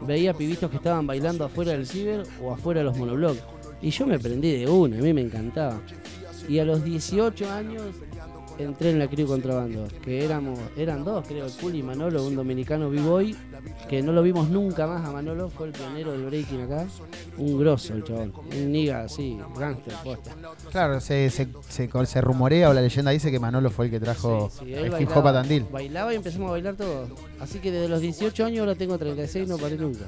veía pibitos que estaban bailando afuera del ciber o afuera de los monoblogs. Y yo me prendí de una, a mí me encantaba. Y a los 18 años entré en la crew contrabando, que éramos, eran dos, creo, el Puli y Manolo, un dominicano b-boy, que no lo vimos nunca más a Manolo, fue el pionero del breaking acá, un grosso el chabón, un nigga así, gangster, posta. Claro, se, se, se, se rumorea o la leyenda dice que Manolo fue el que trajo Sí, el hip hop a Tandil. Bailaba y empezamos a bailar todos. Así que desde los 18 años ahora tengo 36 no paré nunca.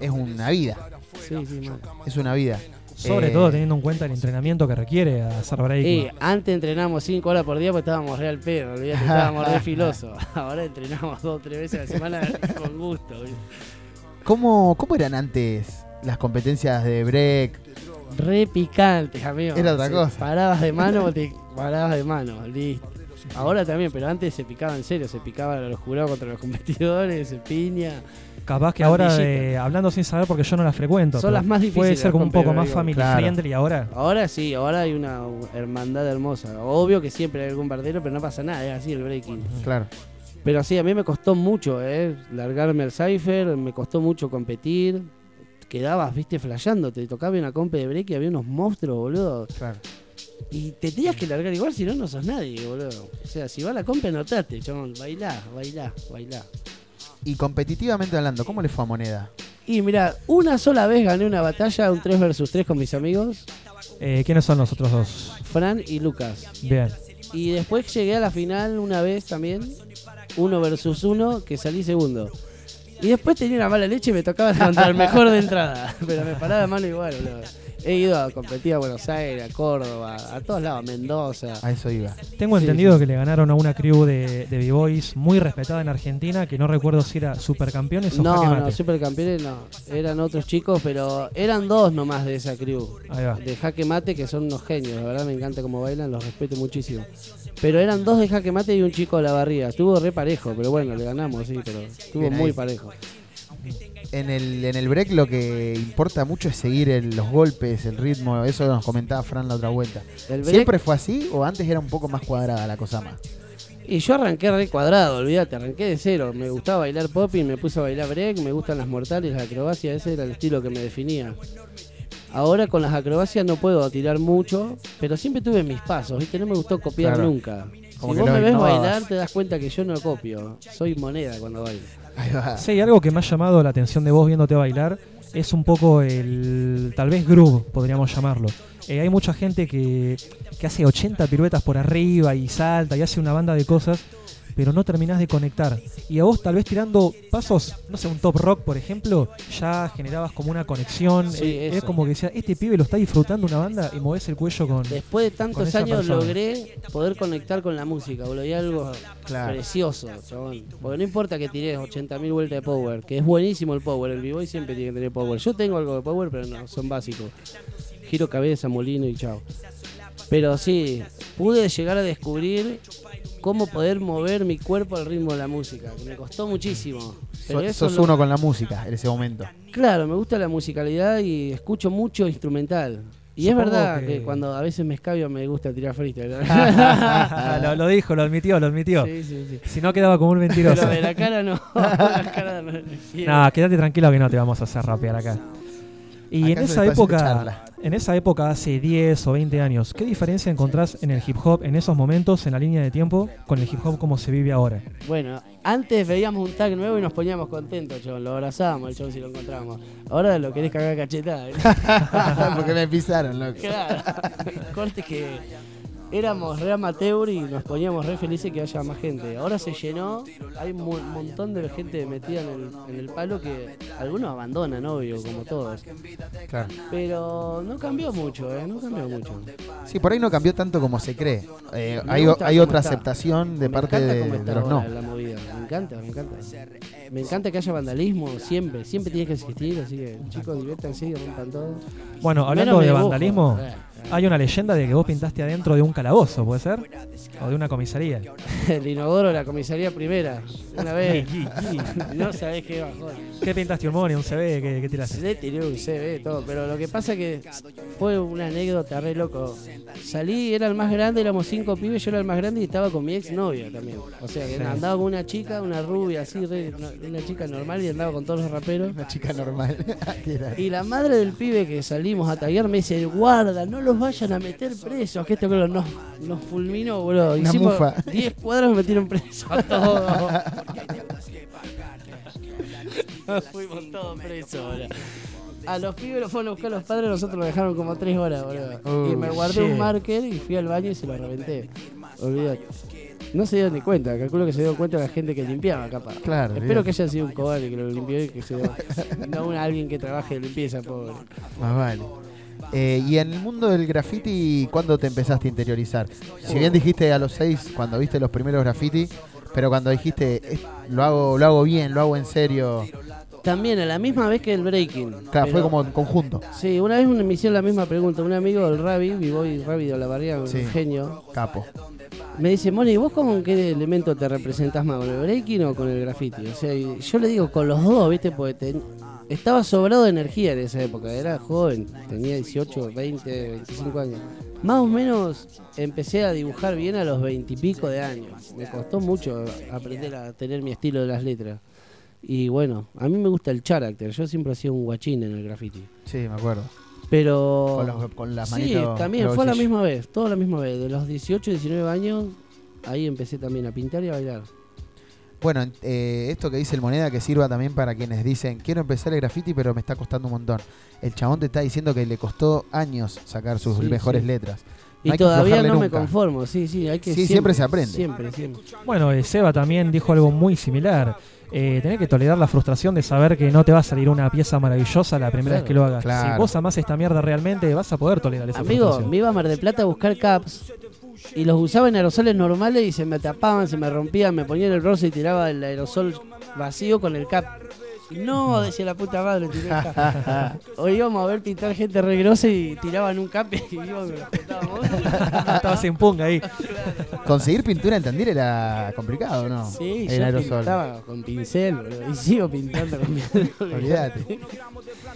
Es una vida. Sí, sí, mal. Es una vida. Sobre Eh, todo teniendo en cuenta el entrenamiento que requiere hacer break. Y antes entrenamos 5 horas por día porque estábamos re al pedo, olvidate, *laughs* estábamos re filosos. Ahora entrenamos 2 o 3 veces a la semana *laughs* con gusto. ¿Cómo, ¿Cómo eran antes las competencias de break? Re picantes, amigo. Era otra cosa. Parabas de mano, te *laughs* parabas de mano, listo. Ahora también, pero antes se picaba en serio, se picaba a los jurados contra los competidores, se piña. Capaz que ahora, eh, hablando sin saber porque yo no las frecuento. Son las más difíciles. Puede ser como un poco más Brickell. family Claro. friendly ahora. Ahora sí, ahora hay una hermandad hermosa. Obvio que siempre hay algún bardero, pero no pasa nada, es así el breaking. Claro. Pero sí, a mí me costó mucho, ¿eh? Largarme al Cypher, me costó mucho competir. Quedabas, viste, flasheando. Te tocaba una compe de break y había unos monstruos, boludo. Claro. Y te tenías que largar igual, si no, no sos nadie, boludo. O sea, si va a la compe, anotate, chabón. Bailá, bailá, bailá. Y competitivamente hablando, ¿cómo le fue a Moneda? Y mira, una sola vez gané una batalla, un 3 versus 3 con mis amigos, Eh, ¿Quiénes son los otros dos? Fran y Lucas. Bien. Y después llegué a la final una vez también, uno versus uno, que salí segundo. Y después tenía una mala leche y me tocaba contra *laughs* el mejor de entrada. Pero me paraba de mano igual, boludo. He ido a competir a Buenos Aires, a Córdoba, a todos lados, a Mendoza. A eso iba. Tengo Sí, entendido sí. que le ganaron a una crew de, de B-Boys muy respetada en Argentina, que no recuerdo si era supercampeones o No, jaque no, supercampeones no. Eran otros chicos, pero eran dos nomás de esa crew. Ahí va. De jaque mate, que son unos genios. La verdad me encanta cómo bailan, los respeto muchísimo. Pero eran dos de jaque mate y un chico de la barriga. Estuvo re parejo, pero bueno, le ganamos, sí, pero estuvo Bien muy ahí. parejo. En el, en el break lo que importa mucho es seguir el- los golpes, el ritmo. Eso nos comentaba Fran la otra vuelta. Break- ¿Siempre fue así o antes era un poco más cuadrada la cosa más? Y yo arranqué re cuadrado, olvídate, arranqué de cero. Me gustaba bailar pop y me puse a bailar break, me gustan las mortales, las acrobacias, ese era el estilo que me definía. Ahora con las acrobacias no puedo tirar mucho, pero siempre tuve mis pasos, ¿viste? No me gustó copiar Claro. nunca. Como si vos me ves innovabas. bailar, te das cuenta que yo no copio. Soy moneda cuando bailo. Sí, algo que me ha llamado la atención de vos viéndote bailar es un poco el, tal vez groove, podríamos llamarlo. Eh, hay mucha gente que, que hace 80 piruetas por arriba y salta y hace una banda de cosas, pero no terminás de conectar. Y a vos tal vez tirando pasos, no sé, un top rock, por ejemplo, ya generabas como una conexión. Sí, Eh, es eso. como que decía, este pibe lo está disfrutando una banda y movés el cuello con... Después de tantos años persona. logré poder conectar con la música, boludo. Y algo Claro. precioso, chabón. Porque no importa que tires 80.000 vueltas de power, que es buenísimo el power. El b-boy siempre tiene que tener power. Yo tengo algo de power, pero no, son básicos. Giro cabeza, molino y chao. Pero sí, pude llegar a descubrir cómo poder mover mi cuerpo al ritmo de la música. que Me costó muchísimo. Pero So- eso sos no- uno con la música en ese momento. Claro, me gusta la musicalidad y escucho mucho instrumental. Y es verdad que- que... cuando a veces me escabio me gusta tirar freestyle. *laughs* lo, lo dijo, lo admitió, lo admitió. Sí, sí, sí. Si no quedaba como un mentiroso. Pero de la cara no. *laughs* la cara no. *laughs* No, quédate tranquilo que no te vamos a hacer rapear acá. Y Acá en es esa época. En esa época hace 10 o 20 años, ¿qué diferencia encontrás en el hip hop en esos momentos, en la línea de tiempo, con el hip hop como se vive ahora? Bueno, antes veíamos un tag nuevo y nos poníamos contentos, chabón. Lo abrazábamos el chabón si lo encontrábamos. Ahora lo querés cagar cachetada. ¿eh? *laughs* Porque me pisaron, loco. Claro. Corte que éramos re amateur y nos poníamos re felices que haya más gente. Ahora se llenó, hay un mo- montón de gente metida en el, en el palo que algunos abandonan, obvio, como todos. Claro. Pero no cambió mucho, ¿eh? No cambió mucho. Sí, por ahí no cambió tanto como se cree. Eh, hay hay otra está. aceptación de Me parte de, de los no. la movida. Me encanta, me encanta. Me encanta que haya vandalismo siempre, siempre tiene que existir, así que chicos diviértanse y rompan todo. Bueno, hablando Menos de dibujo. vandalismo, Eh, hay una leyenda de que vos pintaste adentro de un calabozo, ¿puede ser? O de una comisaría. *laughs* El inodoro de la comisaría primera, una vez. *laughs* no sabés qué bajón. ¿Qué pintaste? ¿Un money, un CB? ¿Qué, qué tiraste? Le tiré un CV, todo, pero lo que pasa que fue una anécdota re loco. Salí, era el más grande, éramos cinco pibes, yo era el más grande y estaba con mi ex novia también. O sea, que Sí. andaba con una chica, una rubia así, re- una chica normal y andaba con todos los raperos. Una chica normal. *laughs* ¿Qué era? Y la madre del pibe que salimos a taguear me dice, guarda, no los vayan a meter presos, que este boludo nos, nos fulminó, boludo. Hicimos mufa. 10 cuadras me metieron presos a todos. *laughs* Nos fuimos todos presos, boludo. A los pibes los fueron a buscar los padres, nosotros los dejaron como 3 horas, boludo. y me guardé shit. un marker y fui al baño y se lo reventé. Olvídate. No se dio ni cuenta, calculo que se dio cuenta la gente que limpiaba, capaz. Claro, Espero bien. que haya sido un cobarde que lo limpió y que se dio. *laughs* no un alguien que trabaje de limpieza, pobre. Más vale. Eh, y en el mundo del graffiti, ¿cuándo te empezaste a interiorizar? Si bien dijiste a los seis, cuando viste los primeros graffiti, pero cuando dijiste, "Eh, lo hago, lo hago bien, lo hago en serio. También a la misma vez que el breaking. Claro, fue pero- como en conjunto. Sí, una vez me hicieron la misma pregunta. Un amigo del Rabi, B-Boy Rabi de la barriga, un Sí. genio. Capo. me dice, Moni, ¿vos con qué elemento te representás más? ¿Con el breaking o con el graffiti? O sea, y yo le digo, con los dos, ¿viste? Porque ten- estaba sobrado de energía en esa época. Era joven, tenía 18, 20, 25 años. Más o menos empecé a dibujar bien a los 20 y pico de años. Me costó mucho aprender a tener mi estilo de las letras. Y bueno, a mí me gusta el character. Yo siempre he sido un guachín en el graffiti. Sí, me acuerdo. Pero. Con los- con las Sí, también fue a la misma vez, toda la misma vez. De los 18, 19 años, ahí empecé también a pintar y a bailar. Bueno, en- eh, esto que dice el moneda que sirva también para quienes dicen quiero empezar el graffiti pero me está costando un montón. El chabón te está diciendo que le costó años sacar sus Sí, mejores sí. letras. Y todavía no me conformo, sí, sí, hay que Sí, siempre se aprende. Siempre, siempre. Bueno, eh, Seba también dijo algo muy similar. Eh, tenés que tolerar la frustración de saber que no te va a salir una pieza maravillosa la primera Claro. vez que lo hagas. Claro. Si vos amás esta mierda realmente, vas a poder tolerar esa Amigo, frustración. me iba a Mar del Plata a buscar caps y los usaba en aerosoles normales y se me tapaban, se me rompían, me ponía en el rosa y tiraba el aerosol vacío con el cap. Y No, decía la puta madre, tiré el cap. *laughs* O íbamos a ver pintar gente re grosa y tiraban un cap y *laughs* íbamos y lo apretábamos. *laughs* Estaba sin punga ahí. Conseguir pintura en Tandil era complicado, ¿no? Sí, el yo aerosol. pintaba con pincel y sigo pintando con pincel. Olvídate.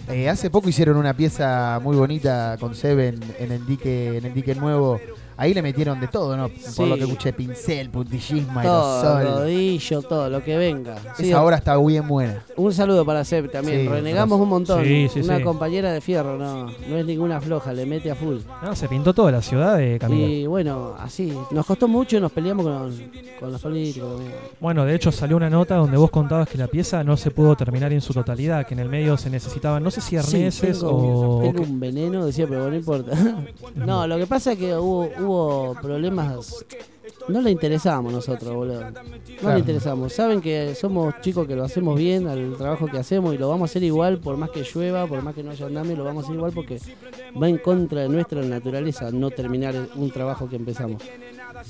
Eh, hace poco hicieron una pieza muy bonita con Seven en el dique, en el dique nuevo. Ahí le metieron de todo, ¿no? Por lo que escuché, pincel, puntillismo, Todo, aerosol. rodillo, todo, lo que venga. Sí, Esa obra está bien buena. Un saludo para Seb también. Sí, Renegamos un montón. Sí, sí, Una sí. compañera de fierro, no, no es ninguna floja, le mete a full. No, se pintó toda la ciudad de Camilo. Y bueno, así, nos costó mucho y nos peleamos con, con los políticos. también. Bueno, de hecho salió una nota donde vos contabas que la pieza no se pudo terminar en su totalidad, que en el medio se necesitaban, no sé si Sí, arneses tengo, o... tengo un veneno, decía, pero no importa. *laughs* no, lo que pasa es que hubo, hubo problemas. No le interesábamos nosotros, boludo. No Claro. le interesamos. Saben que somos chicos que lo hacemos bien al trabajo que hacemos y lo vamos a hacer igual, por más que llueva, por más que no haya andamio, lo vamos a hacer igual porque va en contra de nuestra naturaleza no terminar un trabajo que empezamos.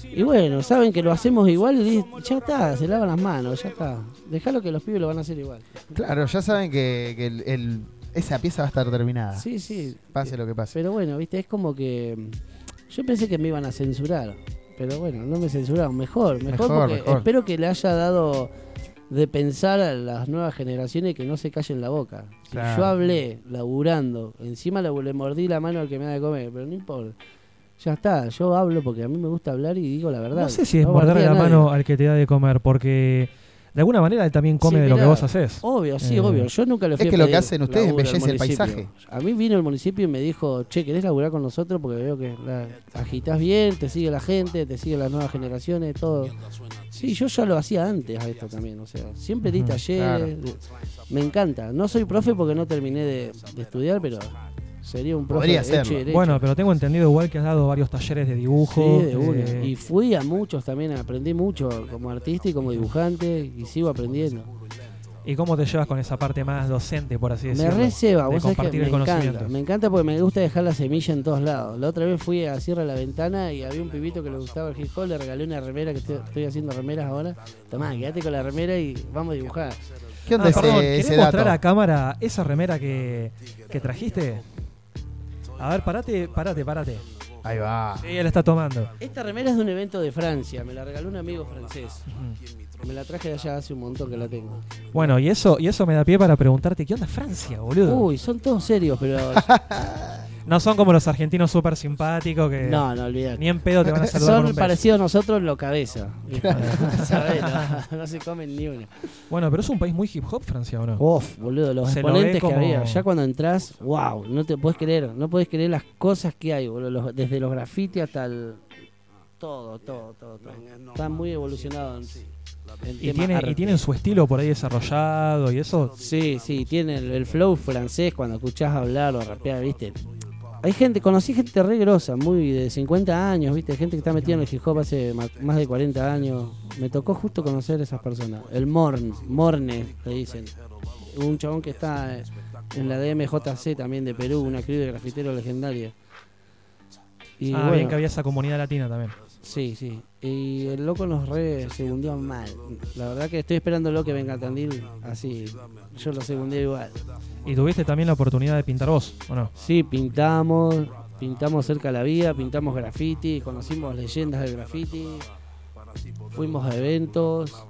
Y bueno, saben que lo hacemos igual y ya está, se lavan las manos, ya está. Dejalo que los pibes lo van a hacer igual. Claro, ya saben que, que el- el- esa pieza va a estar terminada. Sí, sí. Pase lo que pase. Pero bueno, viste, es como que. Yo pensé que me iban a censurar. Pero bueno, no me censuraron. Mejor, mejor, Mejor, porque mejor. espero que le haya dado de pensar a las nuevas generaciones que no se callen la boca. Si Claro. yo hablé laburando, encima le, le mordí la mano al que me da de comer, pero no importa. Ya está, yo hablo porque a mí me gusta hablar y digo la verdad. No sé si es No morderle la nadie. mano al que te da de comer, porque de alguna manera él también come Sí, de lo que vos haces. Obvio, sí, Eh, obvio. Yo nunca le Es fui a que lo que hacen ustedes embellece el paisaje. A mí vino el municipio y me dijo, che, ¿querés laburar con nosotros? Porque veo que la agitas bien, te sigue la gente, te sigue las nuevas generaciones, todo. Sí, yo ya lo hacía antes a esto también, o sea, siempre di talleres, me encanta. No soy profe porque no terminé de, de estudiar, pero sería un profe Podría y serlo. derecho. Bueno, pero tengo entendido igual que has dado varios talleres de dibujo. Sí, de una. eh, Y fui a muchos también, aprendí mucho como artista y como dibujante y sigo aprendiendo. ¿Y cómo te llevas con esa parte más docente, por así Me decirlo? receba, de vos sabés que compartir me el conocimiento. encanta, me encanta porque me gusta dejar la semilla en todos lados. La otra vez fui a Cierra la Ventana y había un pibito que le gustaba el hip hop, le regalé una remera, que estoy, estoy haciendo remeras ahora. Tomá, quédate con la remera y vamos a dibujar. ¿Qué onda Ah, ese, perdón, ese ¿querés mostrar dato? a cámara esa remera que, que trajiste? A ver, parate, parate, parate. Ahí va. Sí, él está tomando. Esta remera es de un evento de Francia, me la regaló un amigo francés. Me la traje de allá hace un montón que la tengo. Bueno, y eso, y eso me da pie para preguntarte, ¿qué onda Francia, boludo? Uy, son todos serios, pero... *laughs* No son como los argentinos súper simpáticos que No, no olvidate. ni en pedo te van a saludar con Son un beso. parecidos a nosotros en lo cabeza. *laughs* ¿Sabés? No, no se comen ni una. Bueno, pero es un país muy hip hop, Francia, ¿o no? Uf, boludo, los Se lo exponentes que había. Ya cuando entras, wow, no te puedes creer, no puedes creer las cosas que hay, boludo. los- desde los grafitis hasta el. Todo, todo, todo, todo. Está muy evolucionado Y, tiene, y tienen su estilo por ahí desarrollado y eso. Sí, sí, tiene el, el flow francés cuando escuchás hablar o rapear, ¿viste? Hay gente, conocí gente re grosa, muy de 50 años, ¿viste? Gente que está metida en el hip hop hace más de 40 años. Me tocó justo conocer a esas personas. El Morn, Morne, le dicen. Un chabón que está eh, en la DMJC también de Perú, una crew de grafiteros legendaria. Y ah, bueno, bien que había esa comunidad latina también. Sí, sí. Y el loco nos re segundió mal. La verdad que estoy esperándolo que venga a Tandil así. Yo lo segundé igual. Y tuviste también la oportunidad de pintar vos, ¿o no? Sí, pintamos, pintamos cerca de la vía, pintamos graffiti, conocimos leyendas del graffiti. fuimos a eventos,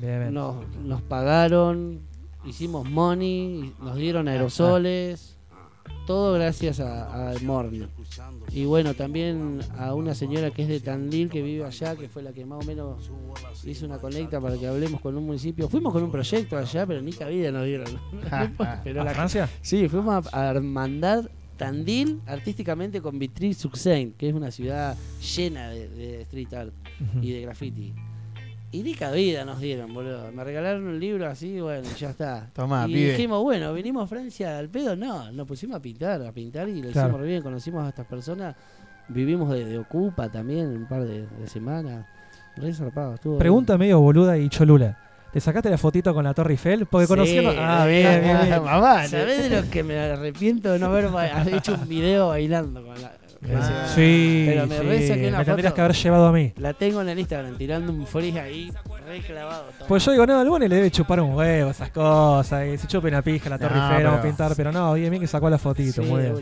Bien, bien. Nos, nos pagaron, hicimos money, nos dieron aerosoles, todo gracias a, a. Y bueno, también a una señora que es de Tandil, que vive allá, que fue la que más o menos hizo una conecta para que hablemos con un municipio. Fuimos con un proyecto allá, pero ni cabida nos dieron. *laughs* Pero ¿A la- Francia? Sí, fuimos a, a hermandad Tandil artísticamente con Vitry Succein, que es una ciudad llena de, de street art y de graffiti. Y ni cabida nos dieron, boludo. Me regalaron un libro así, bueno, ya está. Tomá, y pibe. dijimos, bueno, vinimos a Francia al pedo. No, nos pusimos a pintar, a pintar y lo Claro. hicimos re bien. Conocimos a estas personas. Vivimos de, de Ocupa también un par de, de semanas. Re zarpado, estuvo Pregunta medio boluda y cholula. ¿Te sacaste la fotito con la Torre Eiffel? Porque Sí, conociendo. Ah, *laughs* bien, bien, bien. ¿Sabés de lo que me arrepiento de no haber hecho un video bailando con la. Ah, sí, pero me sí, saqué me tendrías foto. que haber llevado a mí. La tengo en el Instagram tirando un freeze ahí, re clavado. todo. Pues yo digo, no, al Bone le debe chupar un huevo, esas cosas, y se chupe una pija la Torre No, Eiffel, vamos a pero- pintar, pero no, bien, bien que sacó la fotito, muy bien.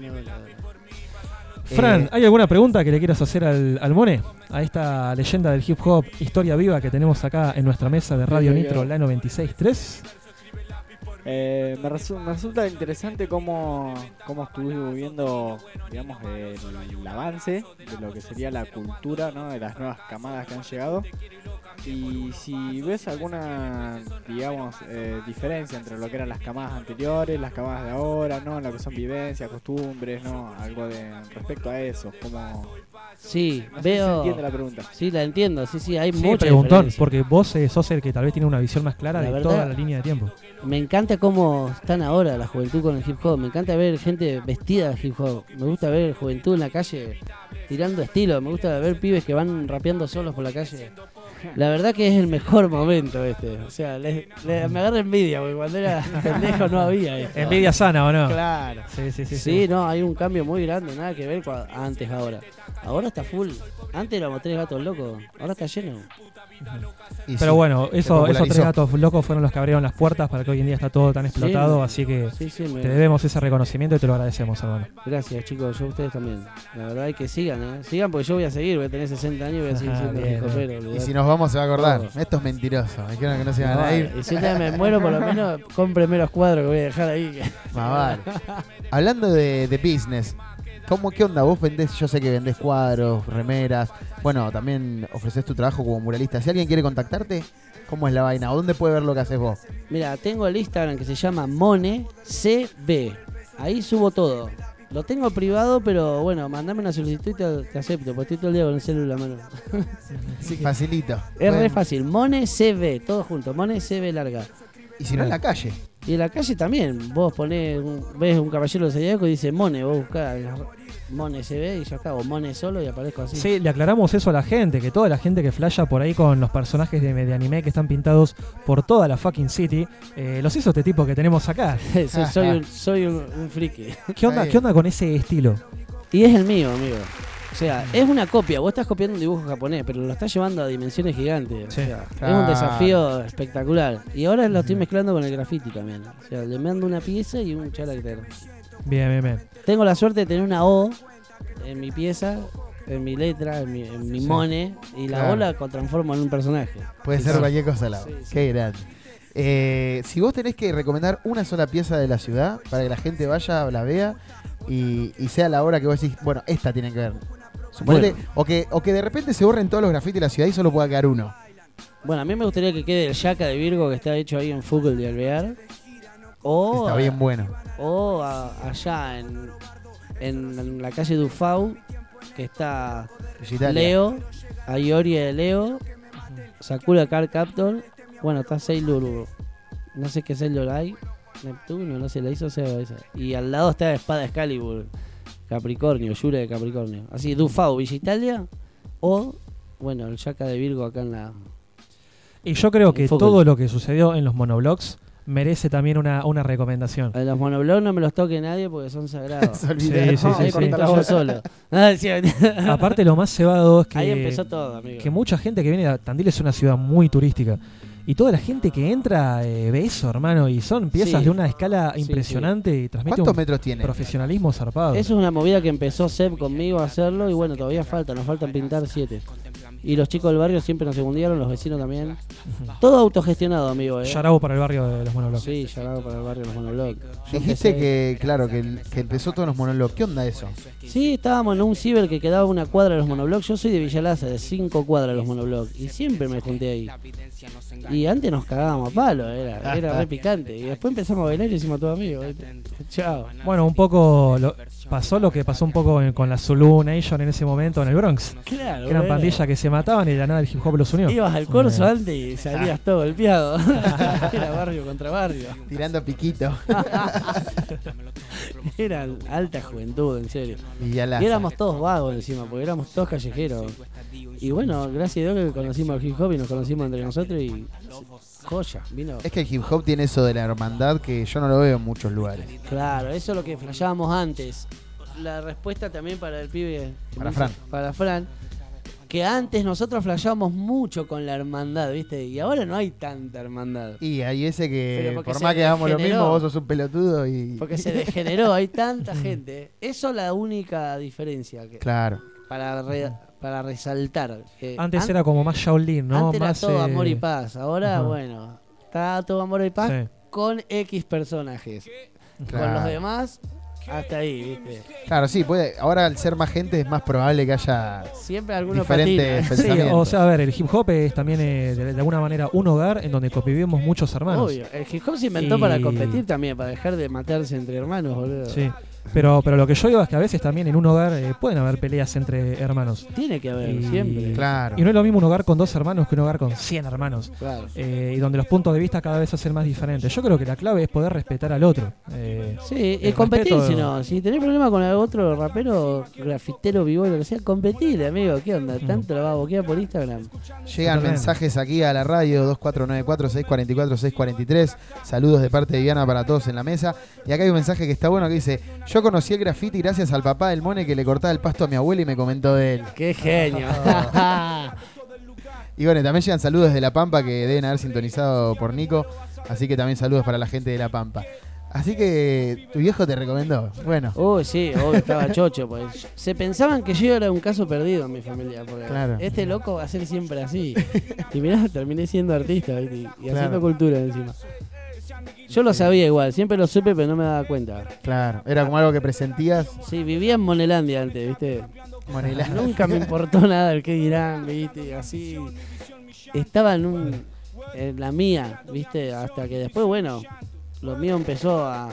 Fran, Eh, ¿hay alguna pregunta que le quieras hacer al, al Mone? A esta leyenda del hip hop, historia viva que tenemos acá en nuestra mesa de Radio. Nitro, la 96.3. Eh, me, resu- me resulta interesante cómo, cómo estuvimos viendo, digamos, el, el avance de lo que sería la cultura, ¿no? De las nuevas camadas que han llegado. Y si ves alguna, digamos, eh, diferencia entre lo que eran las camadas anteriores, las camadas de ahora, ¿no? Lo que son vivencias, costumbres, ¿no? Algo de respecto a eso, como... Sí, No sé si se veo. entiende la pregunta. Sí, la entiendo. Sí, sí, hay Sí, mucha preguntón, porque vos eh, sos el que tal vez tiene una visión más clara La de verdad- toda la línea de tiempo. Me encanta cómo están ahora la juventud con el hip hop. Me encanta ver gente vestida de hip hop. Me gusta ver juventud en la calle tirando estilo. Me gusta ver pibes que van rapeando solos por la calle. La verdad que es el mejor momento este. O sea, le- le- me agarra envidia porque cuando era *laughs* pendejo no había esto. Envidia sana, ¿o no? Claro. Sí, sí, sí. Sí, no, hay un cambio muy grande, nada que ver antes ahora. Ahora está full. Antes éramos tres gatos locos, ahora está lleno. y Pero sí, bueno, eso, esos tres gatos locos fueron los que abrieron las puertas para que hoy en día está todo tan explotado, Sí, así que sí, sí, me- te debemos ese reconocimiento y te lo agradecemos, hermano. Gracias chicos, yo a ustedes también. La verdad es que sigan, ¿eh? Sigan porque yo voy a seguir, voy a tener 60 años y voy a seguir Ajá, siendo bien, Y si nos vamos se va a acordar. Esto es mentiroso. Me dijeron que no se iban No, a ir. Y si ya me muero, por lo menos cómpreme los cuadros que voy a dejar ahí. Más vale. Hablando de, de business, ¿cómo, ¿qué onda? Vos vendés, yo sé que vendés cuadros, remeras. Bueno, también ofreces tu trabajo como muralista. Si alguien quiere contactarte, ¿cómo es la vaina? ¿O dónde puede ver lo que haces vos? Mira, tengo el Instagram que se llama MoneCB. Ahí subo todo. Lo tengo privado, pero bueno, mandame una solicitud y te, te acepto, porque estoy todo el día con el celular mano. *laughs* Así que Facilito. es re fácil. MoneCB, todo junto. MoneCB larga. Y si no en la calle. Y en la calle también. Vos ponés, un- ves un caballero de Zodíaco y dice Mone, vos buscás Mone CB y ya está. O Mone solo y aparezco así. Sí, le aclaramos eso a la gente, que toda la gente que flasha por ahí con los personajes de, de anime que están pintados por toda la fucking city, eh, los hizo este tipo que tenemos acá. *laughs* soy soy un, soy un, un friki. ¿Qué onda, ¿Qué onda con ese estilo? Y es el mío, amigo. O sea, es una copia. Vos estás copiando un dibujo japonés, pero lo estás llevando a dimensiones gigantes. O sea, es Claro. un desafío espectacular. Y ahora lo estoy mezclando con el graffiti también. O sea, le mando una pieza y un carácter. Bien, bien, bien. Tengo la suerte de tener una O en mi pieza, en mi letra, en mi, en mi Sí. mone, y la Claro. O la transformo en un personaje. Puede ser cualquier cosa sí. Qué grande. Eh, si vos tenés que recomendar una sola pieza de la ciudad para que la gente vaya, la vea y, y sea la hora que vos decís, bueno, esta tiene que ver. Suponete, o, que, o que de repente se borren todos los grafitis de la ciudad y solo pueda quedar uno. Bueno, a mí me gustaría que quede el Yaka de Virgo que está hecho ahí en Fútbol de Alvear. O Está bien bueno. O a- allá en, en, en la calle Dufau, que está. Leo, Ayori de Leo, Sakura Car Captor. Bueno, está Sailor. No sé qué Sailor hay. Neptuno, no sé, la hizo Seba esa. Y al lado está Espada Excalibur, Capricornio, Yura de Capricornio. Así, Dufau, Villa Italia. O, bueno, el Yaka de Virgo acá en la. Y yo creo que todo lo que sucedió en los monoblocks merece también una, una recomendación. A los monoblogs no me los toque nadie porque son sagrados. *laughs* Sí, sí, sí, Ahí sí. pinto yo solo. *laughs* Ah, sí, Aparte lo más cebado es que, Ahí empezó todo, amigo. que mucha gente que viene a Tandil es una ciudad muy turística. Y toda la gente que entra eh, ve eso, hermano, y son piezas Sí. de una escala Sí, impresionante y transmite ¿Cuántos un metros tiene? profesionalismo zarpado. Eso es una movida que empezó Seb conmigo a hacerlo y bueno, todavía falta, nos faltan pintar siete. Y los chicos del barrio siempre nos segundieron, los vecinos también. Todo autogestionado, amigo. ¿eh? Yarabo para el barrio de los monoblogs. Sí, Yarabo para el barrio de los monoblogs. Yo Dijiste que, claro, que, el- que empezó todos los monólogos. ¿Qué onda eso? Sí, estábamos en un ciber que quedaba a una cuadra de los monoblogs. Yo soy de Villalaza, de cinco cuadras de los monoblogs. Y siempre me junté ahí. Y antes nos cagábamos a palo, era, era re picante. Y después empezamos a bailar y hicimos todo amigos. Chao. Bueno, un poco lo- pasó lo que pasó un poco en- con la Zulu Nation en ese momento en el Bronx. Claro, Que eran bueno. pandillas que se mataban y de la nada el hip hop los unió. Ibas al corso Eh, antes y salías todo golpeado. *laughs* era barrio contra barrio. Tirando piquito. *laughs* Era alta juventud, en serio. Villalaza. Y éramos todos vagos encima, porque éramos todos callejeros. Y bueno, gracias a Dios que conocimos al hip hop y nos conocimos entre nosotros y joya, vino. Es que el hip hop tiene eso de la hermandad que yo no lo veo en muchos lugares. Claro, eso es lo que flashábamos antes. La respuesta también para el pibe. Para Fran. Para Fran. Que antes nosotros flashábamos mucho con la hermandad, ¿viste? Y ahora no hay tanta hermandad. Y hay ese que, por más que hagamos lo mismo, vos sos un pelotudo y. Porque se *laughs* degeneró, hay tanta gente. Eso es la única diferencia. Que, Claro. Para, re- para resaltar. que Antes an- era como más Shaolin, ¿no? Antes era más, todo eh, amor y paz. Ahora, ajá. bueno, está todo amor y paz Sí. con X personajes. Con los demás, hasta ahí, ¿viste? Claro, sí, puede. Ahora al ser más gente es más probable que haya Siempre alguno diferentes patina. Sí, pensamientos. o sea, a ver, el hip hop es también eh, de, de alguna manera un hogar en donde convivimos muchos hermanos. Obvio, el hip hop se inventó Y- para competir también, para dejar de matarse entre hermanos, boludo. Sí, pero, pero lo que yo digo es que a veces también en un hogar eh, pueden haber peleas entre hermanos. Tiene que haber, Y- siempre. Claro. Y no es lo mismo un hogar con dos hermanos que un hogar con 100 hermanos. Claro. Eh, y donde los puntos de vista cada vez se hacen más diferentes. Yo creo que la clave es poder respetar al otro. Eh, Sí, el es competir si no. Si tenés problema con el otro rapero, grafitero, vivo, lo que sea, competile, amigo. ¿Qué onda? Mm. ¿Tanto la va a boquear por Instagram? Llegan Totalmente. mensajes aquí a la radio 2494-644-643. Saludos de parte de Diana para todos en la mesa. Y acá hay un mensaje que está bueno que dice: Yo conocí el graffiti gracias al papá del Mone que le cortaba el pasto a mi abuela y me comentó de él. ¡Qué genio! *laughs* y bueno, también llegan saludos desde La Pampa que deben haber sintonizado por Nico. Así que también saludos para la gente de La Pampa. Así que tu viejo te recomendó. Bueno. Uy, sí, obvio, estaba chocho. Pues. Se pensaban que yo era un caso perdido en mi familia. Porque Claro. este loco va a ser siempre así. Y mirá, terminé siendo artista ¿viste? y Claro. haciendo cultura encima. Yo lo sabía igual, siempre lo supe, pero no me daba cuenta. Claro, era como algo que presentías. Sí, vivía en Monelandia antes, ¿viste? Monelandia. Nunca me importó *laughs* nada el que dirán, ¿viste? Así. Estaba en, un, en la mía, ¿viste? Hasta que después, bueno, lo mío empezó a,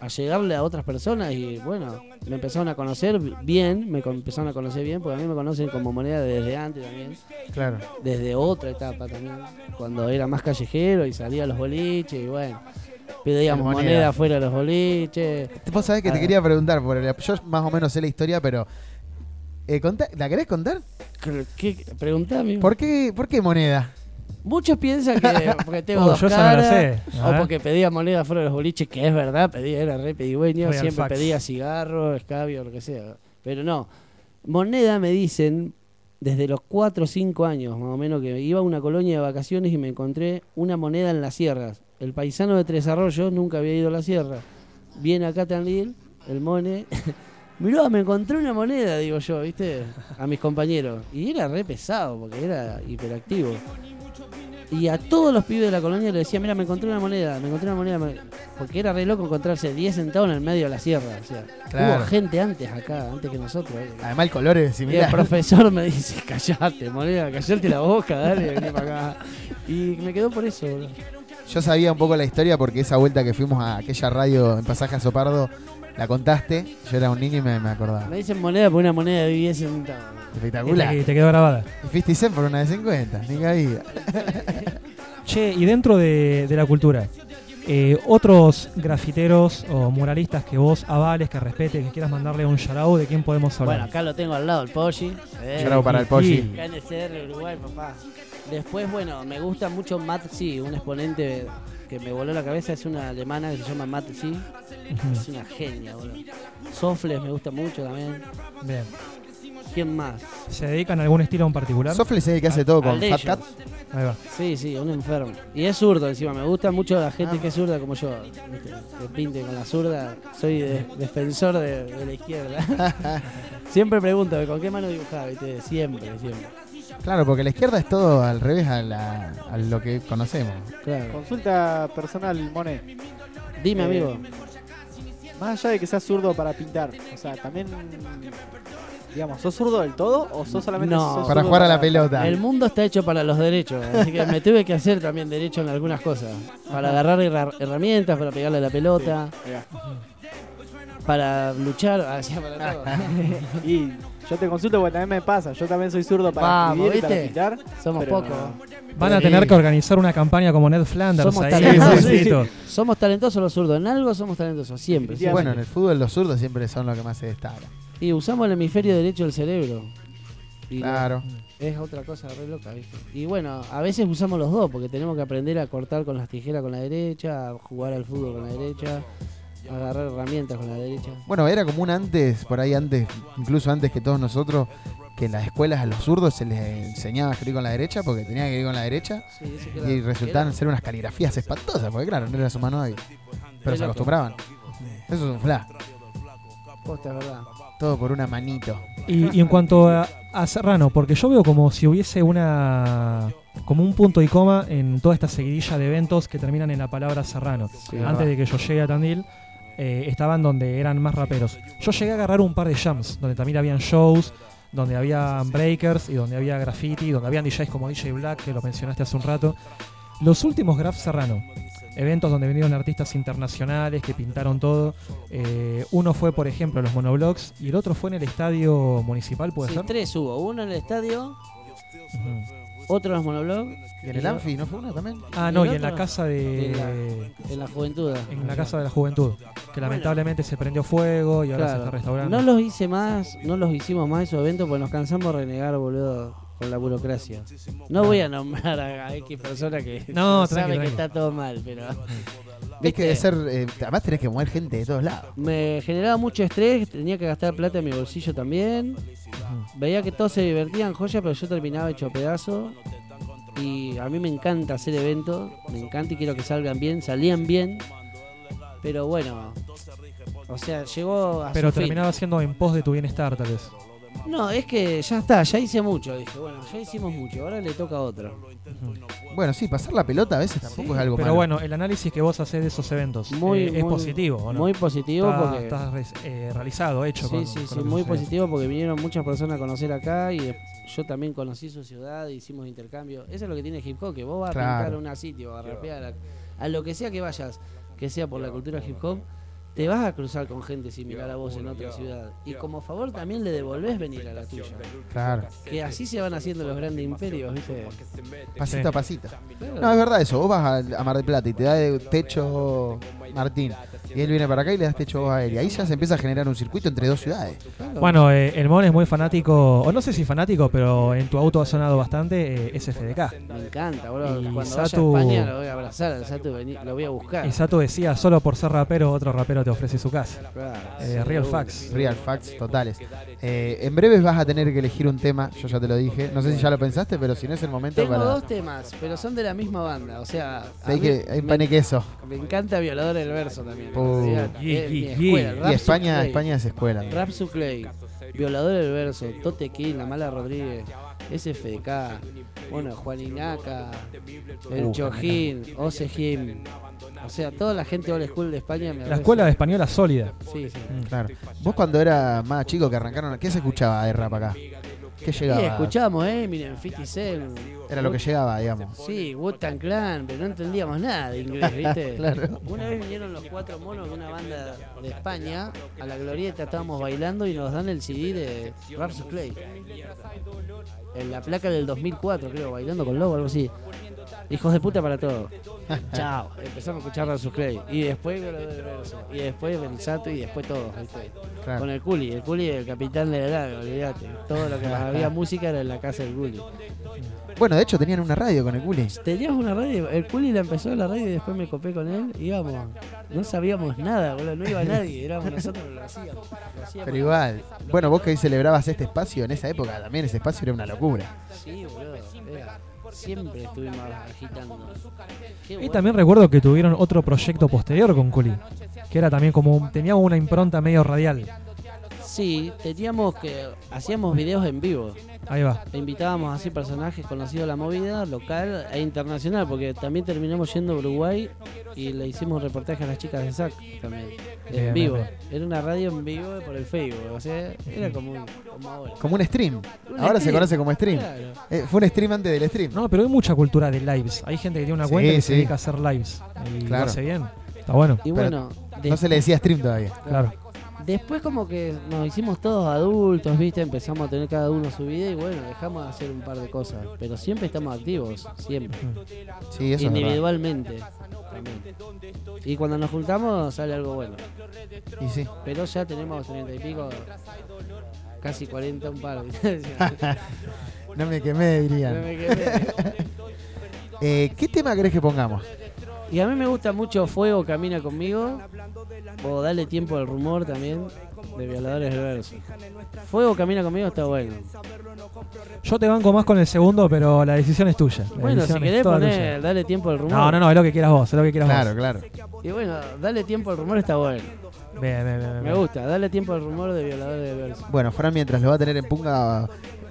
a llegarle a otras personas y, bueno, me empezaron a conocer bien, me empezaron a conocer bien, porque a mí me conocen como moneda desde antes también. Claro. Desde otra etapa también, cuando era más callejero y salía a los boliches y, bueno, pedíamos Moneda. moneda fuera de los boliches. Vos sabés que te Ah. quería preguntar, porque yo más o menos sé la historia, pero. eh, contá- ¿La querés contar? ¿Qué? Preguntame. ¿Por qué, ¿Por qué moneda? Muchos piensan que *laughs* porque tengo Oh, dos yo caras, sé. O porque pedía moneda fuera de los boliches, que es verdad, pedía, era re pedigüeño, Real siempre facts. pedía cigarro, escabio, lo que sea. Pero no, moneda me dicen desde los 4 o 5 años, más o menos, que iba a una colonia de vacaciones y me encontré una moneda en las sierras. El paisano de Tres Arroyos nunca había ido a la sierra. Viene acá a Tandil, el mone. *laughs* Mirá, me encontré una moneda, digo yo, ¿viste? A mis compañeros. Y era re pesado, porque era hiperactivo. Y a todos los pibes de la colonia le decía, mira, me encontré una moneda, me encontré una moneda. me-". Porque era re loco encontrarse 10 centavos en el medio de la sierra. O sea, Claro. hubo gente antes acá, antes que nosotros. eh. Además, el color es Y el similar. profesor me dice, callate, moneda, callate la boca, dale, vení para acá. Y me quedó por eso, boludo. Yo sabía un poco la historia porque esa vuelta que fuimos a aquella radio en Pasaje a Sopardo, la contaste. Yo era un niño y me, me acordaba. Me dicen moneda por una moneda de 10 centavos. Espectacular. Y te quedó grabada. Y 50 Cent por una de 50, ni vida. *laughs* Che, y dentro de, de la cultura, eh, otros grafiteros o muralistas que vos avales, que respetes, que quieras mandarle un shout de quién podemos hablar. Bueno, acá lo tengo al lado, el Poggi. Eh, para el Poggi. Acá en el CR Uruguay, papá. Después, bueno, me gusta mucho Matt C, un exponente que me voló la cabeza, es una alemana que se llama Matt C. Es una genia, boludo. Sofles me gusta mucho también. Bien. ¿Quién más? ¿Se dedican a algún estilo en particular? Sofles es el que hace todo con Fat Cat. Ahí va. Sí, sí, un enfermo. Y es zurdo encima, me gusta mucho la gente que es zurda como yo. Que pinte con la zurda. Soy de- defensor de, de la izquierda. *laughs* siempre pregunto, ¿con qué mano dibujaba? ¿viste? Siempre, siempre. Claro, porque la izquierda es todo al revés a, la- a lo que conocemos. Consulta personal, Monet. Dime, Eh, amigo. Más allá de que seas zurdo para pintar, o sea, también, digamos, ¿sos zurdo del todo o sos solamente No. sos Para zurdo jugar a la pelota. El mundo está hecho para los derechos, así que me tuve que hacer también derecho en algunas cosas. Para agarrar herra- herramientas, para pegarle a la pelota, para luchar, así para todo. *laughs* y yo te consulto porque también me pasa, yo también soy zurdo para Vamos, escribir y para ¿viste? pintar. Somos pero pocos. no. Van a Sí. tener que organizar una campaña como Ned Flanders Somos ahí. talentosos. pobrecito. Somos talentosos los zurdos. En algo somos talentosos, siempre. siempre. Bueno, en el fútbol los zurdos siempre son los que más se destacan. Y usamos el hemisferio derecho del cerebro. Y Claro. es otra cosa re loca, ¿viste? Y bueno, a veces usamos los dos porque tenemos que aprender a cortar con las tijeras con la derecha, a jugar al fútbol con la derecha, agarrar herramientas con la derecha. Bueno, era común antes, por ahí antes, incluso antes que todos nosotros, que en las escuelas a los zurdos se les enseñaba a escribir con la derecha porque tenían que escribir con la derecha Sí, y resultaban ser unas caligrafías espantosas, porque claro, no era su mano hábil. Pero se acostumbraban. Eso es un flash. Posta, verdad. Todo por una manito. Y, y en cuanto a, a Serrano, porque yo veo como si hubiese una como un punto y coma en toda esta seguidilla de eventos que terminan en la palabra Serrano. Sí, Antes verdad. de que yo llegue a Tandil, eh, estaban donde eran más raperos. Yo llegué a agarrar un par de jams, donde también habían shows, donde había breakers y donde había graffiti, donde habían DJs como DJ Black, que lo mencionaste hace un rato. Los últimos Graf Serrano, eventos donde vinieron artistas internacionales que pintaron todo. Eh, uno fue, por ejemplo, los monoblocks y el otro fue en el estadio municipal, ¿puede Sí, ser? tres hubo. Uno en el estadio. Otro en los monoblog. ¿Y en el Anfi no fue uno también? Ah, ¿Y no, y en la casa de. En la, en la juventud. En la casa de la juventud. Que lamentablemente se prendió fuego y ahora se está restaurando. No los hice más, no los hicimos más esos eventos porque nos cansamos de renegar, boludo, con la burocracia. No voy a nombrar a, a X persona que No, *laughs* sabe tranqui, que tranqui. está todo mal, pero. Es que de ser, eh, además tenés que mover gente de todos lados. Me generaba mucho estrés, tenía que gastar plata en mi bolsillo también. Veía que todos se divertían, joya, pero yo terminaba hecho pedazo. Y a mí me encanta hacer eventos, me encanta y quiero que salgan bien, salían bien. Pero bueno, o sea, llegó a Pero su fin. terminaba siendo en pos de tu bienestar, tal vez. No, es que ya está, ya hice mucho. Dije, bueno, ya hicimos mucho, ahora le toca a otro. Bueno, sí, pasar la pelota a veces tampoco es algo Pero malo. bueno, el análisis que vos haces de esos eventos Muy, eh, es muy- positivo, ¿o no? Muy positivo Está- porque. está eh, realizado, hecho. Sí, con- sí, con sí, lo que muy sucede. positivo porque vinieron muchas personas a conocer acá y de- yo también conocí su ciudad, hicimos intercambio. Eso es lo que tiene hip hop, que vos vas a pintar una sitio, a rapear, a, a lo que sea que vayas, que sea por la cultura hip hop, te vas a cruzar con gente similar a vos en otra ciudad. Y como favor también le devolvés venir a la tuya. Claro. Que así se van haciendo los grandes imperios, ¿viste? Pasito a pasito. Claro. No, es verdad eso. Vos vas a, a Mar del Plata y te da de techo Martín. Y él viene para acá y le das techo vos a él. Y ahí ya se empieza a generar un circuito entre dos ciudades. Bueno, eh, el Mon es muy fanático, o no sé si fanático, pero en tu auto ha sonado bastante eh, SFDK. Me encanta, boludo. Y Cuando Satu- vaya a España lo voy a abrazar al Satu, vení- lo voy a buscar. Y Sato decía, solo por ser rapero, otro rapero te ofrece su casa. Eh, Real. Facts. Real facts totales. Eh, en breves vas a tener que elegir un tema. Yo ya te lo dije. No sé si ya lo pensaste, pero si no es el momento Tengo para. dos temas, pero son de la misma banda. O sea, Hay que hay me- pan y queso. Me encanta Violador del Verso también. Uh. Y España. España es escuela. Rap Suclay, Violador del Verso, Tote King, La Mala Rodríguez, SFDK, bueno, Juan Inaca, El Uh, Chojín, Osejim. O sea, toda la gente old school de España me La escuela de española sólida. Sí, sí. Claro. Vos cuando eras más chico que arrancaron, ¿qué se escuchaba de rap acá? ¿Qué llegaba? Sí, escuchábamos Eminem, 50 Cent. Era lo que llegaba, digamos. Sí, Wu-Tang Clan, pero no entendíamos nada de inglés, ¿viste? *laughs* Claro. Una vez vinieron los cuatro monos de una banda de España a la glorieta, estábamos bailando y nos dan el CD de Rap Play. En la placa del 2004, creo, bailando con Lobo, algo así. Hijos de puta para todo. *laughs* Chao. Empezamos a escuchar Rap Play. Y después. Y después Belisato y después. Claro. Con el Culi. El Culi el capitán de la nave, olvídate. Todo lo que había música era en la casa del Culi. Bueno, de hecho tenían una radio con el Culi. Teníamos una radio, el Culi la empezó la radio y después me copé con él. Íbamos, no sabíamos nada, boludo, no iba nadie, éramos nosotros lo hacíamos. lo hacíamos. Pero igual. Bueno, vos que hoy celebrabas este espacio en esa época, también ese espacio era una locura. Sí, boludo, era- siempre estuvimos agitando. Qué Y también recuerdo que tuvieron otro proyecto posterior con Culi, que era también como, un- tenía una impronta medio radial. Sí, teníamos que. Hacíamos videos en vivo. Ahí va. E invitábamos así personajes conocidos de la movida, local e internacional, porque también terminamos yendo a Uruguay y le hicimos reportaje a las chicas de SAC también. Bien, En vivo. bien, Era una radio en vivo por el Facebook. O sea, era como, un- como ahora. Como un stream. Un Ahora se conoce como stream. claro. Eh, fue un stream antes del stream. No, pero hay mucha cultura de lives. Hay gente que tiene una Sí, cuenta que sí. se dedica a hacer lives. Y lo Claro. hace bien. Está bueno. Y bueno, no se le decía stream todavía. Claro. Después como que nos hicimos todos adultos, ¿viste? Empezamos a tener cada uno su vida y bueno, dejamos de hacer un par de cosas. Pero siempre estamos activos, siempre. Sí, eso. Individualmente. también. Y cuando nos juntamos sale algo bueno. Y sí. Pero ya tenemos treinta y pico, casi 40 un par. *laughs* no me quemé, dirían. *laughs* No me quemé. *laughs* Eh, ¿Qué tema querés que pongamos? Y a mí me gusta mucho Fuego Camina Conmigo. O Dale Tiempo al Rumor también. De Violadores del Verso. Fuego Camina Conmigo está bueno. Yo te banco más con el segundo, pero la decisión es tuya. La Bueno, si querés poner. Dale Tiempo al Rumor. No, no, no, es lo que quieras vos, es lo que quieras Claro, vos. claro. Y bueno, Dale Tiempo al Rumor está bueno. Bien, bien, bien. Me gusta, Dale Tiempo al Rumor de Violadores del Verso. Bueno, Fran, mientras lo va a tener en punga,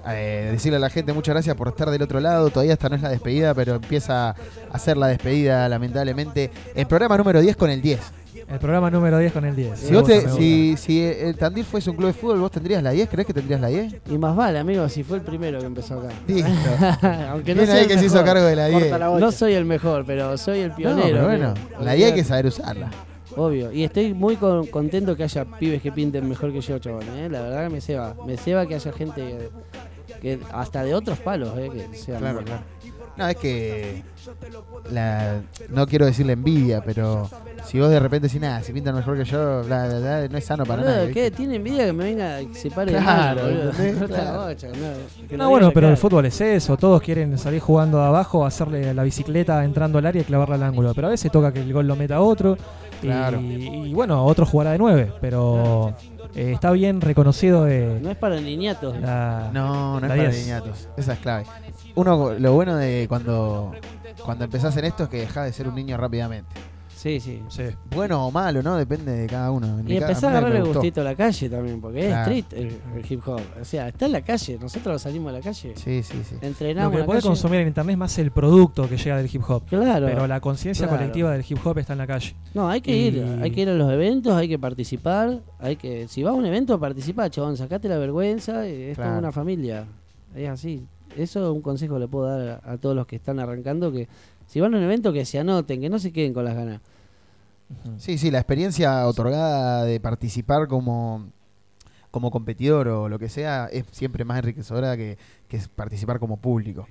eh, decirle a la gente muchas gracias por estar del otro lado. Todavía esta no es la despedida, pero empieza a ser la despedida, lamentablemente. El programa número 10 con el 10. El programa número 10 con el 10. Si, vos gusta, te- me si, si el Tandil fuese un club de fútbol, ¿vos tendrías la 10? ¿Crees que tendrías la 10? Y más vale, amigo, si fue el primero que empezó acá. Listo. *laughs* Aunque no Bien soy el que se hizo mejor. cargo de la 10. Corta la. No soy el mejor, pero soy el No, pionero. pero bueno, amigo. la 10 hay que saber usarla. Obvio. Y estoy muy con- contento que haya pibes que pinten mejor que yo, chabón. ¿eh? La verdad que me ceba. Me ceba que haya gente que, que hasta de otros palos, ¿eh? que sean Claro, claro. No, es que. La, no quiero decirle envidia, pero si vos de repente decís nada, si pintan mejor que yo, bla, bla, bla, no es sano para Boludo, nadie. ¿qué? ¿viste? ¿Tiene envidia que me venga y se pare Claro, *laughs* Claro. bocha, no, que No, bueno, pero el fútbol es eso. Todos quieren salir jugando de abajo, hacerle la bicicleta entrando al área y clavarla al ángulo. Pero a veces toca que el gol lo meta otro. Y- Claro. Y, bueno, otro jugará de 9. Pero eh, está bien reconocido de No es para niñatos. la. No, no la es para 10. niñatos. Esa es clave. Uno, lo bueno de cuando, cuando empezás en esto es que dejás de ser un niño rápidamente. Sí, sí. Sí. Bueno o malo, ¿no? Depende de cada uno. En Y empezás a agarrarle gustito a la calle también, porque Claro. es street el, el hip hop. O sea, está en la calle. Nosotros salimos a la calle. Sí, sí, sí. Lo Entrenamos que podés calle. consumir en internet es más el producto que llega del hip hop. Claro. Pero la conciencia Claro. colectiva del hip hop está en la calle. No, hay que Y- ir, hay que ir a los eventos, hay que participar, hay que, si vas a un evento participa, chabón, sacate la vergüenza, es Claro. como una familia, es así. Eso es un consejo que le puedo dar a, a todos los que están arrancando, que si van a un evento que se anoten, que no se queden con las ganas. Sí, sí, la experiencia otorgada de participar como, como competidor o lo que sea es siempre más enriquecedora que, que participar como público.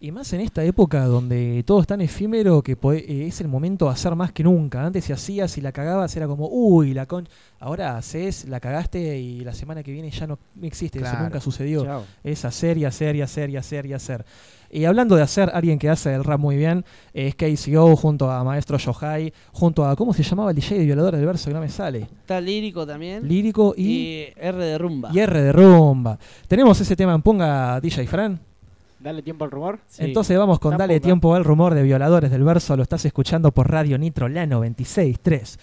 Y más en esta época donde todo es tan efímero que eh, es el momento de hacer más que nunca. Antes si hacías y la cagabas era como, uy, la con... Ahora haces, la cagaste y la semana que viene ya no existe. Eso nunca sucedió. Chao. Es hacer y hacer y hacer y hacer y hacer. Y hablando de hacer, alguien que hace el rap muy bien es KCO junto a Maestro Yohai, junto a, ¿cómo se llamaba el DJ de Violadores del Verso? Que no me sale. Está lírico también. Lírico y... y R de rumba. Y R de rumba. Tenemos ese tema en Punga, DJ Fran. Dale tiempo al rumor. Entonces vamos con Dale poca. Tiempo al Rumor de Violadores del Verso. Lo estás escuchando por Radio Nitro, la 96.3.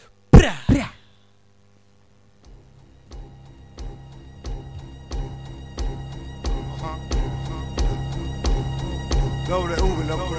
Dobre V, loco.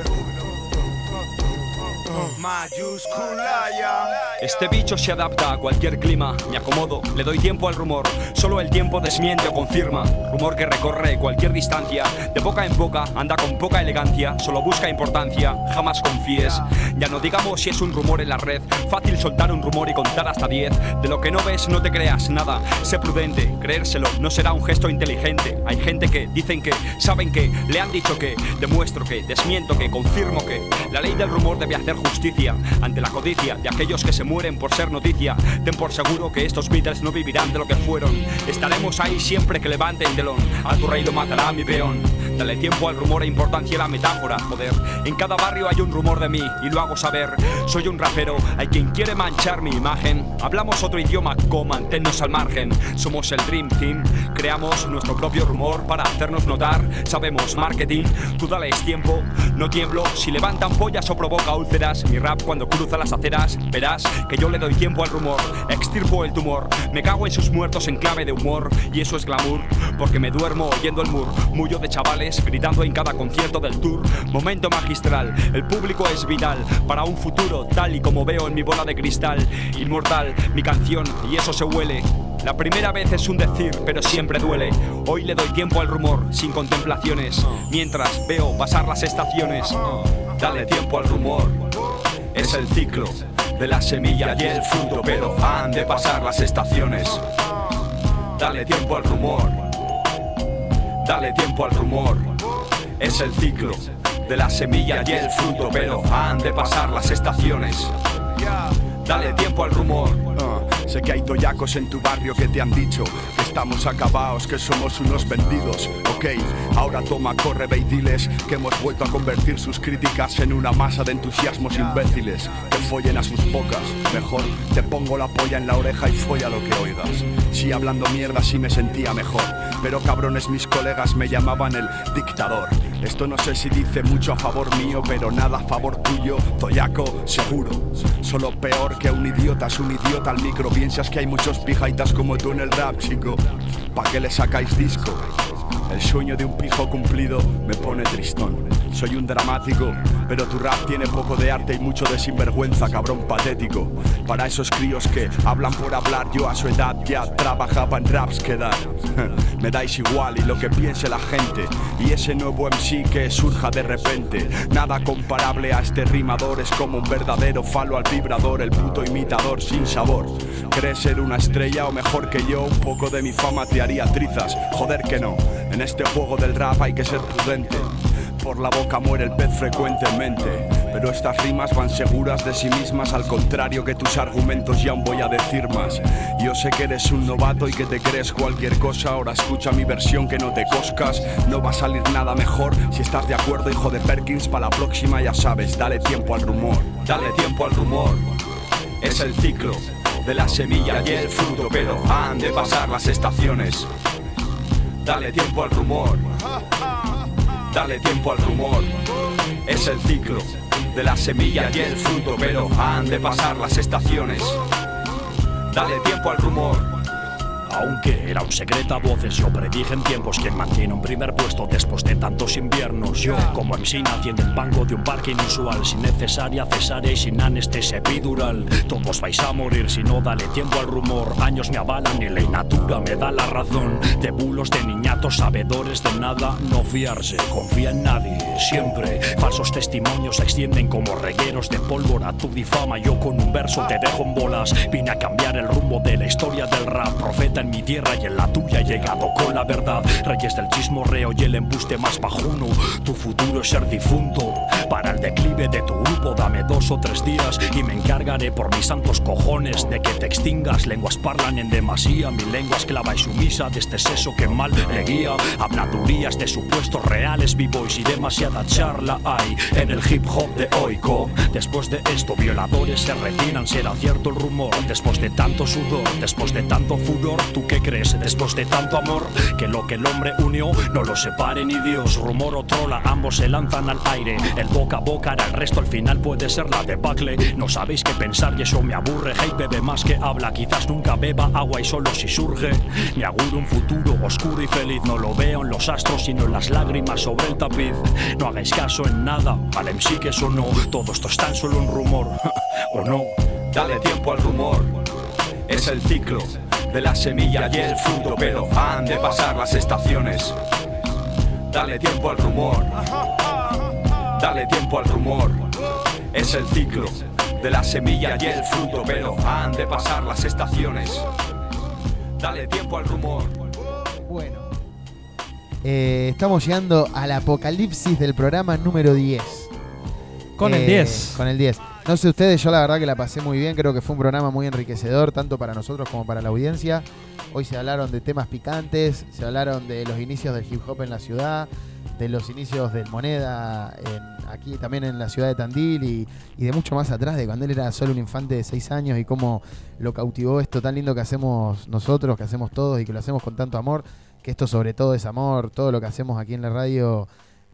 My juice, cool, yeah. Este bicho se adapta a cualquier clima. Me acomodo, le doy tiempo al rumor. Solo el tiempo desmiente o confirma. Rumor que recorre cualquier distancia. De boca en boca, anda con poca elegancia. Solo busca importancia, jamás confíes. Ya no digamos si es un rumor en la red. Fácil soltar un rumor y contar hasta 10. De lo que no ves, no te creas nada. Sé prudente, creérselo no será un gesto inteligente. Hay gente que dicen que, saben que, le han dicho que, demuestro que, desmiento que, confirmo que. La ley del rumor debe hacer justicia ante la codicia de aquellos que se mueren por ser noticia. Ten por seguro que estos Beatles no vivirán de lo que fueron. Estaremos ahí siempre que levanten telón. A tu rey lo matará mi peón. Dale tiempo al rumor e importancia a la metáfora. Joder, en cada barrio hay un rumor de mí y lo hago saber. Soy un rapero, hay quien quiere manchar mi imagen. Hablamos otro idioma, co, manténnos al margen. Somos el Dream Team, creamos nuestro propio rumor para hacernos notar. Sabemos marketing, tú dales tiempo, no tiemblo. Si levantan pollas o provoca úlceras, mi rap cuando cruza las aceras, verás que yo le doy tiempo al rumor. Extirpo el tumor, me cago en sus muertos en clave de humor. Y eso es glamour, porque me duermo oyendo el murmullo de chavales gritando en cada concierto del tour. Momento magistral, el público es vital para un futuro tal y como veo en mi bola de cristal. Inmortal, mi canción, y eso se huele. La primera vez es un decir, pero siempre duele. Hoy le doy tiempo al rumor, sin contemplaciones, mientras veo pasar las estaciones. Dale tiempo al rumor, es el ciclo de la semilla y el fruto, pero han de pasar las estaciones. Dale tiempo al rumor, dale tiempo al rumor, es el ciclo de la semilla y el fruto, pero han de pasar las estaciones. Dale tiempo al rumor. Sé que hay toyacos en tu barrio que te han dicho que estamos acabados, que somos unos vendidos. Ok, ahora toma, corre, ve y diles que hemos vuelto a convertir sus críticas en una masa de entusiasmos imbéciles que follen a sus bocas. Mejor te pongo la polla en la oreja y folla lo que oigas. Sí, hablando mierda sí me sentía mejor, pero cabrones mis colegas me llamaban el dictador. Esto no sé si dice mucho a favor mío, pero nada a favor tuyo. Toyaco, seguro. Solo peor que un idiota es un idiota al micro. Piensas que hay muchos pijaitas como tú en el rap, chico. ¿Pa' qué le sacáis disco? El sueño de un pijo cumplido me pone tristón. Soy un dramático, pero tu rap tiene poco de arte y mucho de sinvergüenza, cabrón patético. Para esos críos que hablan por hablar, yo a su edad ya trabajaba en raps que dar. *laughs* me dais igual y lo que piense la gente. Y ese nuevo MC que surja de repente. Nada comparable a este rimador, es como un verdadero falo al vibrador, el puto imitador sin sabor. ¿Crees ser una estrella o mejor que yo? Un poco de mi fama te haría trizas. Joder que no. En este juego del rap hay que ser prudente. Por la boca muere el pez frecuentemente. Pero estas rimas van seguras de sí mismas, al contrario que tus argumentos, ya aún voy a decir más. Yo sé que eres un novato y que te crees cualquier cosa, ahora escucha mi versión que no te coscas. No va a salir nada mejor si estás de acuerdo, hijo de Perkins. Para la próxima ya sabes, dale tiempo al rumor. Dale tiempo al rumor, es el ciclo de la semilla y el fruto, pero han de pasar las estaciones. Dale tiempo al rumor, dale tiempo al rumor, es el ciclo de la semilla y el fruto, pero han de pasar las estaciones. Dale tiempo al rumor. Aunque era un secreto a voces, yo predije en tiempos quien mantiene un primer puesto después de tantos inviernos. Yo, como MC, nací en el banco de un parque inusual, sin necesaria cesárea y sin anestesia epidural. Todos vais a morir si no dale tiempo al rumor. Años me avalan y la inatura me da la razón. De bulos de niñatos, sabedores de nada, no fiarse, confía en nadie, siempre. Falsos testimonios se extienden como regueros de pólvora. Tu difama, yo con un verso te dejo en bolas. Vine a cambiar el rumbo de la historia del rap, profeta en mi tierra y en la tuya he llegado con la verdad. Reyes del chismorreo y el embuste más bajuno. Tu futuro es ser difunto. Para el declive de tu grupo, dame dos o tres días y me encargaré por mis santos cojones de que te extingas. Lenguas parlan en demasía, mi lengua esclava y sumisa de este seso que mal le guía. Habladurías de supuestos reales, b-boys y demasiada charla hay en el hip hop de hoico. Después de esto, violadores se retiran, será cierto el rumor. Después de tanto sudor, después de tanto furor, ¿tú qué crees? Después de tanto amor, que lo que el hombre unió no lo separe ni Dios. Rumor o trola, ambos se lanzan al aire. Boca a boca el resto, al final puede ser la debacle. No sabéis qué pensar y eso me aburre. Hey, bebe más que habla, quizás nunca beba agua y solo si surge. Me auguro un futuro oscuro y feliz. No lo veo en los astros, sino en las lágrimas sobre el tapiz. No hagáis caso en nada, al MC que eso no. Todo esto es tan solo un rumor, *laughs* ¿o no? Dale tiempo al rumor, es el ciclo de la semilla y el fruto, pero han de pasar las estaciones. Dale tiempo al rumor, dale tiempo al rumor, es el ciclo de la semilla y el fruto, pero han de pasar las estaciones. Dale tiempo al rumor. Bueno. Eh, estamos llegando al apocalipsis del programa número 10. Con el Eh, 10. Con el 10. No sé ustedes, yo la verdad que la pasé muy bien, creo que fue un programa muy enriquecedor, tanto para nosotros como para la audiencia. Hoy se hablaron de temas picantes, se hablaron de los inicios del hip hop en la ciudad, de los inicios del Moneda en- aquí también en la ciudad de Tandil y, de mucho más atrás, de cuando él era solo un infante de 6 años y cómo lo cautivó esto tan lindo que hacemos nosotros, que hacemos todos y que lo hacemos con tanto amor, que esto sobre todo es amor, todo lo que hacemos aquí en la radio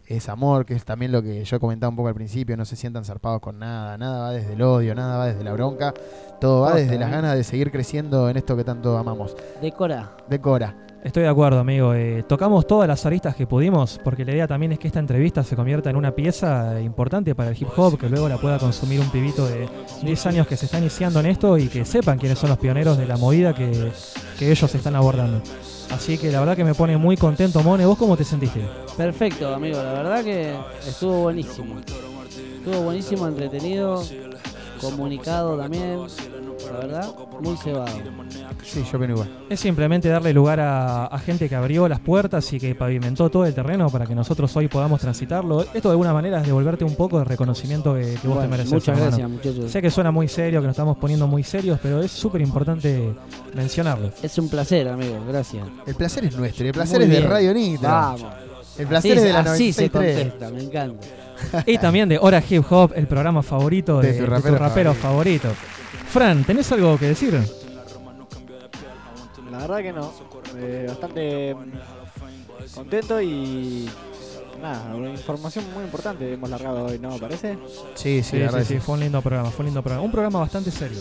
es amor, que es también lo que yo comentaba un poco al principio, no se sientan zarpados con nada, nada va desde el odio, nada va desde la bronca, todo va desde las ¿eh? ganas de seguir creciendo en esto que tanto amamos. Decora. Decora. Estoy de acuerdo, amigo. Eh, tocamos todas las aristas que pudimos, porque la idea también es que esta entrevista se convierta en una pieza importante para el hip hop, que luego la pueda consumir un pibito de 10 años que se está iniciando en esto y que sepan quiénes son los pioneros de la movida que, que ellos están abordando. Así que la verdad que me pone muy contento, Mone. ¿Vos cómo te sentiste? Perfecto, amigo. La verdad que estuvo buenísimo. Estuvo buenísimo, entretenido, comunicado también. La verdad, muy cebado. Sí, yo opino igual. Es simplemente darle lugar a, a gente que abrió las puertas y que pavimentó todo el terreno para que nosotros hoy podamos transitarlo. Esto de alguna manera es devolverte un poco de reconocimiento que, que vos Bueno, te mereces. muchas hermano. gracias, muchachos. Sé que suena muy serio, que nos estamos poniendo muy serios, pero es súper importante mencionarlo. Es un placer, amigo. Gracias. El placer es nuestro, el placer Muy es de. Radio Nitro. Vamos. El placer Así es de la Así se 96.3. contesta, me encanta. Y también de Hora Hip Hop, el programa favorito de, De tu de rapero rapero favorito. Fran, ¿tenés algo que decir? La verdad que no. Eh, bastante contento y nada, una información muy importante hemos largado hoy, ¿no? ¿Parece? Sí, sí, Sí, sí. fue un lindo programa, fue un lindo programa. Un programa bastante serio.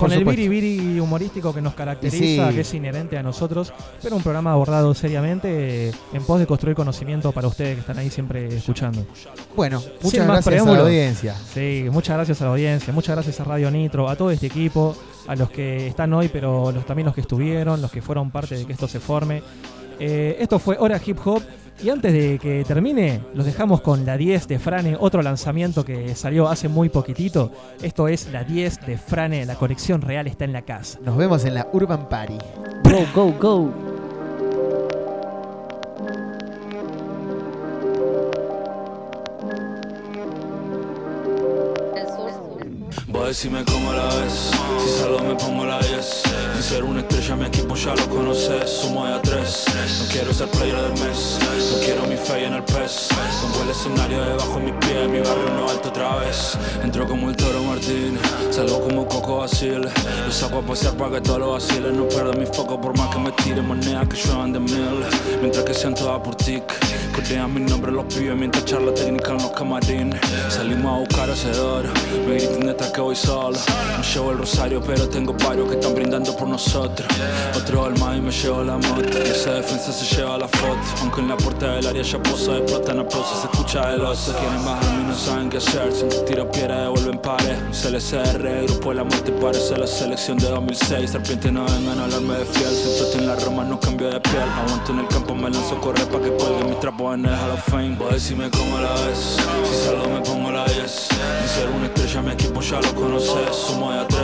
Con el biribiri humorístico que nos caracteriza, Sí. que es inherente a nosotros, pero un programa abordado seriamente eh, en pos de construir conocimiento para ustedes que están ahí siempre escuchando. Bueno, muchas gracias a la audiencia. Sí, muchas gracias a la audiencia, muchas gracias a Radio Nitro, a todo este equipo, a los que están hoy, pero los, también los que estuvieron, los que fueron parte de que esto se forme. Eh, esto fue Hora Hip Hop. Y antes de que termine, los dejamos con la 10 de Frane, otro lanzamiento que salió hace muy poquitito. Esto es la 10 de Frane, la conexión real está en la casa. Nos vemos en la Urban Party. Go, go, go. Vos decime cómo la ves, si salgo me pongo la 10 Sin ser una estrella mi equipo ya lo conoces, sumo de a 3 No quiero ser player del mes, no quiero mi fe en el pez. Pongo el escenario debajo de mis pies, mi barrio no alto otra vez. Entro como el toro Martín, salgo como Coco Basile. Lo saco a pasear para que todo lo vacile No pierdo mi foco por más que me tire monedas que lluevan de mil Mientras que sean todas por tic Codean mi nombre los pibes mientras charla técnica en los camarines. Salimos a buscar hacedor, me gritan detrás que voy solo No llevo el rosario pero tengo varios que están brindando por nosotros. Otro alma y me llevo la moto. Y esa defensa se lleva la foto. Aunque en la puerta del área ya posa explotan aplausos Se escucha el oso Quieren bajarme y no saben qué hacer. Si un tiro piedra devuelven pares Un CLCR, grupo de la muerte parece la selección de 2006 Serpiente no vengan a hablarme de fiel. Estoy en la Roma, no cambio de piel. Aguanto en el campo, me lanzo correr pa' que cuelguen mis en el Hall of Fame. Vos decime cómo la ves Si salgo me pongo la 10 Sin ser una estrella mi equipo ya lo conoces. Sumo de a 3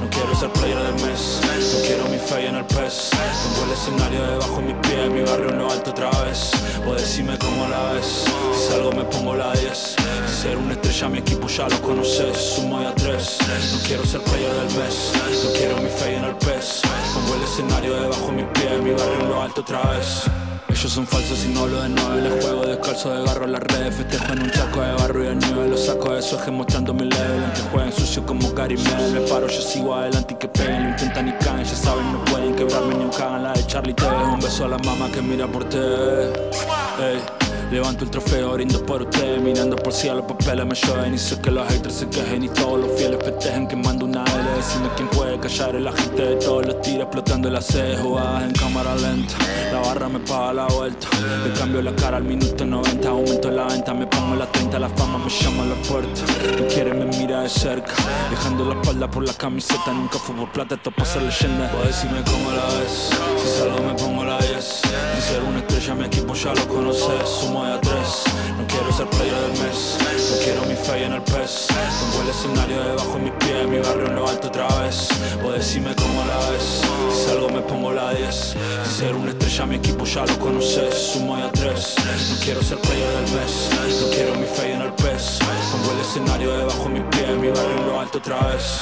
No quiero ser player del mes. No quiero mi fe en el pez. Pongo el escenario debajo de mis pies. Mi barrio en lo alto otra vez. Vos decime cómo la ves Si salgo me pongo la 10 Sin ser una estrella mi equipo ya lo conoces. Sumo de a 3 No quiero ser player del mes. No quiero mi fe en el pez. Pongo el escenario debajo de mis pies. Mi barrio en lo alto otra vez ellos son falsos y no hablo de nueve Les juego descalzo de garro las redes Festejo en un charco de barro y de nieve Los saco de soje mostrando mi level. Aunque jueguen sucio como Gary Medel. Me paro, yo sigo adelante y que peguen. Lo intentan y caen, ya saben, no pueden quebrarme ni un cagan. La de Charlie TV Un beso a la mamá que mira por Ey. Levanto el trofeo, brindo por ustedes Mirando por si a los papeles me llueven Y sé que los haters se quejen Y todos los fieles festejen Quemando una L Decime quién puede callar el agite de todos los tiros Explotando las C Jugadas en cámara lenta La barra me paga la vuelta Le cambio la cara al minuto 90 Aumento la venta, me pongo la 30 La fama me llama a la puerta No quiere, me mira de cerca Dejando la espalda por la camiseta Nunca fue por plata, esto pasa leyenda Vos decime cómo la ves Si salgo me pongo la 10 Sin ser una estrella mi equipo ya lo conoces Sumo de a 3 No quiero ser player del mes No quiero mi fe en el pez. Pongo el escenario debajo de mis pies Mi barrio en lo alto otra vez. Vos decime cómo la ves Si salgo me pongo la 10 Sin ser una estrella mi equipo ya lo conoces. Sumo de a 3 No quiero ser player del mes No quiero mi fe en el pez. Pongo el escenario debajo de mis pies mi barrio en lo alto otra vez.